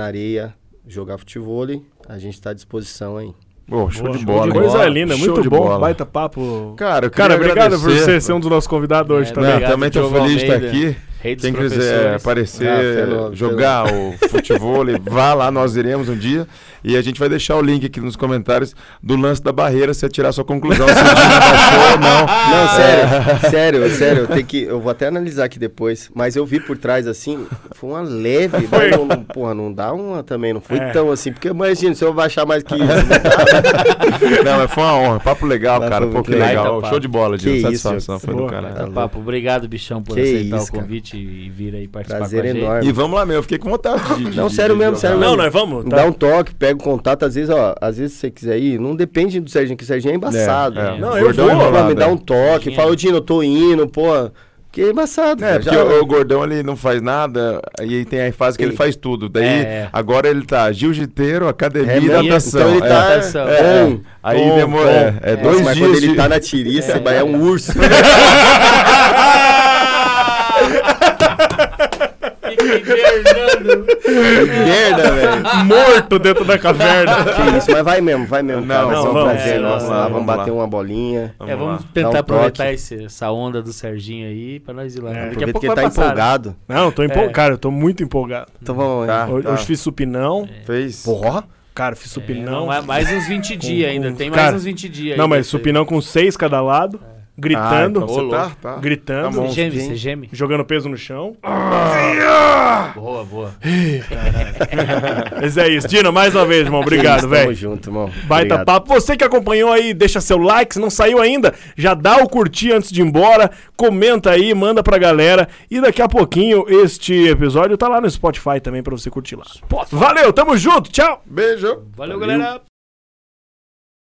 jogar futebol, a gente está à disposição aí. Pô, show Boa, de bola. Coisa hein? linda, Show muito de bom. bola. Baita papo. Cara, Cara, obrigado por você ser um dos nossos convidados hoje É, também. Não, também Diogo feliz de estar aqui. Quem quiser aparecer, Ah, fenômeno, jogar o futebol, vá lá, nós iremos um dia. E a gente vai deixar o link aqui nos comentários do lance da barreira, você tirar sua conclusão. se o (laughs) baixou ou não. Não, sério, sério, sério, eu tenho que. Eu vou até analisar aqui depois. Mas eu vi por trás assim, foi uma leve, mas não, não- porra, não dá uma também, não foi É. tão assim. Porque imagina, se eu baixar mais que isso. Não, (laughs) mas foi uma honra. Papo legal, Mas cara. foi Pô, que legal. legal. Baita Show de bola, Dino. isso, Satisfação. Foi do caralho. Tá, papo. Obrigado, bichão, por Que aceitar isso, o cara. convite e vir aí participar Prazer com a gente. enorme. E vamos lá, meu. Eu fiquei com vontade de. de- Não, de- sério de mesmo, jogar. sério Não, mesmo. nós vamos. Me Tá? Dá um toque, pega o contato, às vezes, ó, às vezes se você quiser ir, não depende do Serginho, que o Serginho é embaçado. É, é. Não, eu Gordão vou, enrolado, me dá é. um toque, Tinha. fala, ô Dino, eu tô indo, pô. Que é embaçado. É, cara, porque já- o, o gordão ele não faz nada, aí tem a fase que ele faz tudo. Daí, É. agora ele tá jiu-jiteiro, academia É e natação. Então ele É. tá Natação. É, on. Aí demora. É, é dois mas dias quando ele de- tá na tiriça, mas é um urso. (laughs) Merda, velho. Morto dentro da caverna. Que isso, mas vai mesmo, vai mesmo. Não, cara, vai ser não, um vamos, prazer é, vamos lá, vamos vamos bater lá. uma bolinha. É, vamos lá. tentar Dá um aproveitar esse- essa onda do Serginho aí pra nós ir lá. Daqui a Aproveita pouco que ele tá passar. né? empolgado. Não, tô empolgado. É. Cara, eu tô muito empolgado. Então vamos Tá. lá. Hoje, hoje fiz supinão. Fez. Porra. Cara, fiz É, supinão. não, é mais uns 20 dias ainda. com- Tem mais cara, uns 20 dias Não, mas supinão com seis cada lado. Gritando, Ah, então você tá, tá. gritando, Tá bom. Você geme, você geme. jogando peso no chão. Boa, boa. (laughs) Mas é isso. Dino, mais uma vez, irmão. Obrigado, Tamo velho. junto, irmão. Baita Obrigado. papo. Você que acompanhou aí, deixa seu like. Se não saiu ainda, já dá o curtir antes de ir embora. Comenta aí, manda pra galera. E daqui a pouquinho este episódio tá lá no Spotify também pra você curtir lá. Valeu, tamo junto. Tchau. Beijo. Valeu, galera.